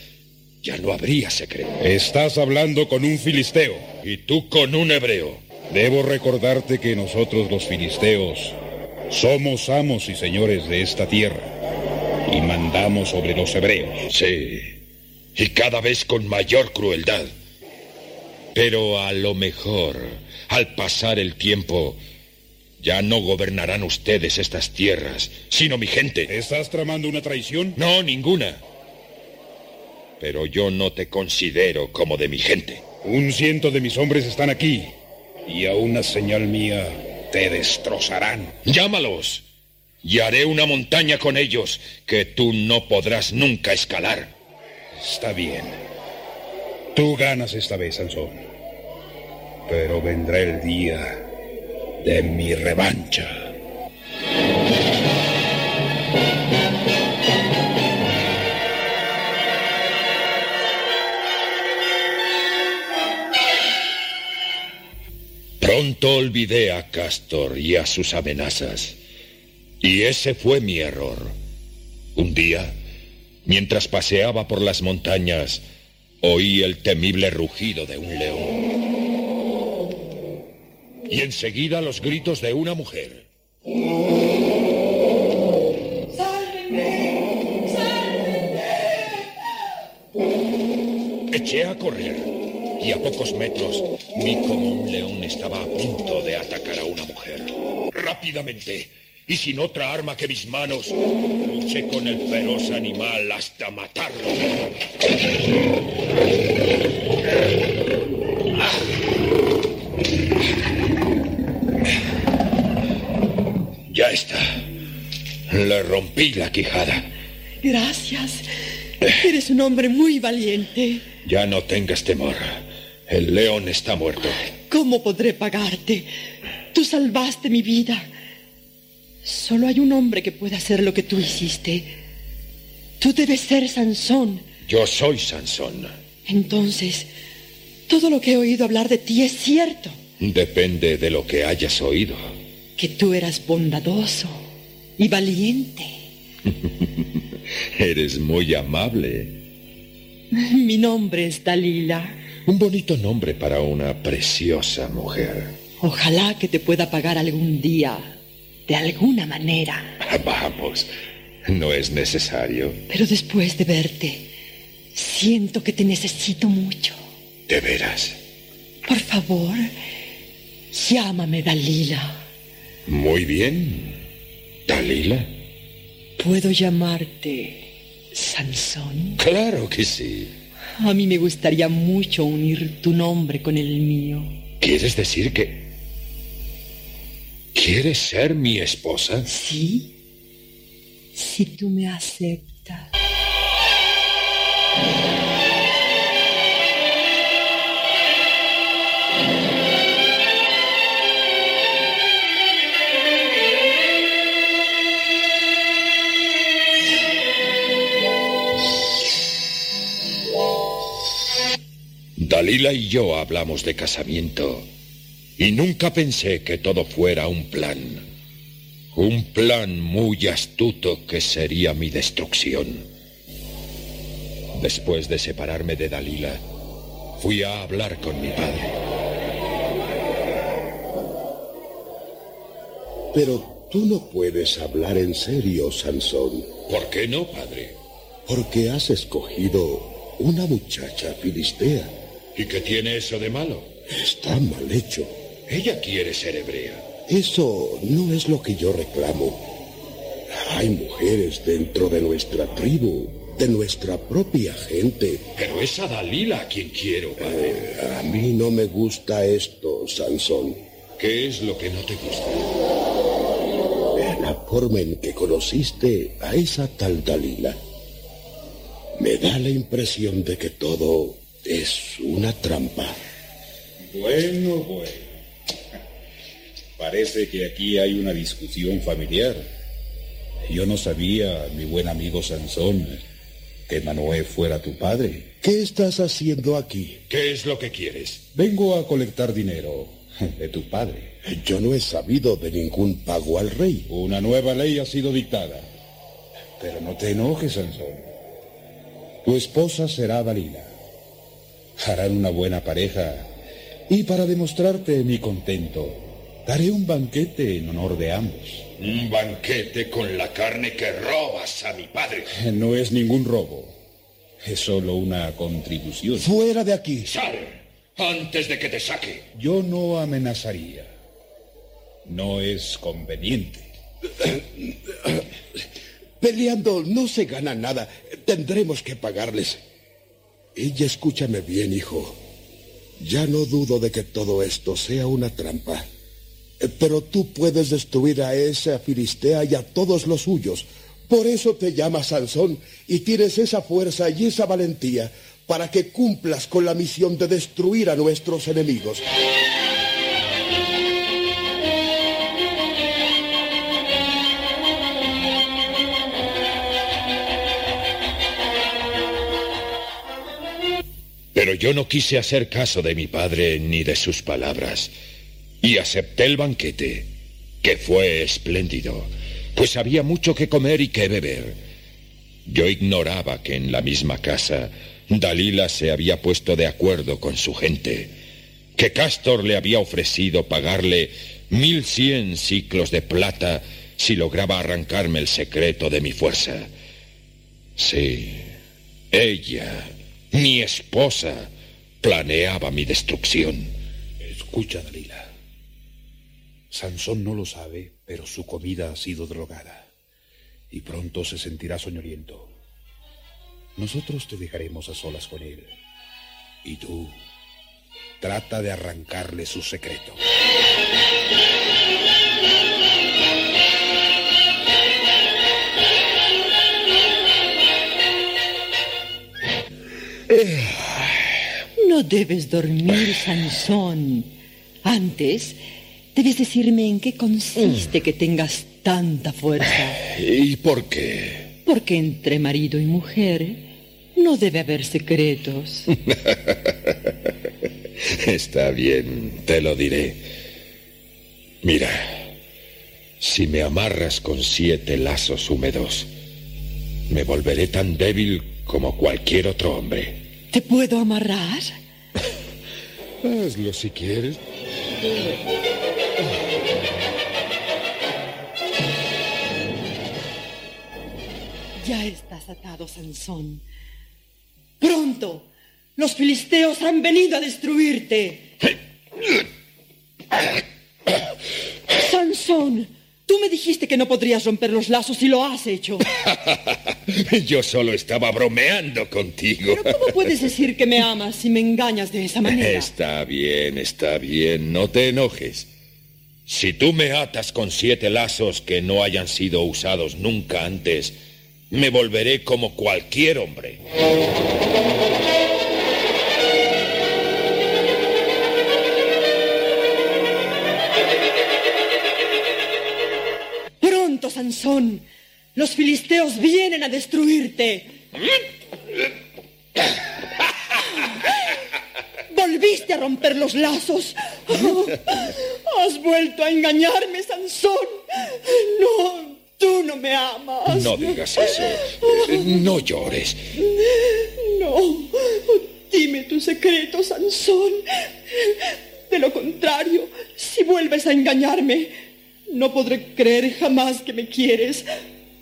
ya no habría secreto. Estás hablando con un filisteo. Y tú con un hebreo. Debo recordarte que nosotros los filisteos somos amos y señores de esta tierra y mandamos sobre los hebreos. Sí, y cada vez con mayor crueldad. Pero a lo mejor, al pasar el tiempo, ya no gobernarán ustedes estas tierras, sino mi gente. ¿Estás tramando una traición? No, ninguna. Pero yo no te considero como de mi gente. Un ciento de mis hombres están aquí y a una señal mía te destrozarán. Llámalos y haré una montaña con ellos que tú no podrás nunca escalar. Está bien. Tú ganas esta vez, Sansón. Pero vendrá el día de mi revancha. Pronto olvidé a Castor y a sus amenazas. Y ese fue mi error. Un día, mientras paseaba por las montañas, oí el temible rugido de un león. Y enseguida los gritos de una mujer. Eché a correr y a pocos metros vi como un león estaba a punto de atacar a una mujer. Rápidamente, y sin otra arma que mis manos, luché con el feroz animal hasta matarlo. Ya está. Le rompí la quijada. Gracias. Eres un hombre muy valiente. Ya no tengas temor. El león está muerto. ¿Cómo podré pagarte? Tú salvaste mi vida. Solo hay un hombre que puede hacer lo que tú hiciste. Tú debes ser Sansón. Yo soy Sansón. Entonces, todo lo que he oído hablar de ti es cierto. Depende de lo que hayas oído. Que tú eras bondadoso y valiente. Eres muy amable. Mi nombre es Dalila. Un bonito nombre para una preciosa mujer. Ojalá que te pueda pagar algún día, de alguna manera. Vamos, no es necesario. Pero después de verte, siento que te necesito mucho. ¿De veras? Por favor, llámame Dalila. Muy bien. Dalila. ¿Puedo llamarte Sansón? Claro que sí. A mí me gustaría mucho unir tu nombre con el mío. ¿Quieres decir que... ¿Quieres ser mi esposa? Sí. Si tú me aceptas. Dalila y yo hablamos de casamiento y nunca pensé que todo fuera un plan. Un plan muy astuto que sería mi destrucción. Después de separarme de Dalila, fui a hablar con mi padre. Pero tú no puedes hablar en serio, Sansón. ¿Por qué no, padre? Porque has escogido una muchacha filistea. ¿Y qué tiene eso de malo? Está mal hecho. Ella quiere ser hebrea. Eso no es lo que yo reclamo. Hay mujeres dentro de nuestra tribu, de nuestra propia gente. Pero es a Dalila a quien quiero, padre. Eh, a mí no me gusta esto, Sansón. ¿Qué es lo que no te gusta? Eh, La forma en que conociste a esa tal Dalila. Me da la impresión de que todo es una trampa. Bueno, bueno. Parece que aquí hay una discusión familiar. Yo no sabía, mi buen amigo Sansón, que Manoé fuera tu padre. ¿Qué estás haciendo aquí? ¿Qué es lo que quieres? Vengo a colectar dinero de tu padre. Yo no he sabido de ningún pago al rey. Una nueva ley ha sido dictada. Pero no te enojes, Sansón. Tu esposa será Dalila. Harán una buena pareja. Y para demostrarte mi contento, daré un banquete en honor de ambos. Un banquete con la carne que robas a mi padre. No es ningún robo. Es solo una contribución. Fuera de aquí. ¡Sal! Antes de que te saque. Yo no amenazaría. No es conveniente. Peleando no se gana nada. Tendremos que pagarles. Y escúchame bien, hijo. Ya no dudo de que todo esto sea una trampa. Eh, Pero tú puedes destruir a esa filistea y a todos los suyos. Por eso te llamas Sansón y tienes esa fuerza y esa valentía para que cumplas con la misión de destruir a nuestros enemigos. Pero yo no quise hacer caso de mi padre ni de sus palabras. Y acepté el banquete, que fue espléndido, pues había mucho que comer y que beber. Yo ignoraba que en la misma casa Dalila se había puesto de acuerdo con su gente, que Castor le había ofrecido pagarle mil cien ciclos de plata si lograba arrancarme el secreto de mi fuerza. Sí, ella, mi esposa, planeaba mi destrucción. Escucha, Dalila. Sansón no lo sabe, pero su comida ha sido drogada. Y pronto se sentirá soñoliento. Nosotros te dejaremos a solas con él. Y tú, trata de arrancarle su secreto. No debes dormir, Sansón. Antes, debes decirme en qué consiste que tengas tanta fuerza. ¿Y por qué? Porque entre marido y mujer no debe haber secretos. Está bien, te lo diré. Mira, si me amarras con siete lazos húmedos, me volveré tan débil como cualquier otro hombre. ¿Te puedo amarrar? Hazlo si quieres. Ya estás atado, Sansón. Pronto, los filisteos han venido a destruirte. Sansón, tú me dijiste que no podrías romper los lazos y lo has hecho. Yo solo estaba bromeando contigo. ¿Cómo puedes decir que me amas si me engañas de esa manera? Está bien, está bien, no te enojes. Si tú me atas con siete lazos que no hayan sido usados nunca antes, me volveré como cualquier hombre. Pronto, Sansón, los filisteos vienen a destruirte. Volviste a romper los lazos. Has vuelto a engañarme, Sansón. No, tú no me amas. No digas eso. No llores. No. Dime tu secreto, Sansón. De lo contrario, si vuelves a engañarme, no podré creer jamás que me quieres,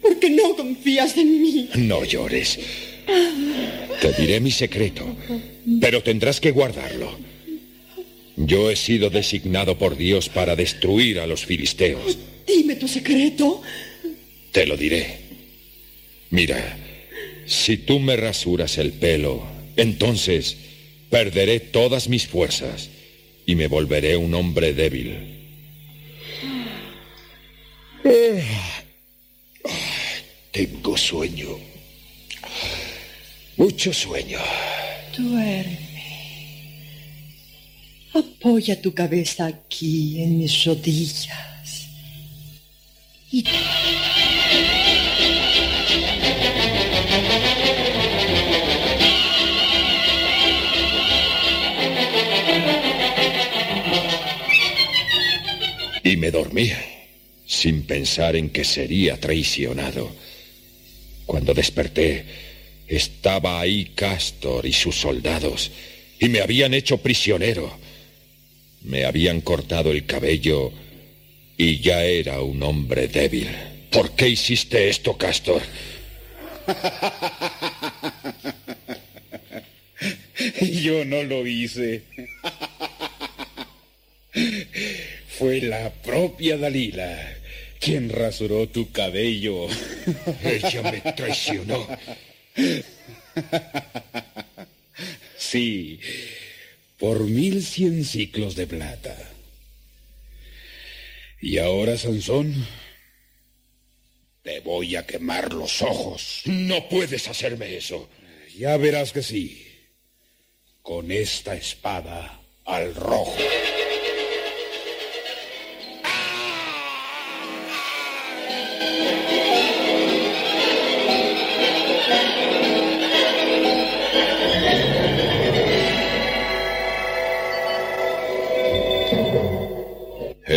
porque no confías en mí. No llores. Te diré mi secreto, pero tendrás que guardarlo. Yo he sido designado por Dios para destruir a los filisteos. Dime tu secreto. Te lo diré. Mira, si tú me rasuras el pelo, entonces perderé todas mis fuerzas y me volveré un hombre débil. Tengo sueño. Mucho sueño. Duerme. Apoya tu cabeza aquí en mis rodillas. Y Y me dormí, sin pensar en que sería traicionado. Cuando desperté, estaba ahí Castor y sus soldados, y me habían hecho prisionero. Me habían cortado el cabello y ya era un hombre débil. ¿Por qué hiciste esto, Castor? Yo no lo hice. Fue la propia Dalila quien rasuró tu cabello. Ella me traicionó. Sí, por mil cien ciclos de plata. Y ahora, Sansón, te voy a quemar los ojos. No puedes hacerme eso. Ya verás que sí. Con esta espada al rojo.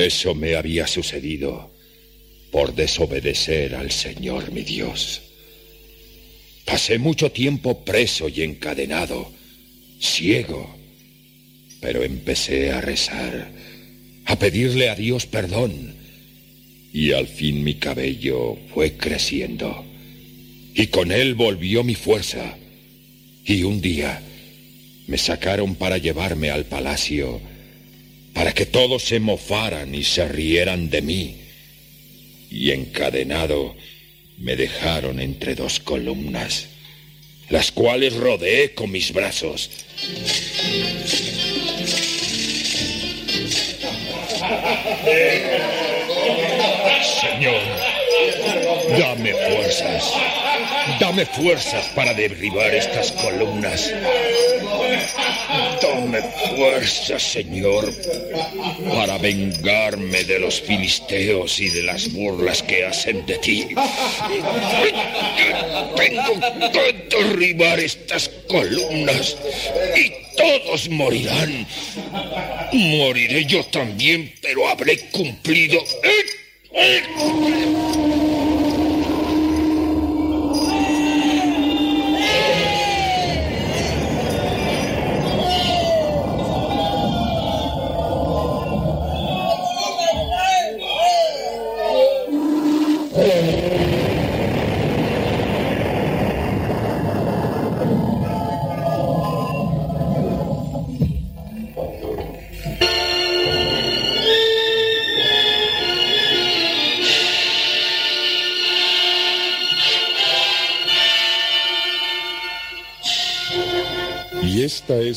Eso me había sucedido por desobedecer al Señor mi Dios. Pasé mucho tiempo preso y encadenado, ciego, pero empecé a rezar, a pedirle a Dios perdón, y al fin mi cabello fue creciendo, y con él volvió mi fuerza, y un día Me sacaron para llevarme al palacio, para que todos se mofaran y se rieran de mí. Y encadenado me dejaron entre dos columnas, las cuales rodeé con mis brazos. Señor, dame fuerzas. Dame fuerzas para derribar estas columnas. Dame fuerzas, Señor, para vengarme de los filisteos y de las burlas que hacen de ti. Tengo que derribar estas columnas y todos morirán. Moriré yo también, pero habré cumplido.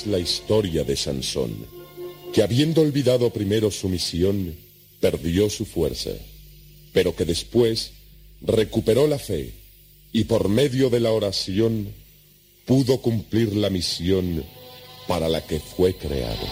La historia de Sansón, que habiendo olvidado primero su misión, perdió su fuerza, pero que después recuperó la fe y por medio de la oración pudo cumplir la misión para la que fue creado.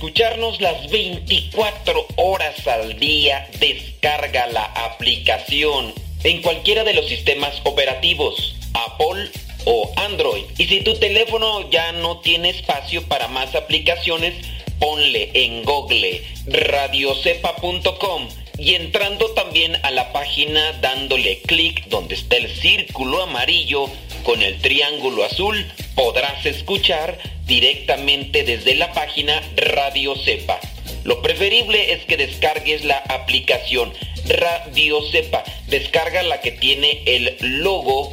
Escucharnos las 24 horas al día, descarga la aplicación en cualquiera de los sistemas operativos, Apple o Android. Y si tu teléfono ya no tiene espacio para más aplicaciones, ponle en Google radiocepa.com y entrando también a la página dándole clic donde está el círculo amarillo con el triángulo azul, podrás escuchar directamente desde la página Radio Cepa. Lo preferible es que descargues la aplicación Radio Cepa. Descarga la que tiene el logo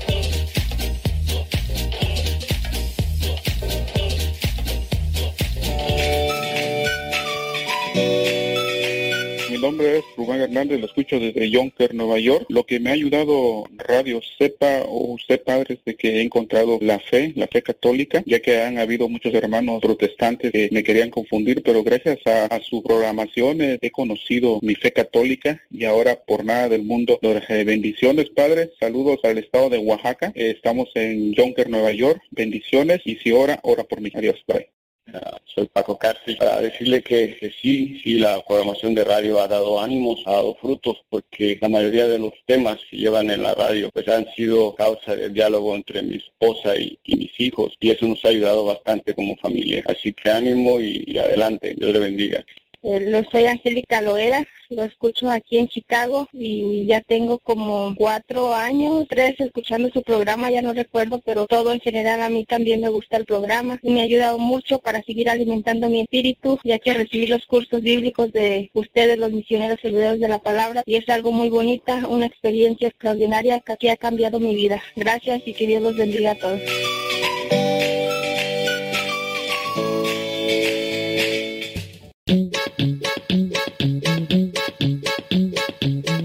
Nombre es Rubén Hernández, lo escucho desde Yonker, Nueva York. Lo que me ha ayudado Radio Sepa o padre, es de que he encontrado la fe, la fe católica, ya que han habido muchos hermanos protestantes que me querían confundir, pero gracias a, a su programación he conocido mi fe católica y ahora por nada del mundo, bendiciones, padre. Saludos al estado de Oaxaca. Eh, estamos en Yonker, Nueva York. Bendiciones y si ora, ora por mí. Adiós, bye. Ah, soy Paco Cárcel, para decirle que, que sí, sí, la programación de radio ha dado ánimos, ha dado frutos, porque la mayoría de los temas que llevan en la radio pues han sido causa del diálogo entre mi esposa y, mis hijos, y eso nos ha ayudado bastante como familia. Así que ánimo y, y adelante, Dios le bendiga. Eh, lo soy Angélica Loera, lo escucho aquí en Chicago y ya tengo como cuatro años, tres escuchando su programa, ya no recuerdo, pero todo en general a mí también me gusta el programa y me ha ayudado mucho para seguir alimentando mi espíritu, ya que recibí los cursos bíblicos de ustedes, los misioneros servidores de la palabra, y es algo muy bonita, una experiencia extraordinaria que aquí ha cambiado mi vida. Gracias y que Dios los bendiga a todos.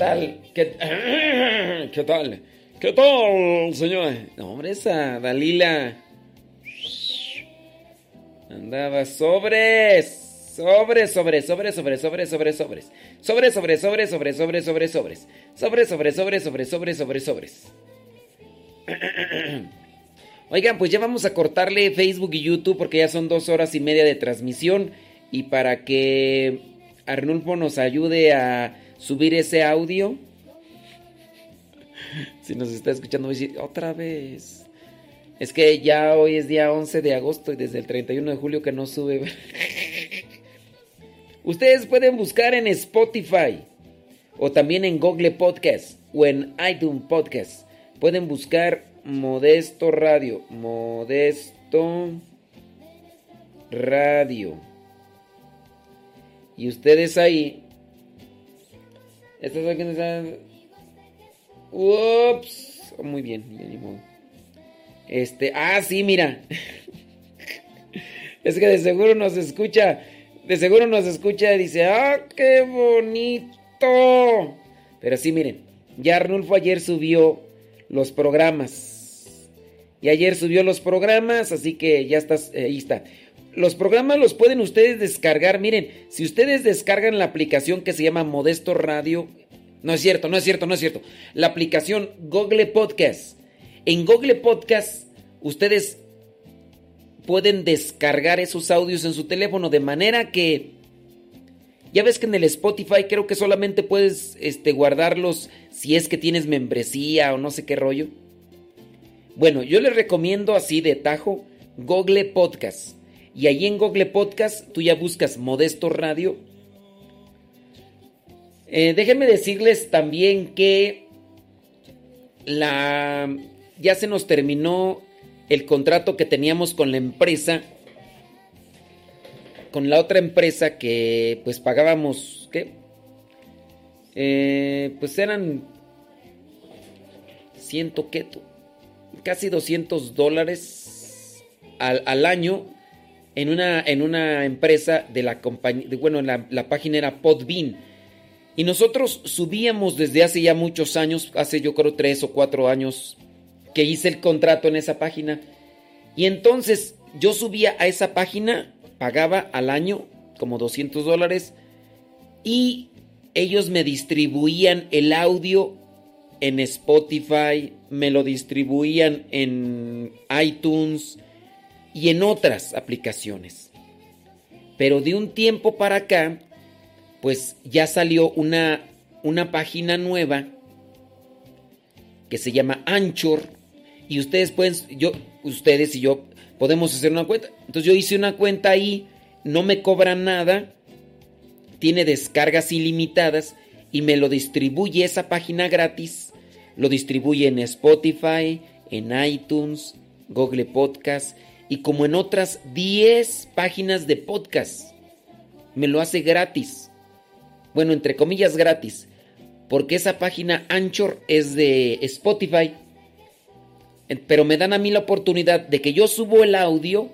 Tal? ¿Qué, ¿Qué tal? ¿Qué tal, señora? No, hombre, esa Dalila andaba sobres. Sobres, sobres, sobres, sobres, sobres, sobres, sobres. Sobres, sobres, sobres, sobres, sobres, sobres, sobres. Sobres, sobres, sobres, sobres, sobres, sobres, sobres. Oigan, pues ya vamos a cortarle Facebook y YouTube porque ya son dos horas y media de transmisión. Y para que Arnulfo nos ayude a subir ese audio. Si nos está escuchando, otra vez. Es que ya hoy es día 11 de agosto y desde el 31 de julio que no sube. Ustedes pueden buscar en Spotify o también en Google Podcast o en iTunes Podcast. Pueden buscar Modesto Radio. Modesto Radio. Y ustedes ahí. ¿Estás aquí? ¿Estás? Ups. Oh, muy bien, ni modo. Este, ah, sí, mira. es que de seguro nos escucha. De seguro nos escucha y dice, ¡ah, qué bonito! Pero sí, miren, ya Arnulfo ayer subió los programas. Y ayer subió los programas, así que ya estás, eh, ahí está. Los programas los pueden ustedes descargar. Miren, si ustedes descargan la aplicación que se llama Modesto Radio, no es cierto, no es cierto, no es cierto. La aplicación Google Podcast. En Google Podcast, ustedes pueden descargar esos audios en su teléfono de manera que ya ves que en el Spotify creo que solamente puedes este, guardarlos si es que tienes membresía o no sé qué rollo. Bueno, yo les recomiendo así de tajo Google Podcast. Y ahí en Google Podcast tú ya buscas Modesto Radio. Eh, déjenme decirles también que la ya se nos terminó el contrato que teníamos con la empresa con la otra empresa que pues pagábamos ¿qué? Eh, pues eran ciento qué casi 200 dólares al, al año en una, en una empresa de la compañía, bueno, la, la página era Podbean. Y nosotros subíamos desde hace ya muchos años, hace yo creo tres o cuatro años que hice el contrato en esa página. Y entonces yo subía a esa página, pagaba al año como 200 dólares y ellos me distribuían el audio en Spotify, me lo distribuían en iTunes y en otras aplicaciones. Pero de un tiempo para acá, pues ya salió una, una página nueva que se llama Anchor y ustedes pueden, yo, ustedes y yo podemos hacer una cuenta. Entonces yo hice una cuenta ahí, no me cobran nada, tiene descargas ilimitadas y me lo distribuye esa página gratis. Lo distribuye en Spotify, en iTunes, Google Podcast y como en otras 10 páginas de podcast. Me lo hace gratis. Bueno, entre comillas gratis. Porque esa página Anchor es de Spotify. Pero me dan a mí la oportunidad de que yo subo el audio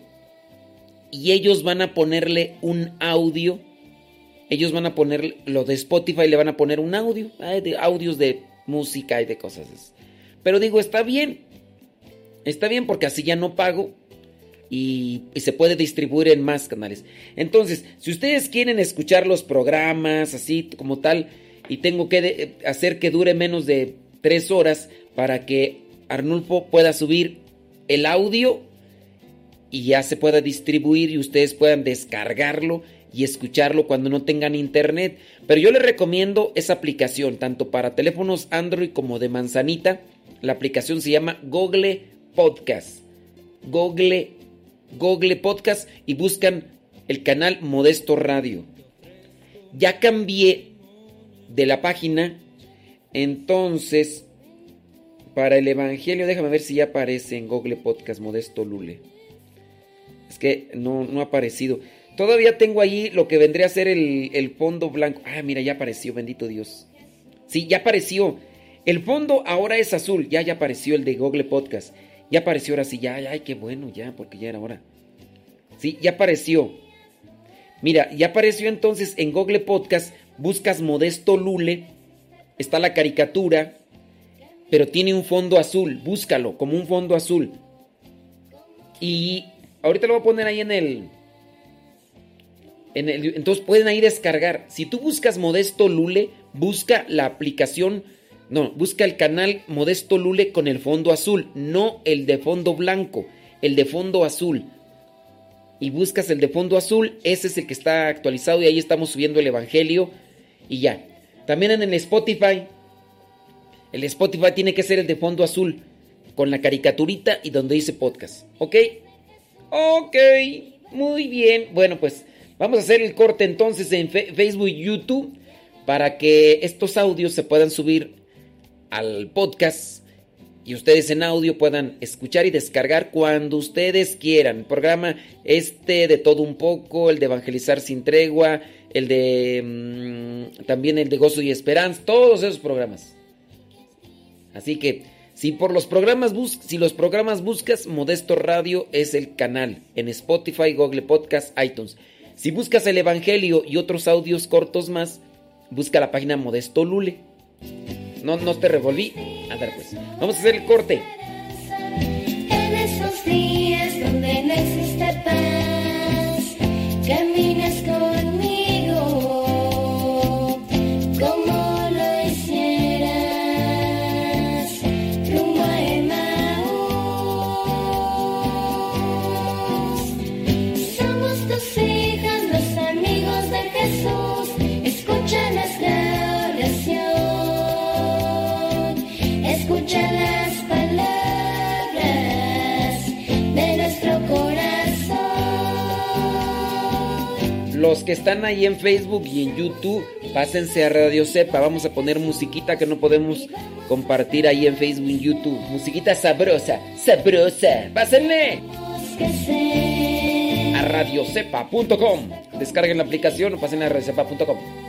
y ellos van a ponerle un audio. Ellos van a poner lo de Spotify, le van a poner un audio. De audios de música y de cosas. Pero digo, está bien. Está bien porque así ya no pago y, se puede distribuir en más canales. Entonces, si ustedes quieren escuchar los programas así como tal y tengo que hacer que dure menos de tres horas para que Arnulfo pueda subir el audio y ya se pueda distribuir y ustedes puedan descargarlo y escucharlo cuando no tengan internet. Pero yo les recomiendo esa aplicación, tanto para teléfonos Android como de manzanita. La aplicación se llama Google Podcast. Google, Google Podcast y buscan el canal Modesto Radio. Ya cambié de la página, entonces para el Evangelio, déjame ver si ya aparece en Google Podcast Modesto Lule. Es que no, no ha aparecido. Todavía tengo ahí lo que vendría a ser el, el fondo blanco. Ah, mira, ya apareció, bendito Dios. Sí, ya apareció. El fondo ahora es azul. Ya, ya apareció el de Google Podcast. Ya apareció ahora sí, ya, ay, qué bueno, ya, porque ya era hora. Sí, ya apareció. Mira, ya apareció entonces en Google Podcast. Buscas Modesto Lule. Está la caricatura. Pero tiene un fondo azul. Búscalo como un fondo azul. Y ahorita lo voy a poner ahí en el. En el entonces pueden ahí descargar. Si tú buscas Modesto Lule, busca la aplicación. No, busca el canal Modesto Lule con el fondo azul. No el de fondo blanco. El de fondo azul. Y buscas el de fondo azul. Ese es el que está actualizado. Y ahí estamos subiendo el Evangelio. Y ya. También en el Spotify. El Spotify tiene que ser el de fondo azul. Con la caricaturita y donde dice podcast. ¿Ok? Ok. Muy bien. Bueno, pues vamos a hacer el corte entonces en Facebook y YouTube. Para que estos audios se puedan subir al podcast. Y ustedes en audio puedan escuchar y descargar cuando ustedes quieran. Programa este de todo un poco. El de Evangelizar sin tregua. El de... mm, también el de Gozo y Esperanza. Todos esos programas. Así que si por los programas bus si los programas buscas Modesto Radio es el canal en Spotify, Google Podcast, iTunes. Si buscas el Evangelio y otros audios cortos más, busca la página Modesto Lule. No, no te revolví. Andar pues. Vamos a hacer el corte. Los que están ahí en Facebook y en YouTube, pásense a Radio Cepa. Vamos a poner musiquita que no podemos compartir ahí en Facebook y YouTube. Musiquita sabrosa, sabrosa. Pásenle a radiocepa.com. Descarguen la aplicación o pasen a radiocepa.com.